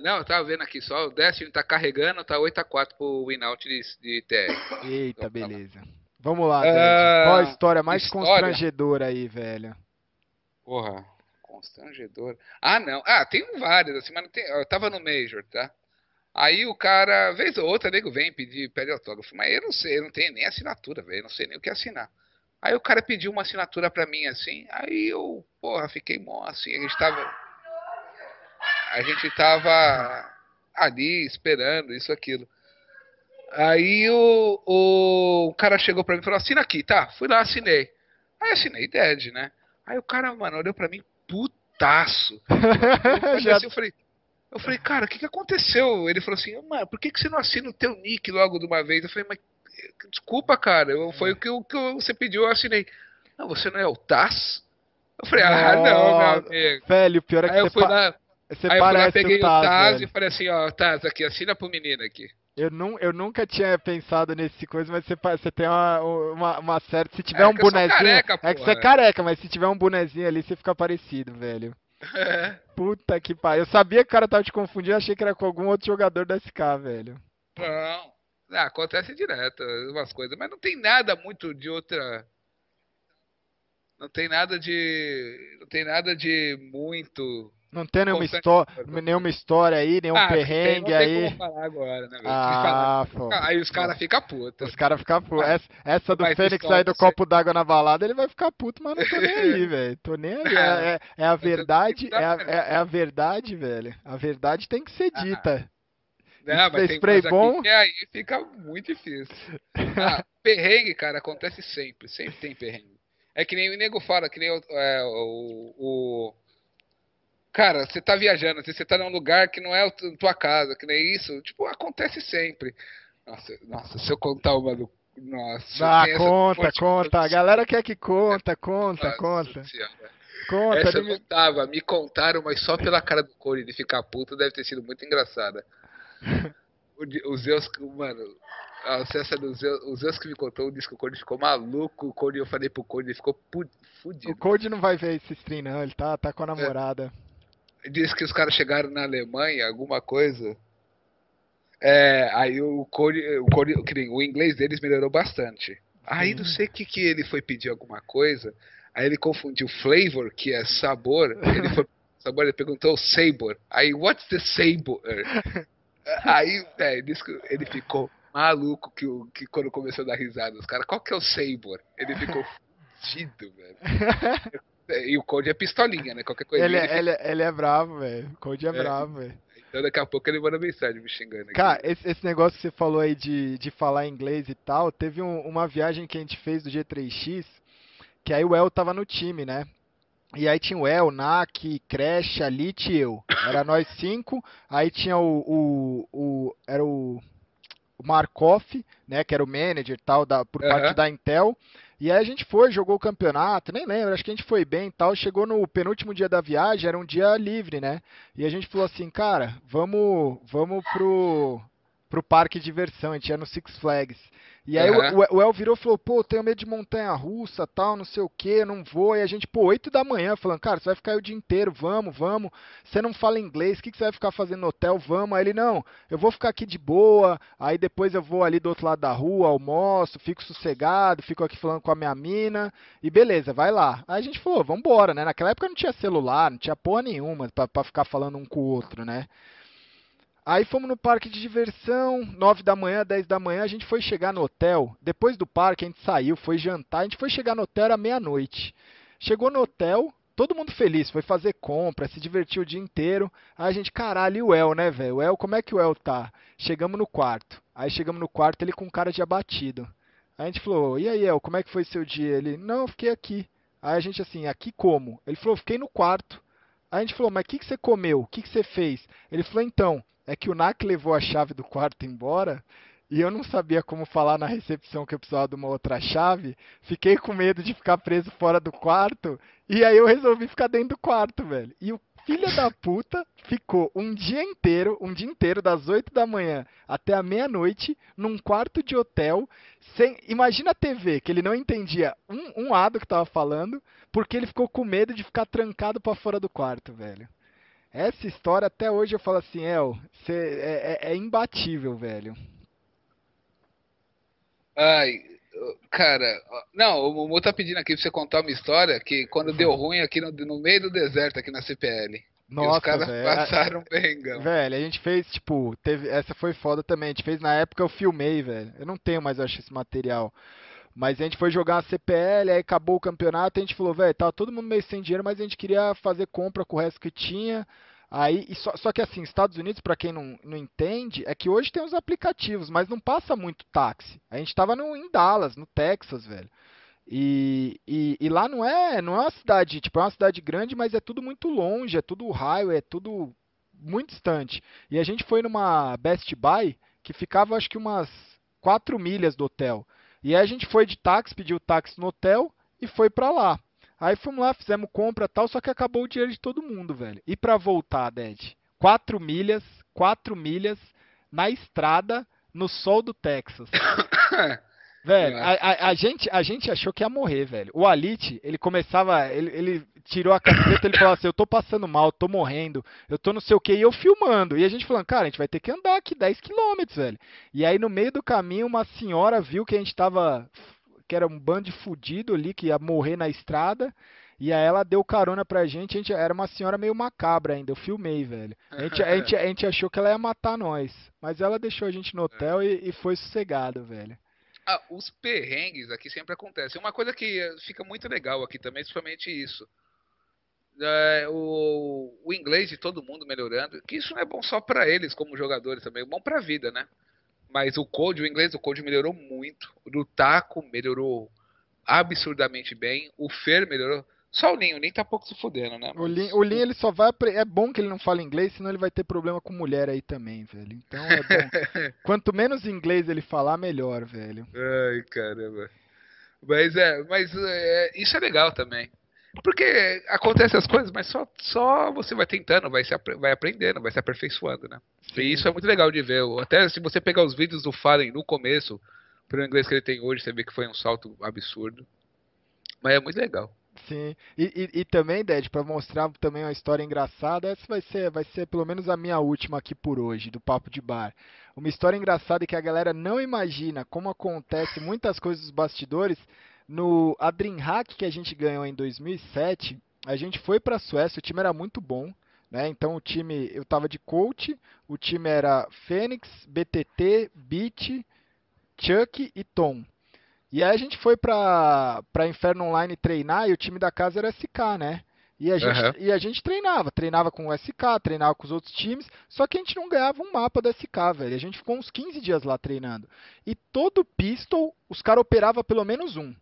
Não, eu tava vendo aqui só, o Destiny tá carregando, tá 8x4 pro win-out de, de TR. Eita, Então, beleza. Vamos lá, Ah, Ded. Qual a história mais história? constrangedora aí, velho? Porra, constrangedor. Ah, não. Ah, tem vários, assim, mas não tem. Eu tava no Major, tá? Aí o cara, vez ou outra, nego vem pedir, pede autógrafo. Mas eu não sei, eu não tenho nem assinatura, velho. Eu não sei nem o que assinar. Aí o cara pediu uma assinatura pra mim, assim. Aí eu, porra, fiquei mó assim. A gente tava. A gente tava ali esperando, isso, aquilo. Aí o, o, o cara chegou pra mim e falou: assina aqui, tá? Fui lá, assinei. Aí assinei Dead, né? Aí o cara, mano, olhou pra mim, putaço. Eu assim, eu falei, eu falei, cara, o que, que aconteceu? Ele falou assim, mano, por que, que você não assina o teu nick logo de uma vez? Eu falei, mas desculpa, cara, eu, foi o que, o que você pediu, eu assinei. Não, você não é o Taz? Eu falei, ah, não, meu amigo. Velho, o pior é que Aí eu você, fui pa- lá, você aí eu fui lá, peguei o o Taz, Taz velho. e falei assim, ó, Taz, aqui, assina pro menino aqui. Eu, nu, eu nunca tinha pensado nesse coisa, mas você, você tem uma, uma, uma certa. Se tiver É um bonezinho. careca, é que você é careca, mas se tiver um bonezinho ali, você fica parecido, velho. É. Puta que pariu. Eu sabia que o cara tava te confundindo, achei que era com algum outro jogador da SK, velho. Não, Ah, acontece direto, umas coisas, mas não tem nada muito de outra. Não tem nada de. Não tem nada de muito. Não tem nenhuma, histó nenhuma história aí, nenhum Ah, tem, perrengue não tem aí. como falar agora, né, Ah, falar- Aí os caras ficam putos. Os caras ficam putos. Ah, Essa, essa do Fênix aí do copo d'água na balada, ele vai ficar puto, mas não tô nem aí, velho. Tô nem aí. É, é- é a verdade, é a, é- é a verdade, velho. A verdade tem que ser Ah, dita. Não, Esse mas tem spray bom? que aí fica muito difícil. Ah, perrengue, cara, acontece sempre. Sempre tem perrengue. É que nem o nego fala, que nem o. é, o- o- Cara, você tá viajando, você tá num lugar que não é a tu- tua casa, que nem isso. Tipo, acontece sempre. Nossa, nossa se eu contar uma do. Nossa, Ah, conta, conta. A galera quer que conta, conta, nossa conta. Conta. Essa não tava, me contaram, mas só pela cara do Cody de ficar puto deve ter sido muito engraçada. O, o Zeus, que- mano, a essa do Zeus, o Zeus que me contou disse que o Cody ficou maluco, o Cody, eu falei pro Cody, ele ficou pu- O fudido. Code não vai ver esse stream, não. Ele tá, tá com a namorada. Disse que os caras chegaram na Alemanha, alguma coisa. É, aí o Cody, o Cody, o inglês deles melhorou bastante. Aí não Sim. sei o que que ele foi pedir alguma coisa, aí ele confundiu flavor, que é sabor, ele foi sabor, ele perguntou sabor. Aí, what's the sabor? Aí, que ele ficou maluco que, o- que quando começou a dar risada. Os caras, qual que é o sabor? Ele ficou fudido, velho. E o Cody é pistolinha, né? Qualquer coisa. ele, ele é- ele, é- ele é bravo, velho. O Code é, É. bravo, velho. Então daqui a pouco ele manda mensagem me xingando aqui. Cara, esse, esse negócio que você falou aí de, de falar inglês e tal, teve um- uma viagem que a gente fez do G3X, que aí o El tava no time, né? E aí tinha o El, Nak, Crash, Alit e eu. Era nós cinco. Aí tinha o, o, o- era o, o Markov, né? Que era o manager e tal, da, por parte Aham. da Intel. E aí a gente foi, jogou o campeonato, nem lembro, acho que a gente foi bem e tal. Chegou no penúltimo dia da viagem, era um dia livre, né? E a gente falou assim, cara, vamos, vamos pro, pro parque de diversão, a gente ia no Six Flags. E aí o- Aham. o, o El virou e falou, pô, tenho medo de montanha russa, tal, não sei o que, não vou. E a gente, pô, 8 da manhã, falando, cara, você vai ficar aí o dia inteiro, vamos, vamos. Você não fala inglês, o que, que você vai ficar fazendo no hotel? Vamos. Aí ele, não, eu vou ficar aqui de boa, aí depois eu vou ali do outro lado da rua, almoço, fico sossegado, fico aqui falando com a minha mina, e beleza, vai lá. Aí a gente falou, vambora, né? Naquela época não tinha celular, não tinha porra nenhuma pra, pra ficar falando um com o outro, né? Aí fomos no parque de diversão, 9 da manhã, 10 da manhã, a gente foi chegar no hotel. Depois do parque, a gente saiu, foi jantar, a gente foi chegar no hotel, era meia-noite. Chegou no hotel, todo mundo feliz, foi fazer compra, se divertiu o dia inteiro. Aí a gente, caralho, e o El, né, velho? O El, como é que o El tá? Chegamos no quarto. Aí chegamos no quarto, ele com cara de abatido. Aí a gente falou, e aí, El, como é que foi seu dia? Ele, não, eu fiquei aqui. Aí a gente assim, aqui como? Ele falou, fiquei no quarto. Aí a gente falou, mas o que, que você comeu? O que, que você fez? Ele falou, então, é que o Nak levou a chave do quarto embora e eu não sabia como falar na recepção que eu precisava de uma outra chave. Fiquei com medo de ficar preso fora do quarto e aí eu resolvi ficar dentro do quarto, velho. E o filho da puta ficou um dia inteiro, um dia inteiro, das 8 da manhã até a meia-noite, num quarto de hotel, sem. Imagina a TV, que ele não entendia um, um A do que tava falando, porque ele ficou com medo de ficar trancado pra fora do quarto, velho. Essa história até hoje eu falo assim, El, cê, é, é, é imbatível, velho. Ai, cara, não, o Mo tá pedindo aqui pra você contar uma história que quando deu ruim aqui no, no meio do deserto, aqui na CPL. Nossa, os caras velho. passaram bem, gão. Velho, a gente fez, tipo, teve, essa foi foda também. A gente fez na época, eu filmei, velho. Eu não tenho mais, eu acho, esse material. Mas a gente foi jogar a CPL, aí acabou o campeonato, a gente falou, velho, tava todo mundo meio sem dinheiro, mas a gente queria fazer compra com o resto que tinha. Aí, só, só que assim, Estados Unidos, pra quem não, não entende, é que hoje tem os aplicativos, mas não passa muito táxi. A gente tava no, em Dallas, no Texas, velho. E, e, e lá não é, não é uma cidade, tipo, é uma cidade grande, mas é tudo muito longe, é tudo highway, é tudo muito distante. E a gente foi numa Best Buy que ficava acho que umas 4 milhas do hotel. E aí a gente foi de táxi, pediu táxi no hotel e foi pra lá. Aí fomos lá, fizemos compra e tal, só que acabou o dinheiro de todo mundo, velho. E pra voltar, Ded? 4 milhas, 4 milhas na estrada no sol do Texas. Velho, a, a, a, gente, a gente achou que ia morrer, velho. O Alit, ele começava, ele, ele tirou a camiseta, ele falou assim, eu tô passando mal, tô morrendo, eu tô não sei o que, e eu filmando. E a gente falando, cara, a gente vai ter que andar aqui 10 quilômetros, velho. E aí no meio do caminho, uma senhora viu que a gente tava, que era um bando de fudido ali, que ia morrer na estrada. E aí ela deu carona pra gente, a gente era uma senhora meio macabra ainda, eu filmei, velho. A gente, a gente, a gente achou que ela ia matar nós. Mas ela deixou a gente no hotel e, e foi sossegado, velho. Ah, os perrengues aqui sempre acontecem. Uma coisa que fica muito legal aqui também, principalmente isso. É, o, o, inglês de todo mundo melhorando, que isso não é bom só para eles como jogadores também, é bom para a vida, né? Mas o code, o inglês do code melhorou muito. O do Taco melhorou absurdamente bem. O Fer melhorou. Só o Linho, o Linho tá pouco se fudendo, né? O Linho, o Linho ele só vai. É bom que ele não fala inglês, senão ele vai ter problema com mulher aí também, velho. Então é bom. Quanto menos inglês ele falar, melhor, velho. Ai, caramba. Mas é, mas é, isso é legal também. Porque acontecem as coisas, mas só, só você vai tentando, vai, se, vai aprendendo, vai se aperfeiçoando, né? Sim. E isso é muito legal de ver. Até se você pegar os vídeos do Fallen no começo, pro inglês que ele tem hoje, você vê que foi um salto absurdo. Mas é muito legal. Sim. E, e, e também, Ded, para mostrar também uma história engraçada, essa vai ser, vai ser pelo menos a minha última aqui por hoje, do Papo de Bar. Uma história engraçada que a galera não imagina como acontece muitas coisas dos bastidores. No a Dreamhack que a gente ganhou em 2007, a gente foi para a Suécia, o time era muito bom. Né? Então o time, eu tava de coach, o time era Fênix, BTT, Beat, Chuck e Tom. E aí a gente foi pra, pra Inferno Online treinar e o time da casa era SK, né? E a, gente, uhum. e a gente treinava, treinava com o SK, treinava com os outros times, só que a gente não ganhava um mapa do SK, velho. A gente ficou uns 15 dias lá treinando. E todo pistol, os caras operavam pelo menos um.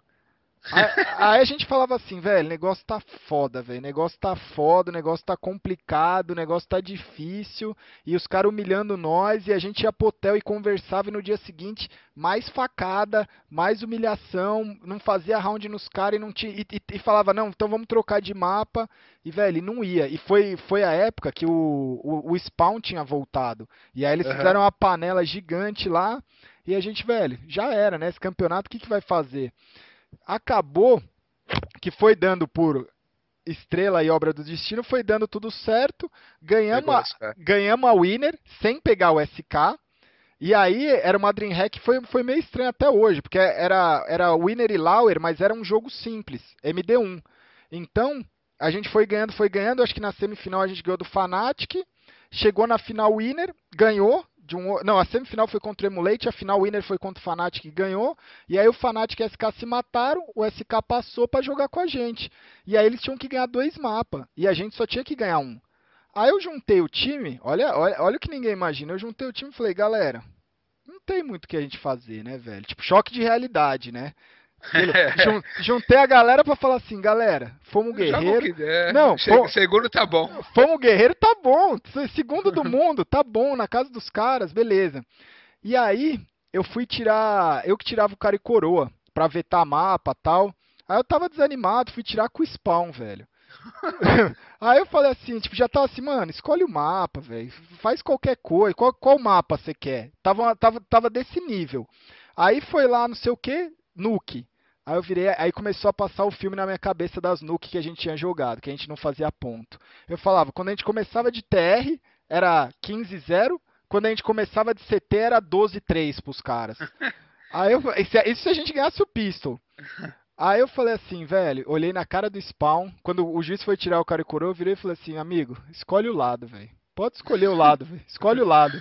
Aí, a gente falava assim, velho, o negócio tá foda, velho. Negócio tá foda, o negócio tá complicado, o negócio tá difícil. E os caras humilhando nós, e a gente ia pro hotel e conversava, e no dia seguinte, mais facada, mais humilhação, não fazia round nos caras e não tinha. E, e, e, falava, não, então vamos trocar de mapa. E, velho, não ia. E foi, foi a época que o, o, o Spawn tinha voltado. E aí eles uhum. fizeram uma panela gigante lá. E a gente, velho, já era, né? Esse campeonato, o que, que vai fazer? Acabou que foi dando por estrela e obra do destino, foi dando tudo certo, ganhamos a, ganhamos a winner sem pegar o SK. E aí era uma Dreamhack foi, foi meio estranho até hoje, porque era, era Winner e Lauer, mas era um jogo simples, MD1. Então, a gente foi ganhando, foi ganhando, acho que na semifinal a gente ganhou do Fnatic, chegou na final Winner, ganhou, de um. Não, a semifinal foi contra o Emulate, a final winner foi contra o Fnatic que ganhou. E aí o Fnatic e o SK se mataram, o SK passou para jogar com a gente. E aí eles tinham que ganhar dois mapas. E a gente só tinha que ganhar um. Aí eu juntei o time, olha, olha, olha o que ninguém imagina. Eu juntei o time e falei, galera, não tem muito o que a gente fazer, né, velho? Tipo, choque de realidade, né? Juntei a galera pra falar assim, galera, fomos guerreiro. Não, fomos... segundo tá bom. Fomos guerreiro, tá bom. Segundo do mundo, tá bom, na casa dos caras, beleza. E aí, eu fui tirar, eu que tirava o cara e coroa pra vetar mapa, tal. Aí eu tava desanimado, fui tirar com o spawn, velho. aí eu falei assim, tipo, já tava assim, mano, escolhe o mapa, velho. Faz qualquer coisa. Qual, qual mapa você quer? Tava, tava, tava desse nível. Aí foi lá, não sei o que, Nuke. Aí eu virei, aí começou a passar o filme na minha cabeça das nuke que a gente tinha jogado, que a gente não fazia ponto. Eu falava, quando a gente começava de TR, era 15-0, quando a gente começava de CT, era 12-3 pros caras. Aí eu, isso, isso se a gente ganhasse o pistol. Aí eu falei assim, velho, olhei na cara do spawn, quando o juiz foi tirar o cara e coroa, eu virei e falei assim, amigo, escolhe o lado, velho. Pode escolher o lado, velho. Escolhe o lado.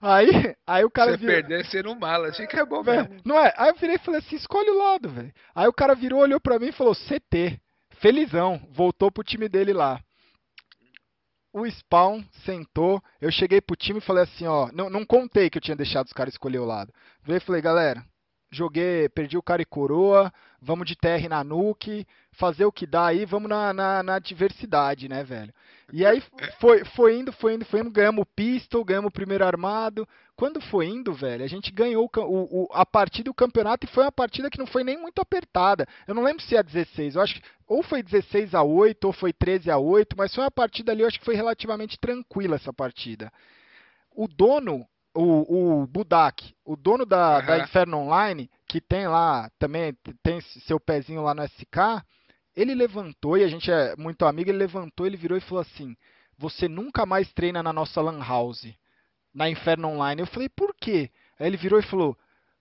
Aí, aí o cara Você virou... perder, você não mala. Achei que é bom Velho, não é? Aí eu virei e falei assim, escolhe o lado, velho. Aí o cara virou, olhou pra mim e falou, CT. Felizão, voltou pro time dele lá. O Spawn sentou, eu cheguei pro time e falei assim, ó, não, não contei que eu tinha deixado os caras escolher o lado. Virei e falei, galera, joguei, perdi o cara e coroa, vamos de TR na nuke, fazer o que dá aí, vamos na, na, na diversidade, né, velho? E aí foi, foi indo, foi indo, foi indo, ganhamos o pistol, ganhamos o primeiro armado. Quando foi indo, velho, a gente ganhou o, o- a partida do campeonato e foi uma partida que não foi nem muito apertada. Eu não lembro se é 16, eu acho que ou foi 16 a 8 ou foi 13 a 8, mas foi uma partida ali, eu acho que foi relativamente tranquila essa partida. O dono, o, o Budak, o dono da, da Aham. Inferno Online, que tem lá, também tem seu pezinho lá no SK, ele levantou, e a gente é muito amigo, ele levantou, ele virou e falou assim: Você nunca mais treina na nossa Lan House, na Inferno Online. Eu falei: Por quê? Aí ele virou e falou: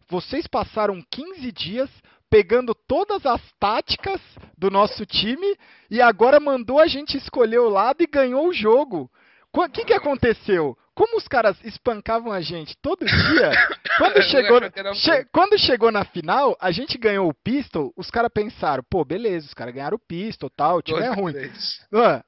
Vocês passaram 15 dias pegando todas as táticas do nosso time e agora mandou a gente escolher o lado e ganhou o jogo. O que, que aconteceu? Como os caras espancavam a gente todo dia, quando Eu chegou, che- quando chegou na final, a gente ganhou o pistol, os caras pensaram, pô, beleza, os caras ganharam o pistol, tal, o time é ruim.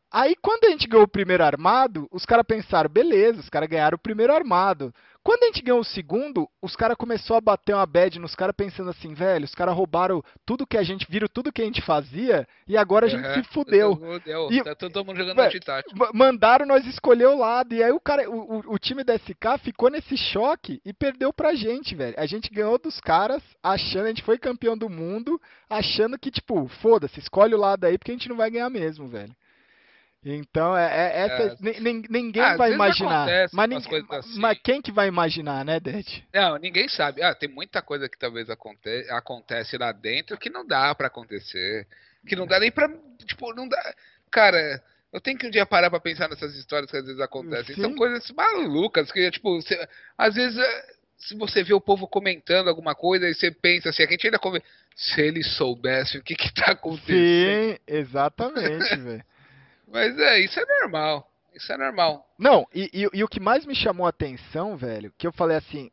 Aí quando a gente ganhou o primeiro armado, os caras pensaram, beleza, os caras ganharam o primeiro armado. Quando a gente ganhou o segundo, os caras começaram a bater uma bad nos caras pensando assim, velho, os caras roubaram tudo que a gente, viram tudo que a gente fazia e agora a gente se fudeu. Fudeu. E- Tá todo mundo jogando Velho, Mandaram nós escolher o lado. E aí o cara, o, o- o time da SK ficou nesse choque e perdeu pra gente, velho. A gente ganhou dos caras, achando, a gente foi campeão do mundo, achando que, tipo, foda-se, escolhe o lado aí porque a gente não vai ganhar mesmo, velho. Então, é, é- essa, É. nin- ninguém Ah, vai imaginar. acontece Mas, ninguém- assim. mas quem que vai imaginar, né, Det? Não, ninguém sabe. Ah, tem muita coisa que talvez aconte acontece lá dentro que não dá pra acontecer. Que não dá nem pra. Tipo, não dá. Cara, eu tenho que um dia parar pra pensar nessas histórias que às vezes acontecem. São Sim. coisas malucas que, tipo, você- às vezes. é, Se você vê o povo comentando alguma coisa e você pensa assim, a gente ainda come... Se eles soubessem o que que tá acontecendo. Sim, exatamente, velho. Mas é, isso é normal. Isso é normal. Não, e, e- e o que mais me chamou a atenção, velho, que eu falei assim,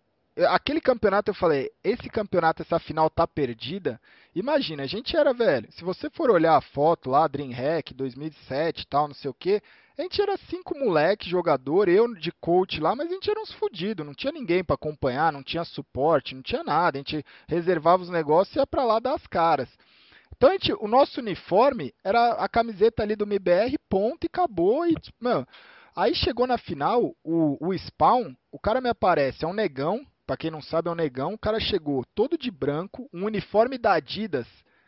aquele campeonato eu falei, esse campeonato, essa final tá perdida. Imagina, a gente era, velho, se você for olhar a foto lá, DreamHack 2007 e tal, não sei o que, a gente era cinco moleque jogador, eu de coach lá, mas a gente era uns fudidos, não tinha ninguém pra acompanhar, não tinha suporte, não tinha nada, a gente reservava os negócios e ia pra lá dar as caras. Então, gente, o nosso uniforme era a camiseta ali do MBR, ponto, e acabou. E, meu, aí chegou na final, o, o Spawn, o cara me aparece, é um negão, pra quem não sabe, é um negão. O cara chegou todo de branco, um uniforme da Adidas,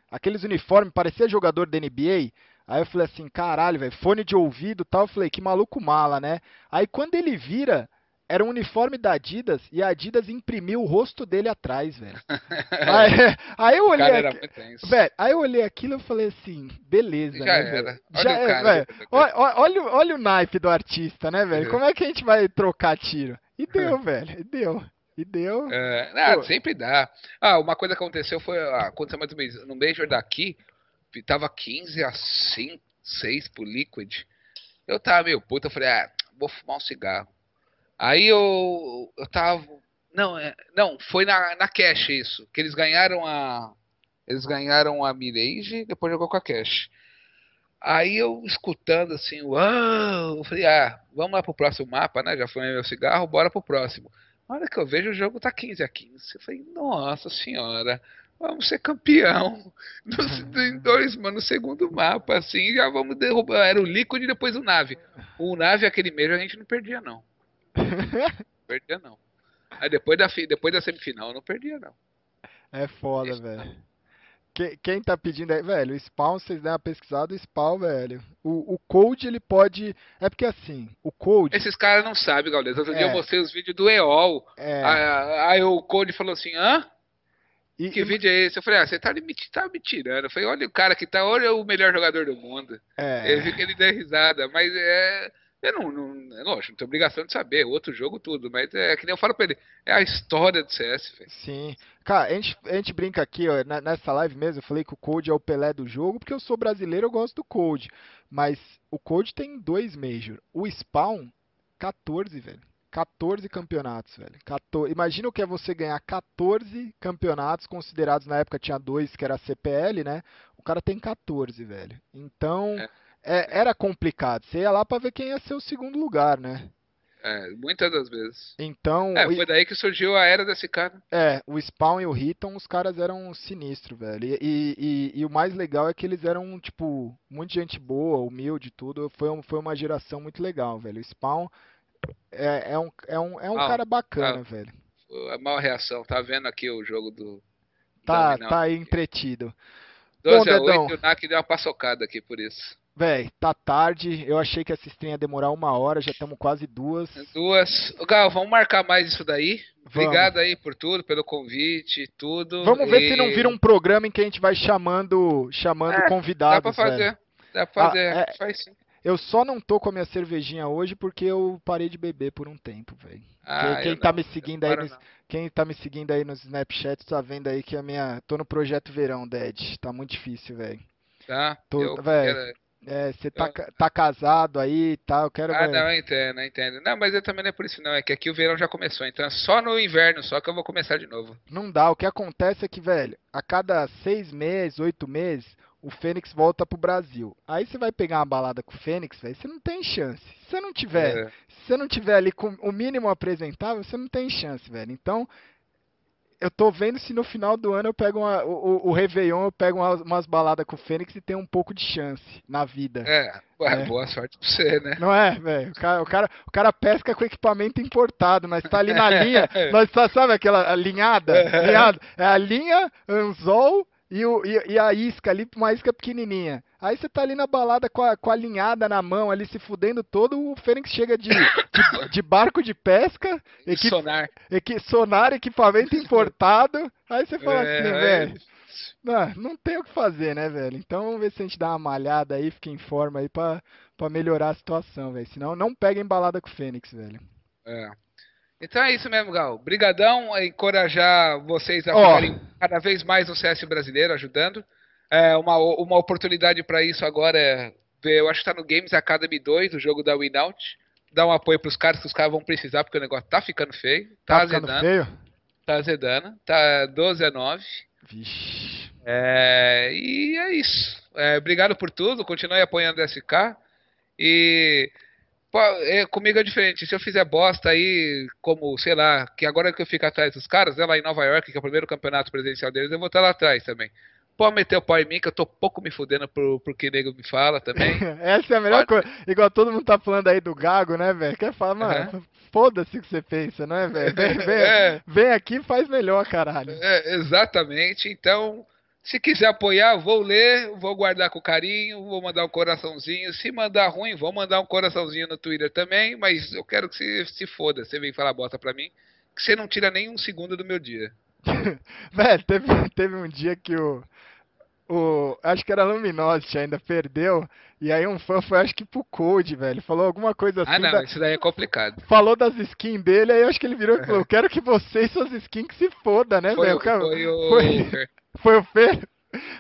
aqueles uniformes, parecia jogador da NBA. Aí eu falei assim, caralho, velho, fone de ouvido tal. Eu falei, que maluco mala, né? Aí quando ele vira, era um uniforme da Adidas e a Adidas imprimiu o rosto dele atrás, velho. aí, aí eu olhei aqui-. Velho, aí eu olhei aquilo e falei assim, beleza, Já né, era. velho? Olha Já o é, velho. Olha, olha- olha, o- olha o naipe do artista, né, velho? É. Como é que a gente vai trocar tiro? E deu, velho, e deu. E deu. É, não, Pô. sempre dá. Ah, uma coisa que aconteceu foi. ah, aconteceu mais ou menos no Major daqui, tava 15 a 5, 6 pro Liquid. Eu tava meio puto, eu falei, ah, vou fumar um cigarro. Aí eu, eu tava. Não, é, não, foi na, na Cash isso. Que eles ganharam a. Eles ganharam a Mirage e depois jogou com a Cash. Aí eu escutando assim, uau, eu falei, ah, vamos lá pro próximo mapa, né? Já foi meu cigarro, bora pro próximo. Na hora que eu vejo o jogo tá 15 a 15. Eu falei, nossa senhora, vamos ser campeão. No, em dois, mano, no segundo mapa, assim, já vamos derrubar. Era o Liquid e depois o Nave. O Nave, aquele mesmo, a gente não perdia, não. Perdia, não. Aí depois da, depois da semifinal, eu não perdia, não. É foda, velho. Que- Quem tá pedindo aí, velho, o Spawn, vocês deram uma pesquisada, o Spawn, velho. O, o Code, ele pode. É porque assim, o Code. Esses caras não sabem, Gaules. Outro dia É. eu mostrei os vídeos do EOL. É, Aí, aí o Code falou assim, hã? E, Que e- vídeo é esse? Eu falei, ah, você tá me, tá me tirando. Eu falei, olha o cara que tá, olha o melhor jogador do mundo. é, Eu vi que ele deu risada, mas é. Eu não, não. é Lógico, não tenho obrigação de saber, outro jogo, tudo, mas é que nem eu falo pra ele, é a história do CS, velho. Sim. Cara, a gente, a gente brinca aqui, ó, na- nessa live mesmo, eu falei que o Code é o Pelé do jogo, porque eu sou brasileiro, eu gosto do Code. Mas o Code tem dois Major. O Spawn, 14, velho. 14 campeonatos, velho. 14. Imagina o que é você ganhar 14 campeonatos, considerados na época tinha dois que era CPL, né? O cara tem 14, velho. Então, é- era complicado. Você ia lá pra ver quem ia ser o segundo lugar, né? É, muitas das vezes. Então, É, foi daí que surgiu a era desse cara. é, o Spawn e o Riton, os caras eram sinistros, velho. E, e- e- e o mais legal é que eles eram, tipo, muita gente boa, humilde e tudo. Foi, um- foi uma geração muito legal, velho. O Spawn é, é um, é um, é um Ah, cara bacana, ah. velho. A maior reação, tá vendo aqui o jogo do. Tá, tá aí entretido. 12 a Dedão. 8 e o NAC deu uma paçocada aqui por isso. Véi, tá tarde. Eu achei que essa stream ia demorar uma hora, já estamos quase duas. Duas. Gal, vamos marcar mais isso daí. Vamos. Obrigado aí por tudo, pelo convite, tudo. Vamos ver se não E vira um programa em que a gente vai chamando, chamando É, Dá convidados, pra velho. fazer. Dá pra Ah, fazer. é- Faz sim. Eu só não tô com a minha cervejinha hoje porque eu parei de beber por um tempo, velho. Ah, quem eu tá me seguindo aí nos- não. Quem tá me seguindo aí nos Snapchat tá vendo aí que a minha. Tô no projeto verão, Dad. Tá muito difícil, velho. Tá? Tô- eu véi, quero- É, você tá, Eu- ca- tá casado aí e tal, eu quero. Ah, não, eu entendo, eu entendo. Não, mas eu também não é por isso não, é que aqui o verão já começou, então é só no inverno só que eu vou começar de novo. Não dá. O que acontece é que, velho, a cada seis meses, oito meses, o Fênix volta pro Brasil. Aí você vai pegar uma balada com o Fênix, velho, você não tem chance. Se você não tiver, É, se você não tiver ali com o mínimo apresentável, você não tem chance, velho. Então, eu tô vendo se no final do ano eu pego uma, o, o, Réveillon, eu pego umas, umas baladas com o Fênix e tenho um pouco de chance na vida. é, ué, É. boa sorte pra você, né? Não é, velho? O cara, o, cara, o cara pesca com equipamento importado, nós tá ali na linha, nós tá, sabe aquela linhada? linhada? É a linha, anzol e, o, e, e a isca ali, uma isca pequenininha. Aí você tá ali na balada com a, com a linhada na mão, ali se fudendo todo, o Fênix chega de, de, de barco de pesca, equipe, Sonar. equi, sonar, equipamento importado. Aí você fala É, assim, velho, não, não tem o que fazer, né, velho? Então vamos ver se a gente dá uma malhada aí, fica em forma aí pra, pra melhorar a situação, velho. Senão não pega embalada com o Fênix, velho. É. Então é isso mesmo, Gal. Brigadão, encorajar vocês a Ó. ficarem cada vez mais no CS brasileiro, ajudando. É, uma, uma oportunidade para isso agora é ver, eu acho que tá no Games Academy 2, o jogo da Winout. Dar um apoio pros caras, que os caras vão precisar, porque o negócio tá ficando feio. Tá, Tá azedando, feio? tá azedando. Tá 12 a 9. Vixe. É, e é isso. É, obrigado por tudo. Continue apoiando o SK. E pô, é, comigo é diferente. Se eu fizer bosta aí, como, sei lá, que agora que eu fico atrás dos caras, né, lá em Nova York, que é o primeiro campeonato presencial deles, eu vou estar lá atrás também. Pode meter o pau em mim, que eu tô pouco me fudendo pro, pro que nego me fala também. Essa é a melhor Pode. coisa. Igual todo mundo tá falando aí do Gago, né, velho? Quer falar, mano, foda-se o que você pensa, não é, velho? Vem, vem, É. vem aqui e faz melhor, caralho. É, exatamente. Então, se quiser apoiar, vou ler, vou guardar com carinho, vou mandar um coraçãozinho. Se mandar ruim, vou mandar um coraçãozinho no Twitter também, mas eu quero que você se foda. Você vem falar bota pra mim, que você não tira nem um segundo do meu dia. Velho, teve, teve um dia que o, o. Acho que era Luminosity ainda perdeu. E aí um fã foi, acho que pro Code, velho. Falou alguma coisa assim. Ah, não, da- isso daí é complicado. falou das skins dele, aí acho que ele virou e falou: Eu quero que você e suas skins que se foda, né, Foi, velho? foi o. foi- Foi o Fer.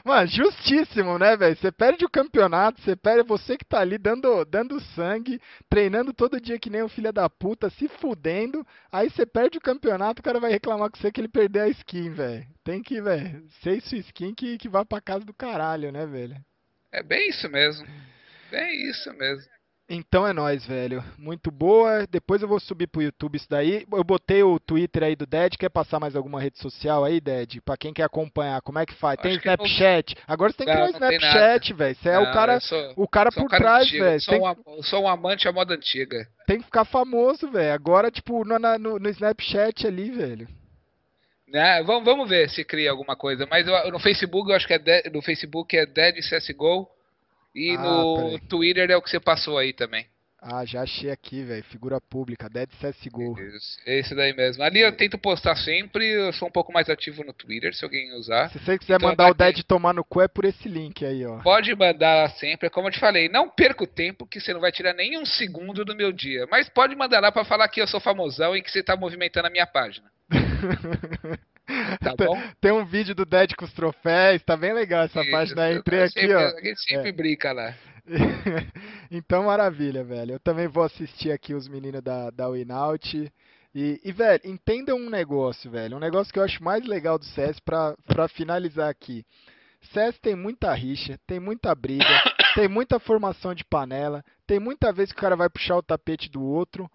Mano, justíssimo, né, velho? Você perde o campeonato, você perde você que tá ali dando, dando sangue, treinando todo dia que nem um filho da puta, se fudendo. Aí você perde o campeonato, o cara vai reclamar com você que ele perdeu a skin, velho. Tem que, velho, ser sua skin que, que vá pra casa do caralho, né, velho? É bem isso mesmo. Bem isso mesmo. Então é nóis, velho. Muito boa. Depois eu vou subir pro YouTube isso daí. Eu botei o Twitter aí do Ded. Quer passar mais alguma rede social aí, Ded? Pra quem quer acompanhar, como é que faz? Acho Tem não- Snapchat. Agora você tem que Não, criar um não tem Snapchat, velho. Você é o Não, cara, eu sou- o cara por cara trás, velho. Sou, Tem, um, sou um amante à moda antiga. tem que ficar famoso, velho. Agora, tipo, no, no, no Snapchat ali, velho. Né? Vamos, vamos ver se cria alguma coisa. Mas eu- no Facebook eu acho que é de- no Facebook é Dead CSGO e Ah, no. Twitter é o que você passou aí também. Ah, já achei aqui, velho. Figura pública, Dead CSGO. Isso, Esse daí mesmo. Ali eu tento postar sempre, eu sou um pouco mais ativo no Twitter, se alguém usar. Se você quiser Então, mandar o Dead tomar no cu, é por esse link aí, ó. Pode mandar sempre, é como eu te falei, não perca o tempo que você não vai tirar nem um segundo do meu dia. Mas pode mandar lá pra falar que eu sou famosão e que você tá movimentando a minha página. Tá? Tem um vídeo do Dead com os troféus, tá bem legal essa Isso, página aí. Entrei aqui, sempre- ó. A gente sempre É. brinca lá. então, maravilha, velho. Eu também vou assistir aqui os meninos da, da Winout. E, e, velho, entenda um negócio, velho. Um negócio que eu acho mais legal do CS pra, pra finalizar aqui. CS tem muita rixa, tem muita briga, tem muita formação de panela, tem muita vez que o cara vai puxar o tapete do outro.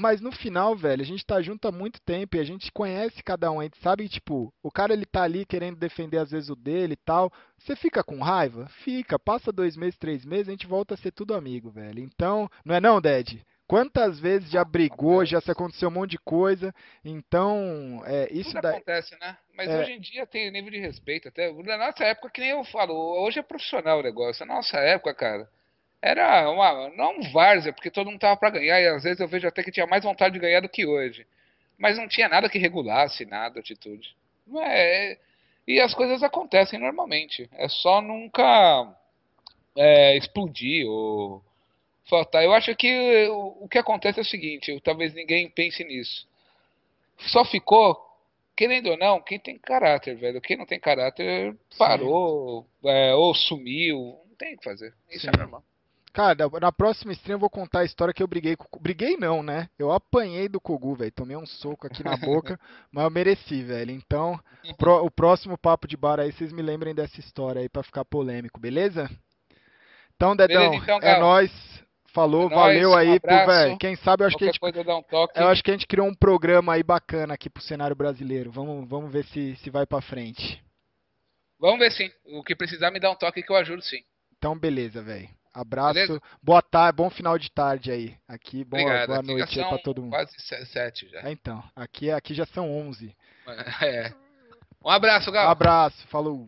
Mas no final, velho, a gente tá junto há muito tempo e a gente conhece cada um. A gente sabe tipo, o cara ele tá ali querendo defender às vezes o dele e tal. Você fica com raiva? Fica. Passa dois meses, três meses, a gente volta a ser tudo amigo, velho. Então, não é não, Ded? Quantas vezes já brigou, já se aconteceu um monte de coisa. Então, é, isso Tudo daí. acontece, né? Mas É. hoje em dia tem nível de respeito. Até na nossa época, que nem eu falo, hoje é profissional o negócio. Na nossa época, cara, era uma, não um várzea, porque todo mundo tava pra ganhar, e às vezes eu vejo até que tinha mais vontade de ganhar do que hoje. Mas não tinha nada que regulasse nada, atitude. Não é, e as coisas acontecem normalmente. É só nunca é, explodir ou faltar. Eu acho que o, o que acontece é o seguinte, talvez ninguém pense nisso. Só ficou, querendo ou não, quem tem caráter, velho. Quem não tem caráter parou, é, ou sumiu. Não tem o que fazer. Isso Sim. é normal. Cara, na próxima stream eu vou contar a história que eu briguei com o Briguei não, né? Eu apanhei do Kogu, velho. Tomei um soco aqui na boca, mas eu mereci, velho. Então, pro- o próximo papo de bar aí, vocês me lembrem dessa história aí pra ficar polêmico, beleza? Então, Dedão, Beleza, então, é nóis. Falou, É nóis, valeu um aí, pro, abraço. velho. Quem sabe eu acho que a Qualquer gente, um eu acho que a gente criou um programa aí bacana aqui pro cenário brasileiro. Vamos, vamos ver se, se vai pra frente. Vamos ver sim. O que precisar me dá um toque que eu ajudo sim. Então, beleza, velho. Abraço. Beleza? Boa tarde, bom final de tarde aí. Aqui, boa, Obrigado. boa Aqui noite pra todo mundo. Quase se- sete já. É, então, aqui, aqui já são 11. É. Um abraço, Gal. Abraço, falou.